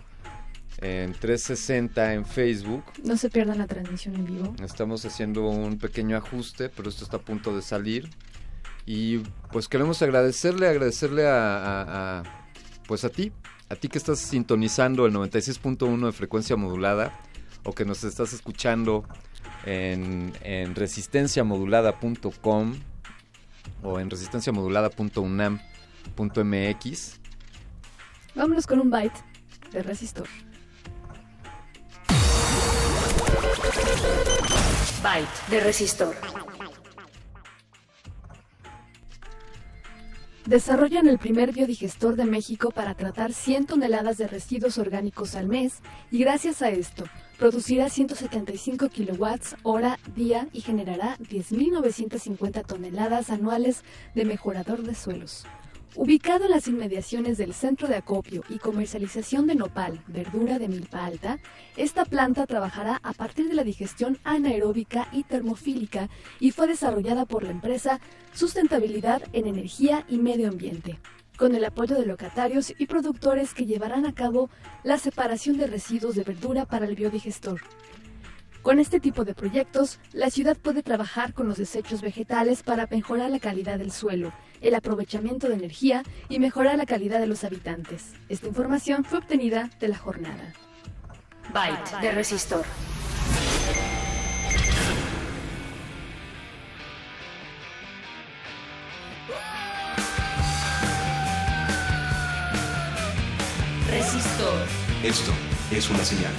en 360 en Facebook. No se pierdan la transmisión en vivo. Estamos haciendo un pequeño ajuste, pero esto está a punto de salir. Y pues queremos agradecerle, agradecerle a, a- a, pues a ti, a ti que estás sintonizando el 96.1 de frecuencia modulada o que nos estás escuchando en, en resistenciamodulada.com o en resistenciamodulada.unam.mx. Vámonos con un byte de resistor. Byte de resistor. Desarrollan el primer biodigestor de México para tratar 100 toneladas de residuos orgánicos al mes y gracias a esto producirá 175 kilowatts hora día y generará 10.950 toneladas anuales de mejorador de suelos. Ubicado en las inmediaciones del centro de acopio y comercialización de nopal, verdura de milpa alta, esta planta trabajará a partir de la digestión anaeróbica y termofílica y fue desarrollada por la empresa Sustentabilidad en Energía y Medio Ambiente, con el apoyo de locatarios y productores que llevarán a cabo la separación de residuos de verdura para el biodigestor. Con este tipo de proyectos, la ciudad puede trabajar con los desechos vegetales para mejorar la calidad del suelo, el aprovechamiento de energía y mejorar la calidad de los habitantes. Esta información fue obtenida de la jornada. Byte de resistor. Resistor. Esto es una señal.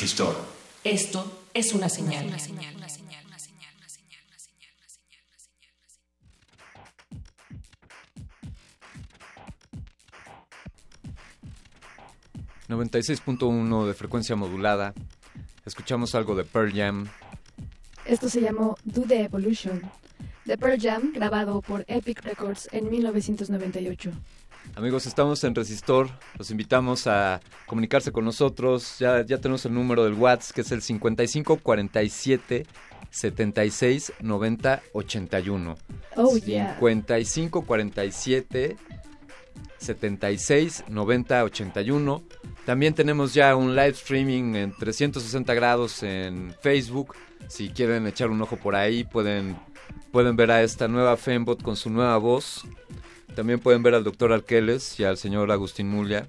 Resistor. Esto es una señal. 96.1 de frecuencia modulada. Escuchamos algo de Pearl Jam. Esto se llamó Do the Evolution, de Pearl Jam, grabado por Epic Records en 1998. Amigos, estamos en Resistor. Los invitamos a comunicarse con nosotros. Ya, ya tenemos el número del WhatsApp, que es el 5547 76 90 81. Oh, yeah. 5547 76 90 81. También tenemos ya un live streaming en 360 grados en Facebook. Si quieren echar un ojo por ahí, pueden, pueden ver a esta nueva Fembot con su nueva voz. También pueden ver al doctor Arqueles y al señor Agustín Mulia.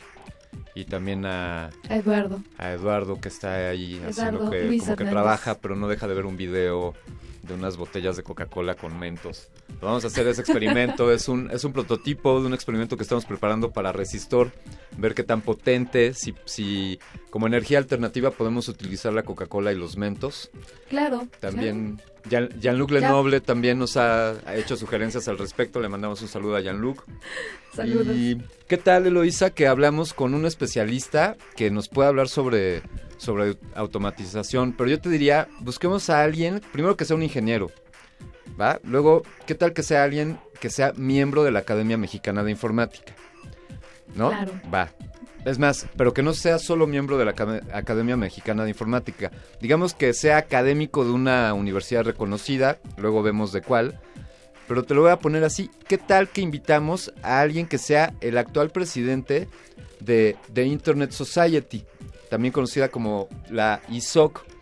y también a, A Eduardo. a Eduardo que está ahí Eduardo haciendo que Luis como que Hernández. trabaja pero no deja de ver un video de unas botellas de Coca-Cola con mentos. Vamos a hacer ese experimento, es un es un prototipo de un experimento que estamos preparando para Resistor, ver qué tan potente si si como energía alternativa podemos utilizar la Coca-Cola y los mentos. Claro. También Jean- Jean-Luc Ya. Lenoble también nos ha, ha hecho sugerencias al respecto. Le mandamos un saludo a Jean-Luc. Saludos. ¿Y qué tal, Eloisa, que hablamos con un especialista que nos puede hablar sobre, sobre automatización? Pero yo te diría, busquemos a alguien, primero que sea un ingeniero, ¿va? Luego, ¿qué tal que sea alguien que sea miembro de la Academia Mexicana de Informática? ¿No? Claro. Va. Es más, pero que no sea solo miembro de la Acad- Academia Mexicana de Informática. Digamos que sea académico de una universidad reconocida, luego vemos de cuál. Pero te lo voy a poner así. ¿Qué tal que invitamos a alguien que sea el actual presidente de, de Internet Society? También conocida como la ISOC. ¿Qué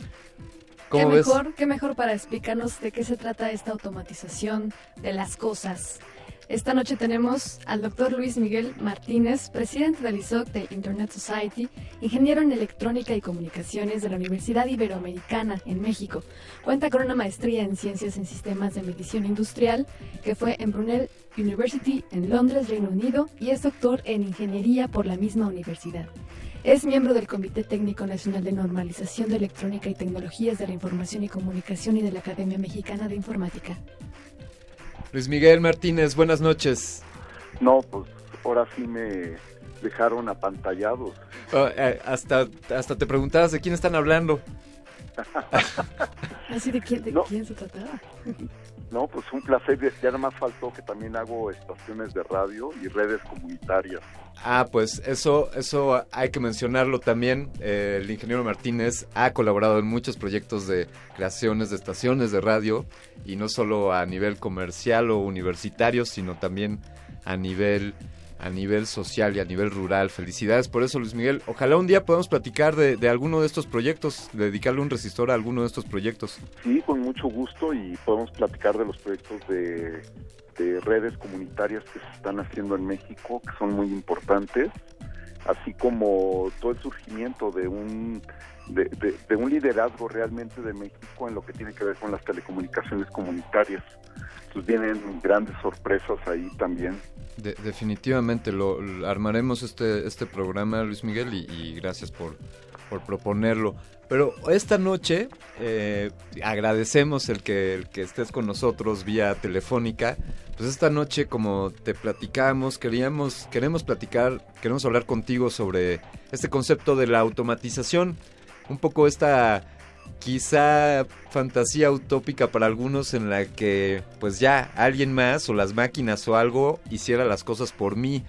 ¿Cómo ves? mejor, qué mejor para explicarnos de qué se trata esta automatización de las cosas? Esta noche tenemos al doctor Luis Miguel Martínez, presidente del ISOC de Internet Society, ingeniero en electrónica y comunicaciones de la Universidad Iberoamericana en México. Cuenta con una maestría en ciencias en sistemas de medición industrial que fue en Brunel University en Londres, Reino Unido, y es doctor en ingeniería por la misma universidad. Es miembro del Comité Técnico Nacional de Normalización de Electrónica y Tecnologías de la Información y Comunicación y de la Academia Mexicana de Informática. Luis Miguel Martínez, buenas noches. No, pues ahora sí me dejaron apantallados. Oh, eh, hasta, hasta te preguntabas de quién están hablando. Así de quién, de quién se trataba. No, pues un placer. Ya nada más faltó que también hago estaciones de radio y redes comunitarias. Ah, pues eso, eso hay que mencionarlo también. Eh, el ingeniero Martínez ha colaborado en muchos proyectos de creaciones de estaciones de radio y no solo a nivel comercial o universitario, sino también a nivel a nivel social y a nivel rural. Felicidades por eso, Luis Miguel. Ojalá un día podamos platicar de, alguno de estos proyectos, dedicarle un resistor a alguno de estos proyectos. Sí, con mucho gusto y podemos platicar de los proyectos de, de redes comunitarias que se están haciendo en México, que son muy importantes, así como todo el surgimiento de un de, un liderazgo realmente de México en lo que tiene que ver con las telecomunicaciones comunitarias. Entonces vienen grandes sorpresas ahí también. De- definitivamente lo, armaremos este, este programa, Luis Miguel, y, y gracias por, por proponerlo. Pero esta noche eh, agradecemos el que, el que estés con nosotros vía telefónica. Pues esta noche, como te platicamos, queríamos, queremos platicar, queremos hablar contigo sobre este concepto de la automatización. Un poco esta quizá fantasía utópica para algunos en la que pues ya alguien más o las máquinas o algo hiciera las cosas por mí.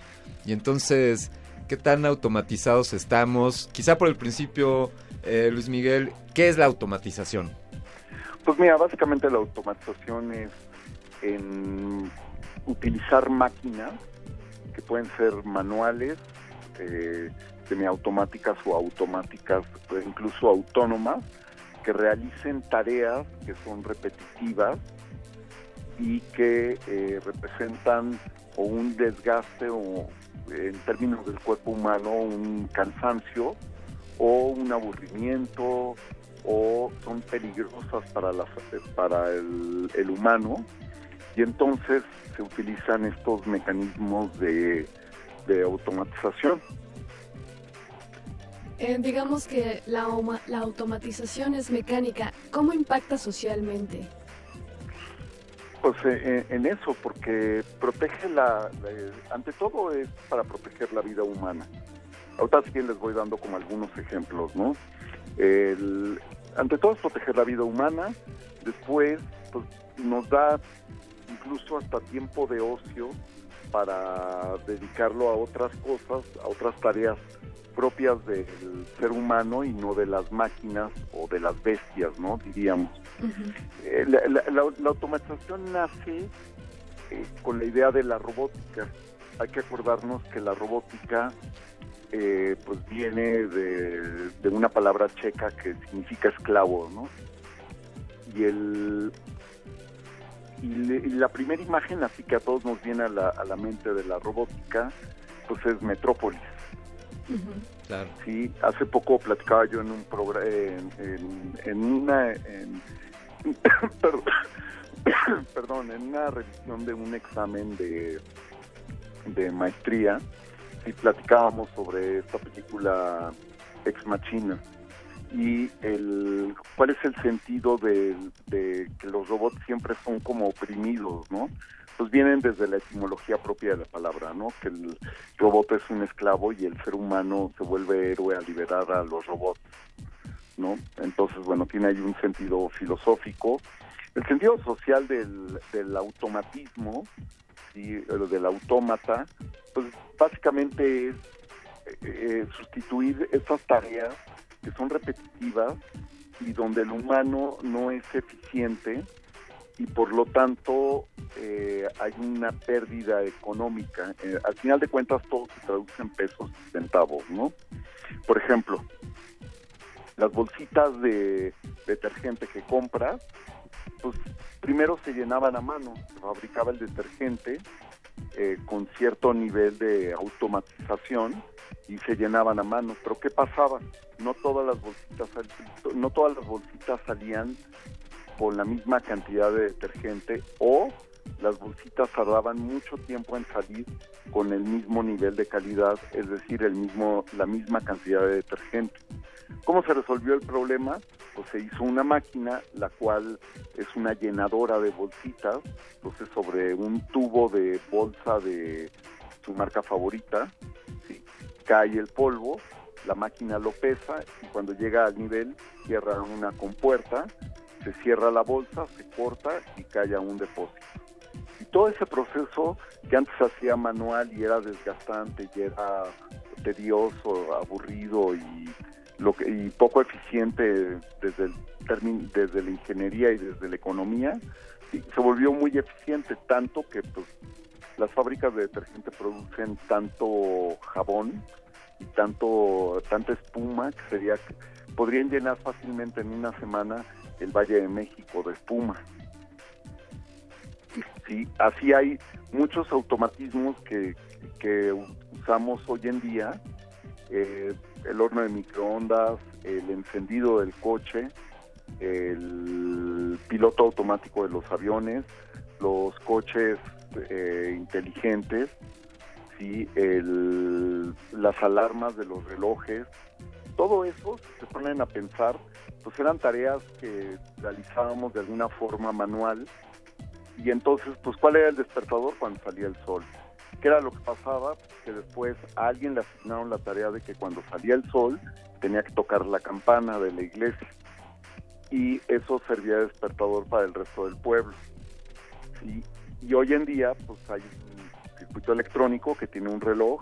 Y entonces, ¿qué tan automatizados estamos? Quizá por el principio, eh, Luis Miguel, ¿qué es la automatización? Pues mira, básicamente la automatización es en utilizar máquinas que pueden ser manuales, eh, semiautomáticas o automáticas, incluso autónomas, que realicen tareas que son repetitivas y que eh, representan o un desgaste o en términos del cuerpo humano un cansancio o un aburrimiento o son peligrosas para, la, para el, el humano y entonces se utilizan estos mecanismos de, de automatización. Eh, digamos que la, la automatización es mecánica. ¿Cómo impacta socialmente? Pues eh, en eso, porque protege la, ante todo es para proteger la vida humana. Ahorita sí les voy dando como algunos ejemplos, ¿no? El- ante todo es proteger la vida humana, después pues, nos da incluso hasta tiempo de ocio para dedicarlo a otras cosas, a otras tareas propias del ser humano y no de las máquinas o de las bestias, ¿no? Diríamos. Eh, la, la- la- la automatización nace eh, con la idea de la robótica. Hay que acordarnos que la robótica eh, pues viene de, de una palabra checa que significa esclavo, ¿no? Y el y, le- y la primera imagen, así que a todos nos viene a la, a la mente de la robótica, pues es Metrópolis. Sí, hace poco platicaba yo en un programa, en, en- en una, en- perdón, en una revisión de un examen de, de maestría, y platicábamos sobre esta película Ex Machina y el cuál es el sentido de, de que los robots siempre son como oprimidos, ¿no? Pues vienen desde la etimología propia de la palabra, ¿no? Que el robot es un esclavo y el ser humano se vuelve héroe al liberar a los robots, ¿no? Entonces, bueno, tiene ahí un sentido filosófico. El sentido social del, del automatismo y del autómata, pues básicamente es eh, sustituir estas tareas que son repetitivas y donde el humano no es eficiente y por lo tanto eh, hay una pérdida económica. Eh, al final de cuentas todo se traduce en pesos y centavos, ¿no? Por ejemplo, las bolsitas de detergente que compras, pues primero se llenaban a mano, se fabricaba el detergente eh, con cierto nivel de automatización y se llenaban a mano. Pero ¿qué pasaba? No todas las bolsitas, no todas las bolsitas salían con la misma cantidad de detergente o las bolsitas tardaban mucho tiempo en salir con el mismo nivel de calidad, es decir, el mismo, la misma cantidad de detergente. ¿Cómo se resolvió el problema? Pues se hizo una máquina, la cual es una llenadora de bolsitas, entonces sobre un tubo de bolsa de su marca favorita, ¿sí? cae el polvo, la máquina lo pesa y cuando llega al nivel cierra una compuerta, se cierra la bolsa, se corta y cae a un depósito. Y todo ese proceso que antes hacía manual y era desgastante y era tedioso, aburrido y lo que, y poco eficiente desde el término, desde la ingeniería y desde la economía, se volvió muy eficiente tanto que pues las fábricas de detergente producen tanto jabón y tanto tanta espuma que sería podrían llenar fácilmente en una semana el Valle de México de espuma. Sí, así hay muchos automatismos que, que usamos hoy en día, eh, el horno de microondas, el encendido del coche, el piloto automático de los aviones, los coches eh, inteligentes, sí, el, las alarmas de los relojes, todo eso, si se ponen a pensar, pues eran tareas que realizábamos de alguna forma manual y entonces, pues ¿cuál era el despertador cuando salía el sol? ¿Qué era lo que pasaba? Que después a alguien le asignaron la tarea de que cuando salía el sol tenía que tocar la campana de la iglesia y eso servía de despertador para el resto del pueblo. Y hoy en día, pues hay un circuito electrónico que tiene un reloj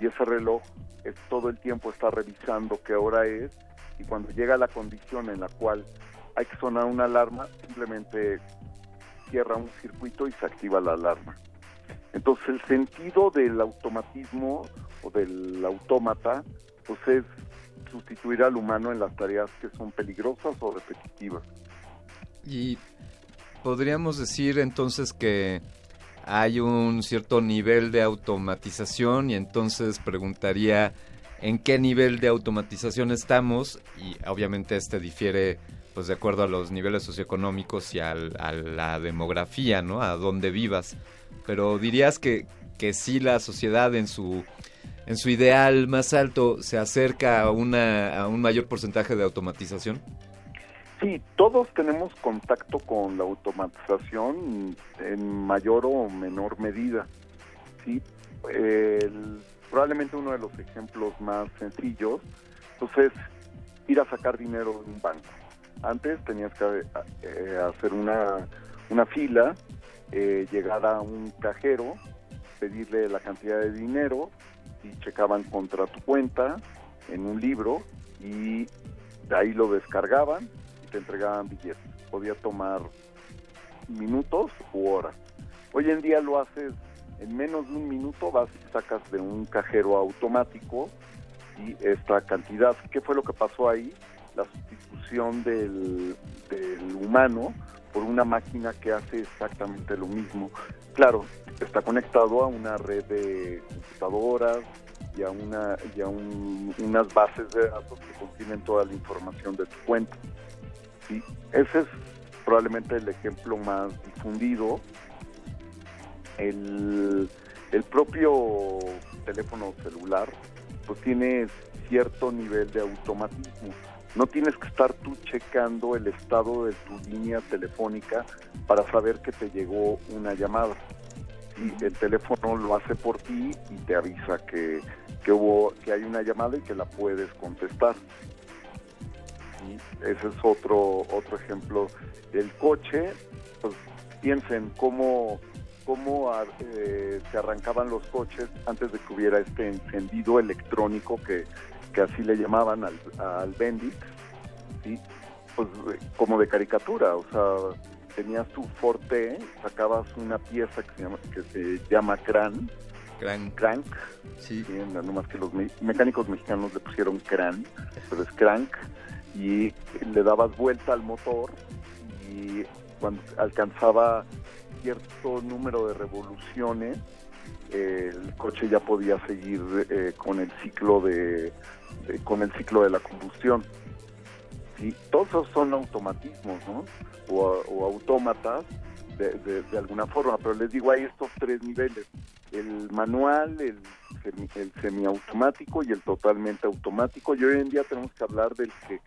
y ese reloj es todo el tiempo está revisando qué hora es y cuando llega la condición en la cual hay que sonar una alarma, simplemente cierra un circuito y se activa la alarma. Entonces el sentido del automatismo o del autómata pues es sustituir al humano en las tareas que son peligrosas o repetitivas. Y podríamos decir entonces que hay un cierto nivel de automatización y entonces preguntaría en qué nivel de automatización estamos y obviamente este difiere pues de acuerdo a los niveles socioeconómicos y a la demografía, ¿no? A dónde vivas. Pero dirías que, que sí la sociedad en su en su ideal más alto se acerca a una a un mayor porcentaje de automatización. Sí, todos tenemos contacto con la automatización en mayor o menor medida. Sí, El- probablemente uno de los ejemplos más sencillos pues es ir a sacar dinero de un banco. Antes tenías que eh, hacer una, una fila, eh, llegar a un cajero, pedirle la cantidad de dinero y checaban contra tu cuenta en un libro y de ahí lo descargaban entregaban billetes. Podía tomar minutos u horas. Hoy en día lo haces en menos de un minuto, vas y sacas de un cajero automático y esta cantidad. ¿Qué fue lo que pasó ahí? La sustitución del, del humano por una máquina que hace exactamente lo mismo. Claro, está conectado a una red de computadoras, y a, una, y a un- unas bases de datos que contienen toda la información de tu cuenta. Y ese es probablemente el ejemplo más difundido. El, el propio teléfono celular pues tiene cierto nivel de automatismo. No tienes que estar tú checando el estado de tu línea telefónica para saber que te llegó una llamada. Y el teléfono lo hace por ti y te avisa que, que hubo que hay una llamada y que la puedes contestar. Ese es otro otro ejemplo. El coche, pues piensen cómo cómo ar- eh, se arrancaban los coches antes de que hubiera este encendido electrónico que, que así le llamaban al, al Bendix, ¿sí? pues como de caricatura, o sea, tenías tu Forte, sacabas una pieza que se llama, que se llama CRAN, Crank. crank, sí. no más que los me- mecánicos mexicanos le pusieron cran, pero es crank, y le dabas vuelta al motor y cuando alcanzaba cierto número de revoluciones, el coche ya podía seguir eh, con el ciclo de, con el ciclo de la combustión. Sí, todos esos son automatismos, ¿no? O, o autómatas de, de- alguna forma, pero les digo, hay estos tres niveles, el manual, el, el semiautomático y el totalmente automático, y hoy en día tenemos que hablar del que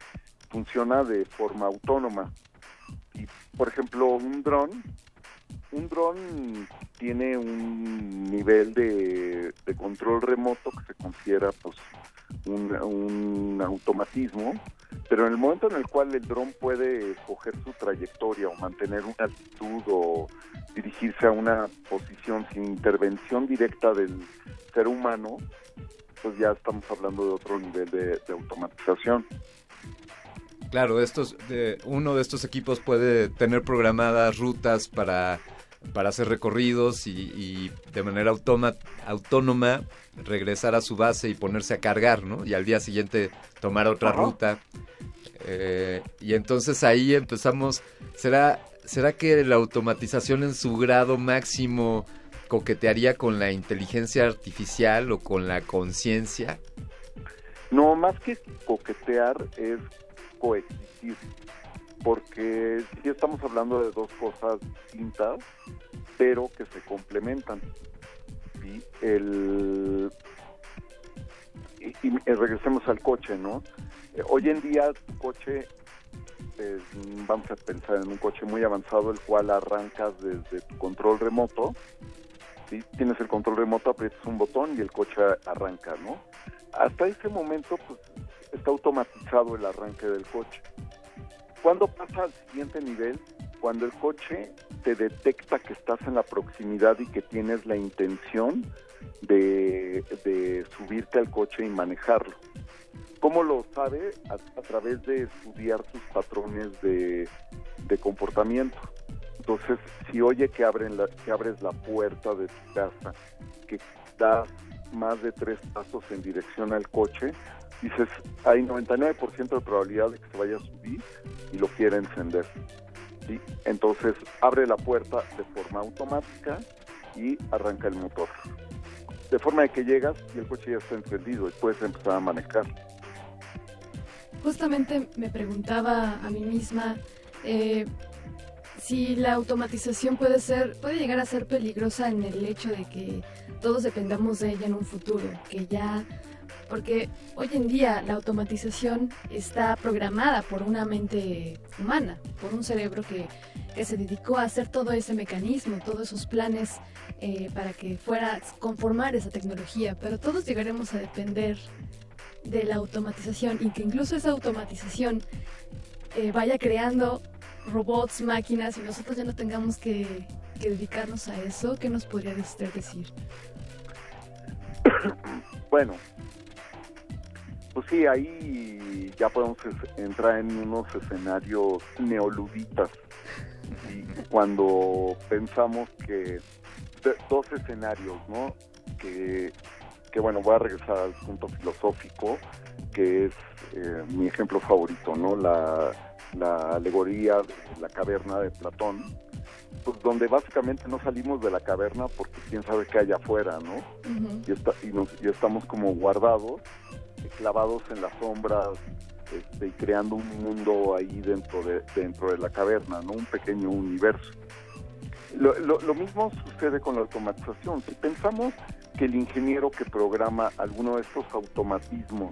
funciona de forma autónoma. Y, por ejemplo, un dron, un dron tiene un nivel de, de control remoto que se considera pues un automatismo, pero en el momento en el cual el dron puede escoger su trayectoria o mantener una altitud o dirigirse a una posición sin intervención directa del ser humano, pues ya estamos hablando de otro nivel de, de automatización. Claro, estos, de, uno de estos equipos puede tener programadas rutas para, para hacer recorridos y, y de manera automa- autónoma regresar a su base y ponerse a cargar, ¿no? Y al día siguiente tomar otra Ajá. ruta. Eh, y entonces ahí empezamos, ¿será, ¿será que la automatización en su grado máximo coquetearía con la inteligencia artificial o con la conciencia? No, más que coquetear es coexistir, porque sí estamos hablando de dos cosas distintas, pero que se complementan. ¿sí? El, y, regresemos al coche, ¿no? Eh, hoy en día tu coche, vamos a pensar en un coche muy avanzado, el cual arrancas desde tu control remoto, ¿sí? Tienes el control remoto, aprietas un botón y el coche arranca, ¿no? Hasta ese momento, pues, está automatizado el arranque del coche. ¿Cuándo pasa al siguiente nivel? Cuando el coche te detecta que estás en la proximidad y que tienes la intención de, subirte al coche y manejarlo. ¿Cómo lo sabe? A, través de estudiar tus patrones de, de comportamiento. Entonces, si oye que, abren la- que abres la puerta de tu casa, que das más de tres pasos en dirección al coche, dices, hay 99% de probabilidad de que se vaya a subir y lo quiere encender. ¿sí? Entonces, abre la puerta de forma automática y arranca el motor. De forma de que llegas y el coche ya está encendido y puedes empezar a manejar. Justamente me preguntaba a mí misma eh, si la automatización puede ser, puede llegar a ser peligrosa en el hecho de que todos dependamos de ella en un futuro, que ya, porque hoy en día la automatización está programada por una mente humana, por un cerebro que, que se dedicó a hacer todo ese mecanismo, todos esos planes eh, para que fuera conformar esa tecnología, pero todos llegaremos a depender de la automatización y que incluso esa automatización eh, vaya creando robots, máquinas y nosotros ya no tengamos que, que dedicarnos a eso, ¿qué nos podría usted decir? Bueno, pues sí, ahí ya podemos entrar en unos escenarios neoluditas. Y cuando pensamos que dos escenarios, ¿no? Que, que bueno, voy a regresar al punto filosófico, que es eh, mi ejemplo favorito, ¿no? La, la alegoría de la caverna de Platón, pues donde básicamente no salimos de la caverna porque quién sabe qué hay afuera, ¿no? y, está- y, nos- y estamos como guardados, clavados en las sombras este, y creando un mundo ahí dentro de, dentro de la caverna, ¿no? Un pequeño universo. Lo, lo- lo mismo sucede con la automatización. Si pensamos que el ingeniero que programa alguno de estos automatismos,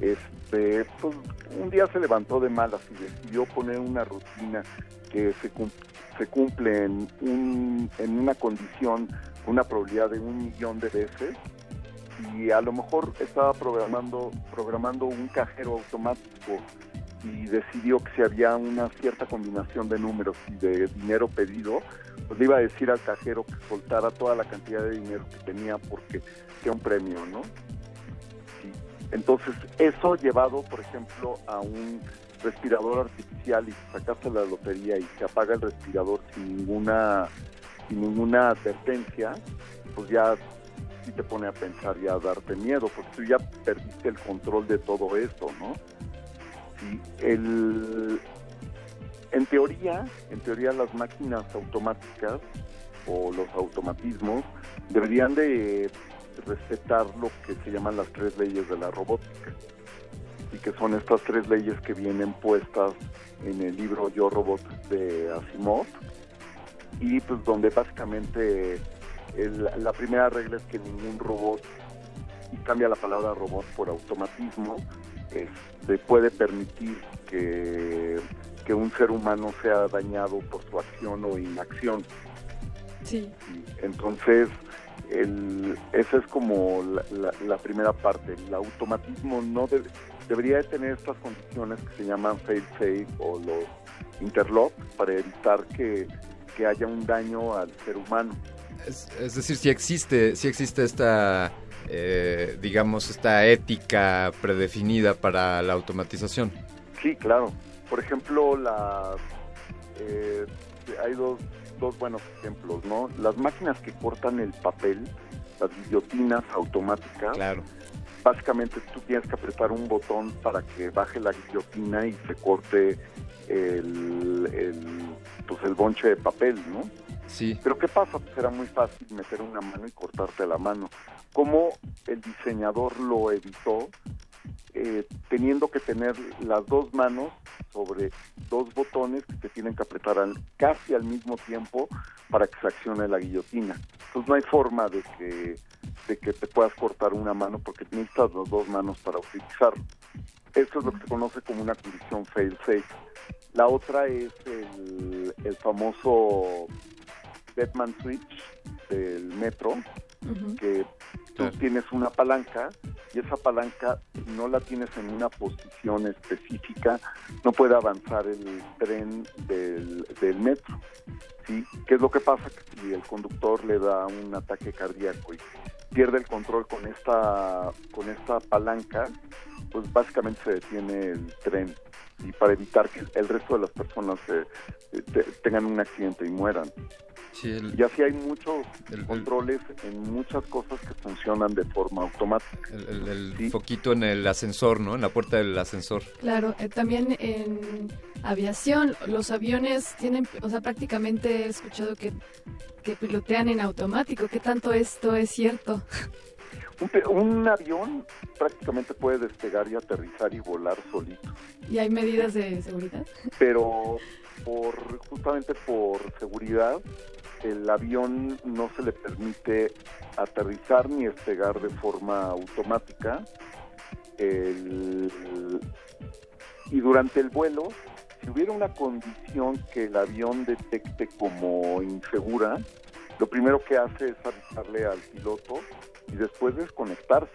este, pues, un día se levantó de malas y decidió poner una rutina que se, cum- se cumple en, un, en una condición, una probabilidad de un millón de veces, y a lo mejor estaba programando, programando un cajero automático y decidió que si había una cierta combinación de números y de dinero pedido, pues le iba a decir al cajero que soltara toda la cantidad de dinero que tenía porque era un premio, ¿no? Entonces, eso llevado, por ejemplo, a un respirador artificial y sacaste la lotería y se apaga el respirador sin ninguna, sin ninguna advertencia, pues ya sí te pone a pensar y a darte miedo, porque tú ya perdiste el control de todo esto, ¿no? El, en teoría, en teoría las máquinas automáticas o los automatismos deberían de respetar lo que se llaman las tres leyes de la robótica y que son estas tres leyes que vienen puestas en el libro Yo Robot de Asimov y pues donde básicamente el- la primera regla es que ningún robot y cambia la palabra robot por automatismo este, puede permitir que, que un ser humano sea dañado por su acción o inacción. Sí. Entonces, el, esa es como la, la- la primera parte. El automatismo no debe- debería de tener estas condiciones que se llaman fail-safe o los interlock para evitar que, que haya un daño al ser humano. Es, es decir, si existe, si existe esta, eh, digamos, esta ética predefinida para la automatización. Sí, claro. Por ejemplo, las eh, hay dos, dos buenos ejemplos, ¿no? Las máquinas que cortan el papel, las guillotinas automáticas. Claro. Básicamente tú tienes que apretar un botón para que baje la guillotina y se corte el, el, pues el bonche de papel, ¿no? Sí. Pero ¿qué pasa? Pues era muy fácil meter una mano y cortarte la mano. ¿Cómo el diseñador lo evitó? Eh, teniendo que tener las dos manos sobre dos botones que se tienen que apretar al- casi al mismo tiempo para que se accione la guillotina. Entonces no hay forma de que, de que te puedas cortar una mano porque necesitas las dos manos para utilizarlo. Esto es lo que se conoce como una condición fail-safe. La otra es el, el famoso Deadman Switch del metro, que tú tienes una palanca y esa palanca no la tienes en una posición específica no puede avanzar el tren del, del metro ¿sí? ¿qué es lo que pasa? que si el conductor le da un ataque cardíaco y pierde el control con esta con esta palanca pues básicamente se detiene el tren y para evitar que el resto de las personas se- te- tengan un accidente y mueran Sí, el- y así hay muchos controles en muchas cosas que funcionan de forma automática. El, el foquito en el ascensor, ¿no? En la puerta del ascensor. Claro, eh, también en aviación, los aviones tienen, o sea, prácticamente he escuchado que, que pilotean en automático. ¿Qué tanto esto es cierto? Un, avión prácticamente puede despegar y aterrizar y volar solito, ¿Y hay medidas de seguridad? pero por justamente por seguridad el avión no se le permite aterrizar ni despegar de forma automática. El- y durante el vuelo, si hubiera una condición que el avión detecte como insegura, lo primero que hace es avisarle al piloto y después desconectarse.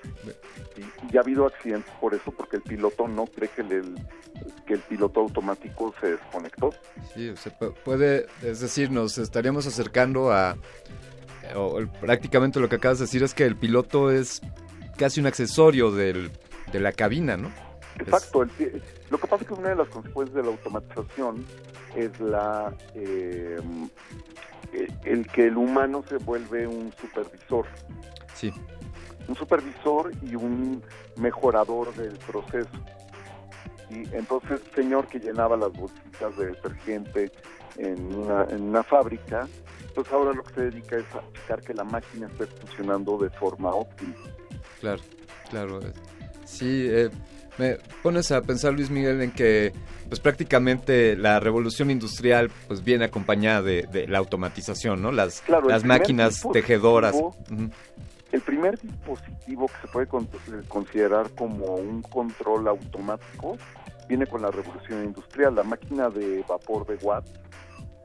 Y, y ha habido accidentes por eso, porque el piloto no cree que el, que el piloto automático se desconectó. Sí, o sea, pu- puede, es decir, nos estaríamos acercando a, o el- prácticamente lo que acabas de decir es que el piloto es casi un accesorio del, de la cabina, ¿no? Exacto. el pi- lo que pasa es que una de las consecuencias de la automatización es la eh, el- el que el humano se vuelve un supervisor. Sí. Un supervisor y un mejorador del proceso. Y entonces, señor que llenaba las bolsitas de detergente en una, en una fábrica, pues ahora lo que se dedica es a checar que la máquina esté funcionando de forma óptima. Claro, claro. Sí, eh, me pones a pensar, Luis Miguel, en que pues prácticamente la revolución industrial pues viene acompañada de, de la automatización, ¿no? Las, Claro, las máquinas tejedoras. El primer dispositivo que se puede eh, considerar como un control automático viene con la revolución industrial. La máquina de vapor de Watt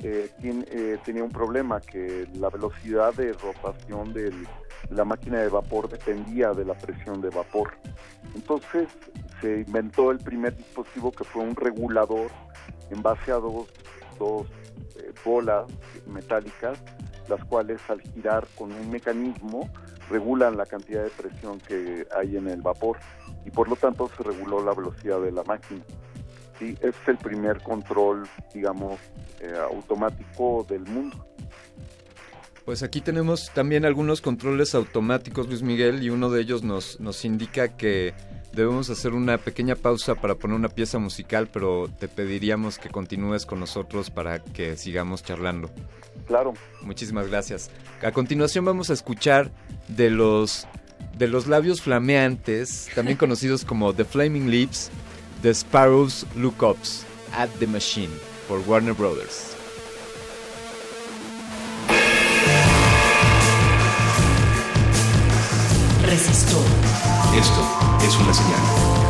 eh, eh, tenía un problema que la velocidad de rotación de la máquina de vapor dependía de la presión de vapor. Entonces se inventó el primer dispositivo que fue un regulador en base a dos, dos eh, bolas metálicas, las cuales al girar con un mecanismo regulan la cantidad de presión que hay en el vapor y por lo tanto se reguló la velocidad de la máquina. Sí, es el primer control, digamos, eh, automático del mundo. Pues aquí tenemos también algunos controles automáticos, Luis Miguel, y uno de ellos nos, nos indica que debemos hacer una pequeña pausa para poner una pieza musical, pero te pediríamos que continúes con nosotros para que sigamos charlando. Claro. Muchísimas gracias. A continuación vamos a escuchar de los de los labios flameantes, también conocidos como The Flaming Lips, The Sparrows Look Ups at the Machine por Warner Brothers. Resistor. Esto es una señal.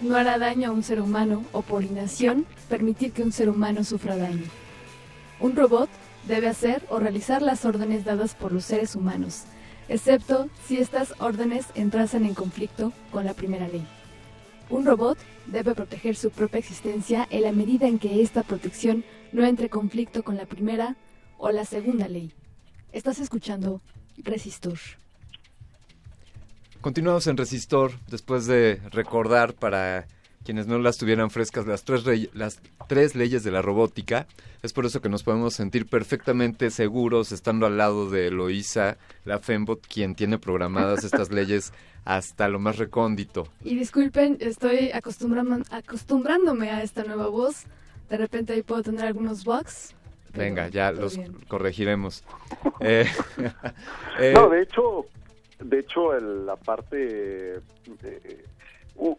No hará daño a un ser humano o por inacción permitir que un ser humano sufra daño. Un robot debe hacer o realizar las órdenes dadas por los seres humanos, excepto si estas órdenes entrasen en conflicto con la primera ley. Un robot debe proteger su propia existencia en la medida en que esta protección no entre en conflicto con la primera o la segunda ley. Estás escuchando Resistor. Continuamos en Resistor después de recordar para quienes no las tuvieran frescas las tres, rey- las tres leyes de la robótica. Es por eso que nos podemos sentir perfectamente seguros estando al lado de Eloísa, la Fembot, quien tiene programadas estas leyes hasta lo más recóndito. Y disculpen, estoy acostumbrándome a esta nueva voz. De repente ahí puedo tener algunos bugs. Venga, ya los bien. corregiremos. Eh, eh, No, de hecho, de hecho el- la parte, eh,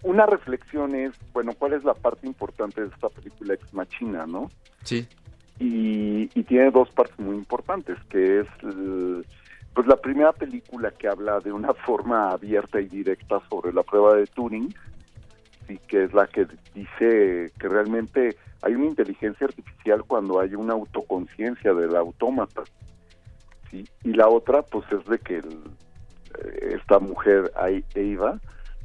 una reflexión es, bueno, ¿cuál es la parte importante de esta película Ex Machina, no? sí, Y, y tiene dos partes muy importantes, que es, el- pues la primera película que habla de una forma abierta y directa sobre la prueba de Turing, sí, que es la que dice que realmente hay una inteligencia artificial cuando hay una autoconciencia del autómata. ¿sí? Y la otra, pues es de que el- esta mujer, Eva,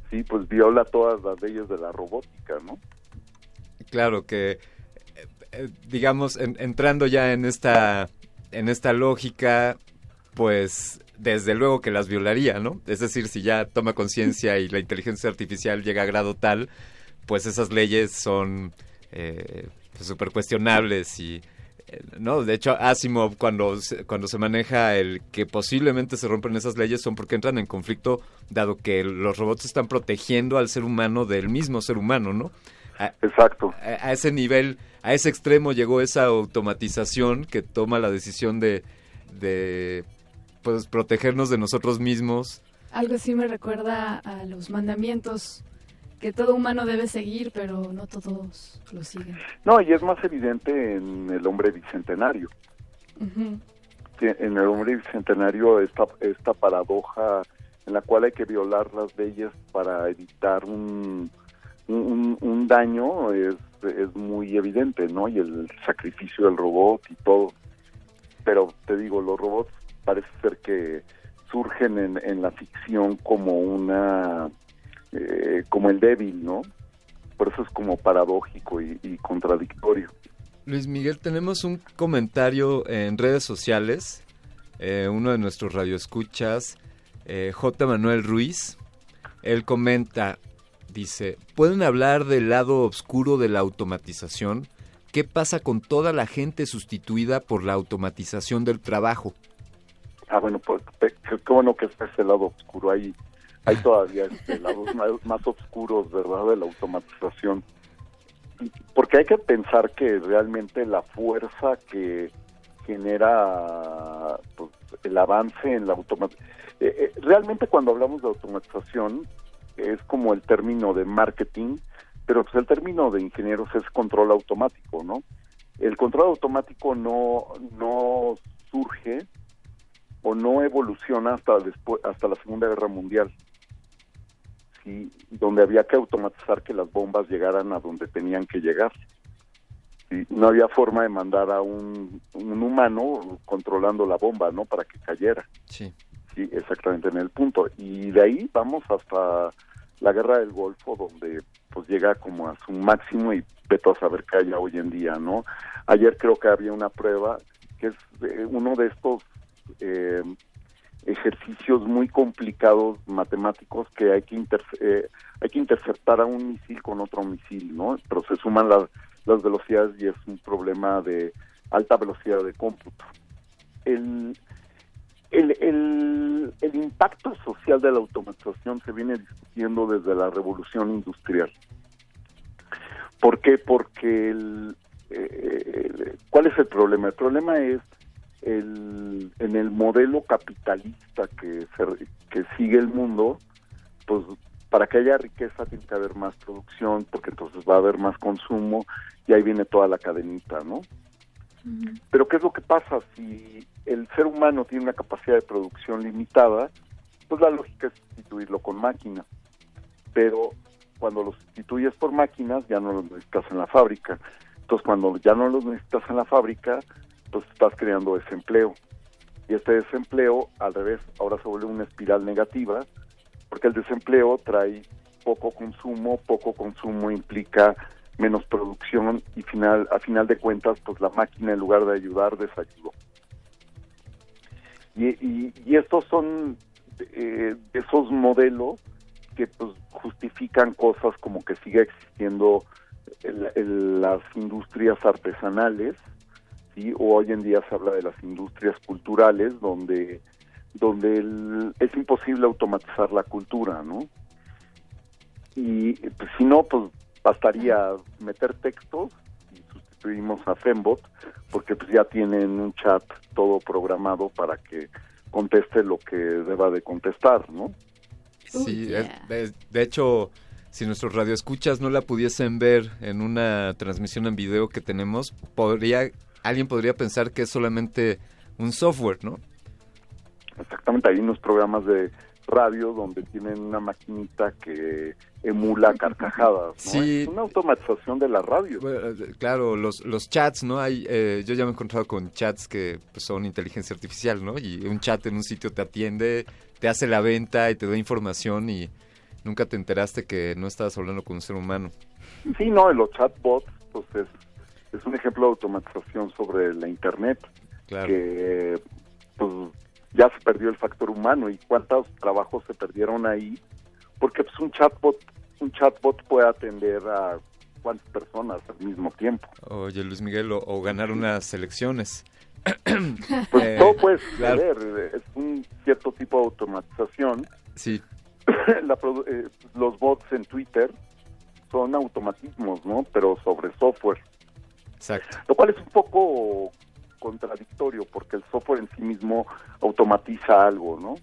sí, pues viola todas las leyes de la robótica, ¿no? claro que, eh, eh, digamos, en- entrando ya en esta, en esta lógica, pues desde luego que las violaría, ¿no? Es decir, si ya toma conciencia y la inteligencia artificial llega a grado tal, pues esas leyes son eh, súper cuestionables y... No, de hecho, Asimov, cuando se, cuando se maneja el que posiblemente se rompen esas leyes, son porque entran en conflicto, dado que los robots están protegiendo al ser humano del mismo ser humano, ¿no? A- Exacto. a, a ese nivel, a ese extremo llegó esa automatización que toma la decisión de, de pues, protegernos de nosotros mismos. Algo así me recuerda a los mandamientos que todo humano debe seguir, pero no todos lo siguen. No, y es más evidente en el hombre bicentenario. Ujú. Sí, En el hombre bicentenario esta, esta paradoja en la cual hay que violar las leyes para evitar un, un, un daño es, es muy evidente, ¿no? Y el sacrificio del robot y todo. Pero te digo, los robots parece ser que surgen en, en la ficción como una eh, como el débil, ¿no? Por eso es como paradójico y, y contradictorio. Luis Miguel, tenemos un comentario en redes sociales. eh, uno de nuestros radioescuchas, eh, J. Manuel Ruiz, él comenta, dice, ¿pueden hablar del lado oscuro de la automatización? ¿Qué pasa con toda la gente sustituida por la automatización del trabajo? Ah, bueno, pues qué, bueno que está ese lado oscuro. Hay, hay todavía este, lados más, oscuros, ¿verdad?, de la automatización. Porque hay que pensar que realmente la fuerza que genera pues, el avance en la automatización... realmente cuando hablamos de automatización es como el término de marketing, pero pues el término de ingenieros es control automático, ¿no? El control automático no, no surge o no evoluciona hasta después hasta la Segunda Guerra Mundial. Sí, donde había que automatizar que las bombas llegaran a donde tenían que llegar. Sí, no había forma de mandar a un, un humano controlando la bomba, ¿no? Para que cayera. Sí. Sí, exactamente en el punto. Y de ahí vamos hasta la guerra del Golfo, donde pues llega como a su máximo y vete a saber qué haya hoy en día, ¿no? Ayer creo que había una prueba que es uno de estos eh, ejercicios muy complicados matemáticos que hay que eh, hay que interceptar a un misil con otro misil, ¿no? Pero se suman las las velocidades y es un problema de alta velocidad de cómputo. El, el, el, el impacto social de la automatización se viene discutiendo desde la revolución industrial. ¿Por qué? Porque el, eh, ¿cuál es el problema? El problema es el, en el modelo capitalista que, se- que sigue el mundo, pues para que haya riqueza tiene que haber más producción, porque entonces va a haber más consumo y ahí viene toda la cadenita, ¿no? Pero ¿qué es lo que pasa? Si el ser humano tiene una capacidad de producción limitada, pues la lógica es sustituirlo con máquinas. Pero cuando los sustituyes por máquinas ya no los necesitas en la fábrica. Entonces cuando ya no los necesitas en la fábrica, pues estás creando desempleo. Y este desempleo, al revés, ahora se vuelve una espiral negativa, porque el desempleo trae poco consumo, poco consumo implica menos producción y final, a final de cuentas, pues la máquina en lugar de ayudar, desayudó. Y, y, estos son eh, esos modelos que pues justifican cosas como que sigue existiendo el- el- las industrias artesanales, ¿sí? o hoy en día se habla de las industrias culturales, donde donde el- es imposible automatizar la cultura, ¿no? Y pues, si no, pues bastaría meter textos y sustituimos a Fembot, porque pues ya tienen un chat todo programado para que conteste lo que deba de contestar, ¿no? Sí, es- de, de hecho, si nuestros radioescuchas no la pudiesen ver en una transmisión en video que tenemos, podría alguien podría pensar que es solamente un software, ¿no? Exactamente, hay unos programas de radio donde tienen una maquinita que emula carcajadas, ¿no? Sí. Es una automatización de la radio. Bueno, eh, claro, los, los chats, ¿no? Hay, eh, yo ya me he encontrado con chats que pues, son inteligencia artificial, ¿no? Y un chat en un sitio te atiende, te hace la venta y te da información y nunca te enteraste que no estabas hablando con un ser humano. Sí, no, los chatbots, pues es, es un ejemplo de automatización sobre la Internet, Claro. que pues ya se perdió el factor humano y cuántos trabajos se perdieron ahí, porque pues un chatbot, un chatbot puede atender a cuántas personas al mismo tiempo. Oye, Luis Miguel, o, o ganar unas elecciones. Pues Eh, todo puede claro. suceder, es un cierto tipo de automatización. Sí. La eh, los bots en Twitter son automatismos, ¿no? Pero sobre software. Exacto. Lo cual es un poco contradictorio porque el software en sí mismo automatiza algo, ¿no?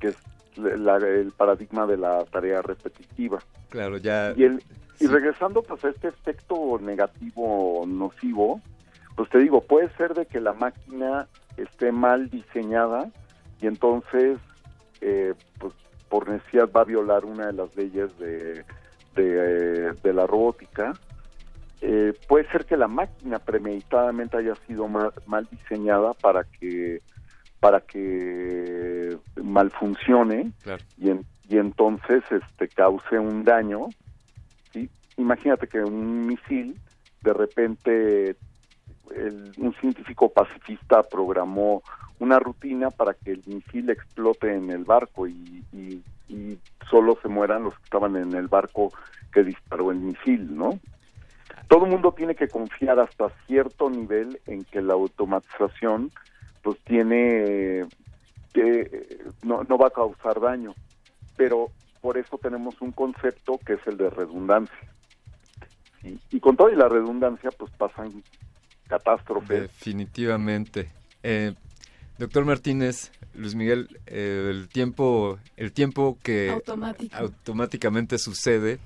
Que es la- el paradigma de la tarea repetitiva. Claro, ya. Y, el, y regresando pues a este efecto negativo nocivo, pues te digo, puede ser de que la máquina esté mal diseñada y entonces eh, pues por necesidad va a violar una de las leyes de, de, de la robótica. Eh, puede ser que la máquina premeditadamente haya sido mal, mal diseñada para que para que mal funcione Claro. y, en- y entonces este cause un daño ¿sí? imagínate que un misil de repente el- un científico pacifista programó una rutina para que el misil explote en el barco y, y- y solo se mueran los que estaban en el barco que disparó el misil, ¿no? Todo el mundo tiene que confiar hasta cierto nivel en que la automatización pues tiene que eh, no, no va a causar daño, pero por eso tenemos un concepto que es el de redundancia. Y, y con toda y la redundancia pues pasan catástrofes. Definitivamente. Eh, doctor Martínez, Luis Miguel, eh, el tiempo, el tiempo que automáticamente sucede,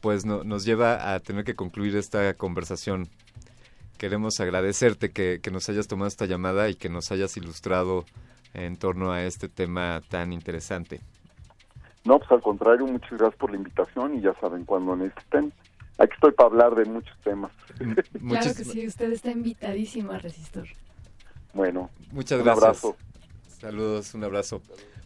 pues no- nos lleva a tener que concluir esta conversación. Queremos agradecerte que, que nos hayas tomado esta llamada y que nos hayas ilustrado en torno a este tema tan interesante. No, pues al contrario, muchas gracias por la invitación y ya saben cuando necesiten. Aquí estoy para hablar de muchos temas. Claro que sí, usted está invitadísimo a Resistor. Bueno, Muchas un gracias. abrazo. Saludos, un abrazo.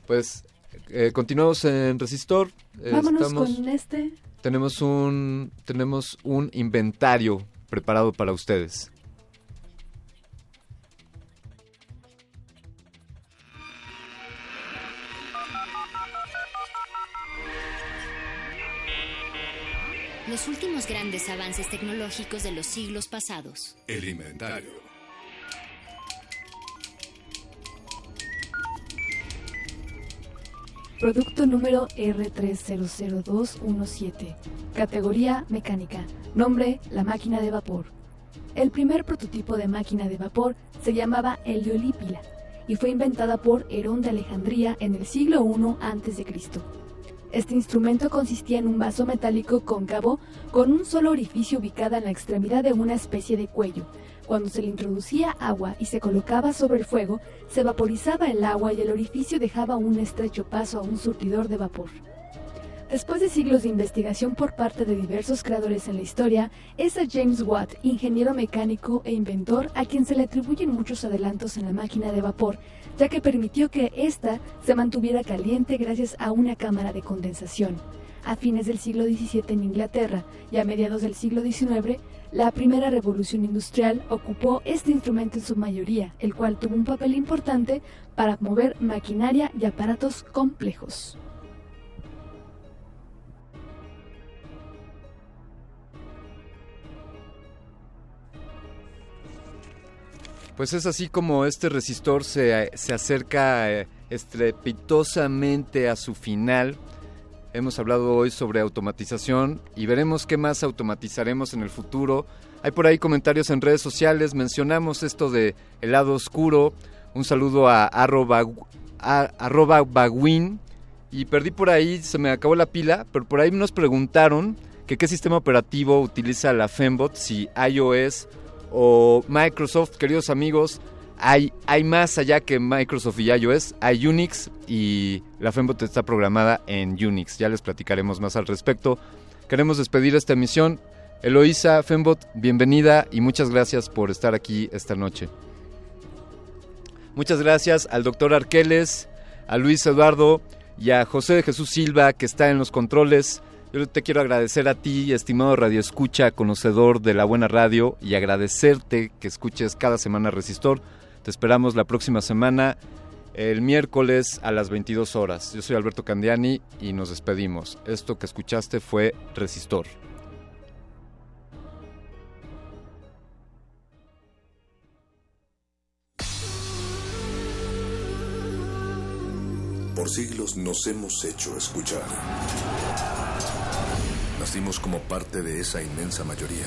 Pues eh, continuamos en Resistor. Vámonos estamos- con este. Tenemos un, tenemos un inventario preparado para ustedes. Los últimos grandes avances tecnológicos de los siglos pasados. El inventario. Producto número R300217. Categoría mecánica. Nombre, la máquina de vapor. El primer prototipo de máquina de vapor se llamaba heliolípila y fue inventada por Herón de Alejandría en el siglo I a.C. Este instrumento consistía en un vaso metálico cóncavo con un solo orificio ubicado en la extremidad de una especie de cuello. Cuando se le introducía agua y se colocaba sobre el fuego, se vaporizaba el agua y el orificio dejaba un estrecho paso a un surtidor de vapor. Después de siglos de investigación por parte de diversos creadores en la historia, es a James Watt, ingeniero mecánico e inventor, a quien se le atribuyen muchos adelantos en la máquina de vapor, ya que permitió que ésta se mantuviera caliente gracias a una cámara de condensación. A fines del siglo XVII en Inglaterra y a mediados del siglo XIX, la primera revolución industrial ocupó este instrumento en su mayoría, el cual tuvo un papel importante para mover maquinaria y aparatos complejos. Pues es así como este resistor se, se acerca eh, estrepitosamente a su final. Hemos hablado hoy sobre automatización y veremos qué más automatizaremos en el futuro. Hay por ahí comentarios en redes sociales, mencionamos esto de el lado oscuro. Un saludo a arroba, a- arroba baguin. Y perdí por ahí, se me acabó la pila, pero por ahí nos preguntaron que qué sistema operativo utiliza la Fembot, si iOS o Microsoft, queridos amigos, hay, hay más allá que Microsoft y iOS, hay Unix y la Fembot está programada en Unix, ya les platicaremos más al respecto. Queremos despedir esta emisión. Eloísa, Fembot, bienvenida y muchas gracias por estar aquí esta noche. Muchas gracias al doctor Arqueles, a Luis Eduardo y a José de Jesús Silva que está en los controles. Yo te quiero agradecer a ti, estimado Radio Escucha, conocedor de la buena radio, y agradecerte que escuches cada semana Resistor. Te esperamos la próxima semana, el miércoles a las 22 horas. Yo soy Alberto Candiani y nos despedimos. Esto que escuchaste fue Resistor. Por siglos nos hemos hecho escuchar. Nacimos como parte de esa inmensa mayoría.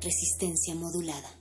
Resistencia modulada.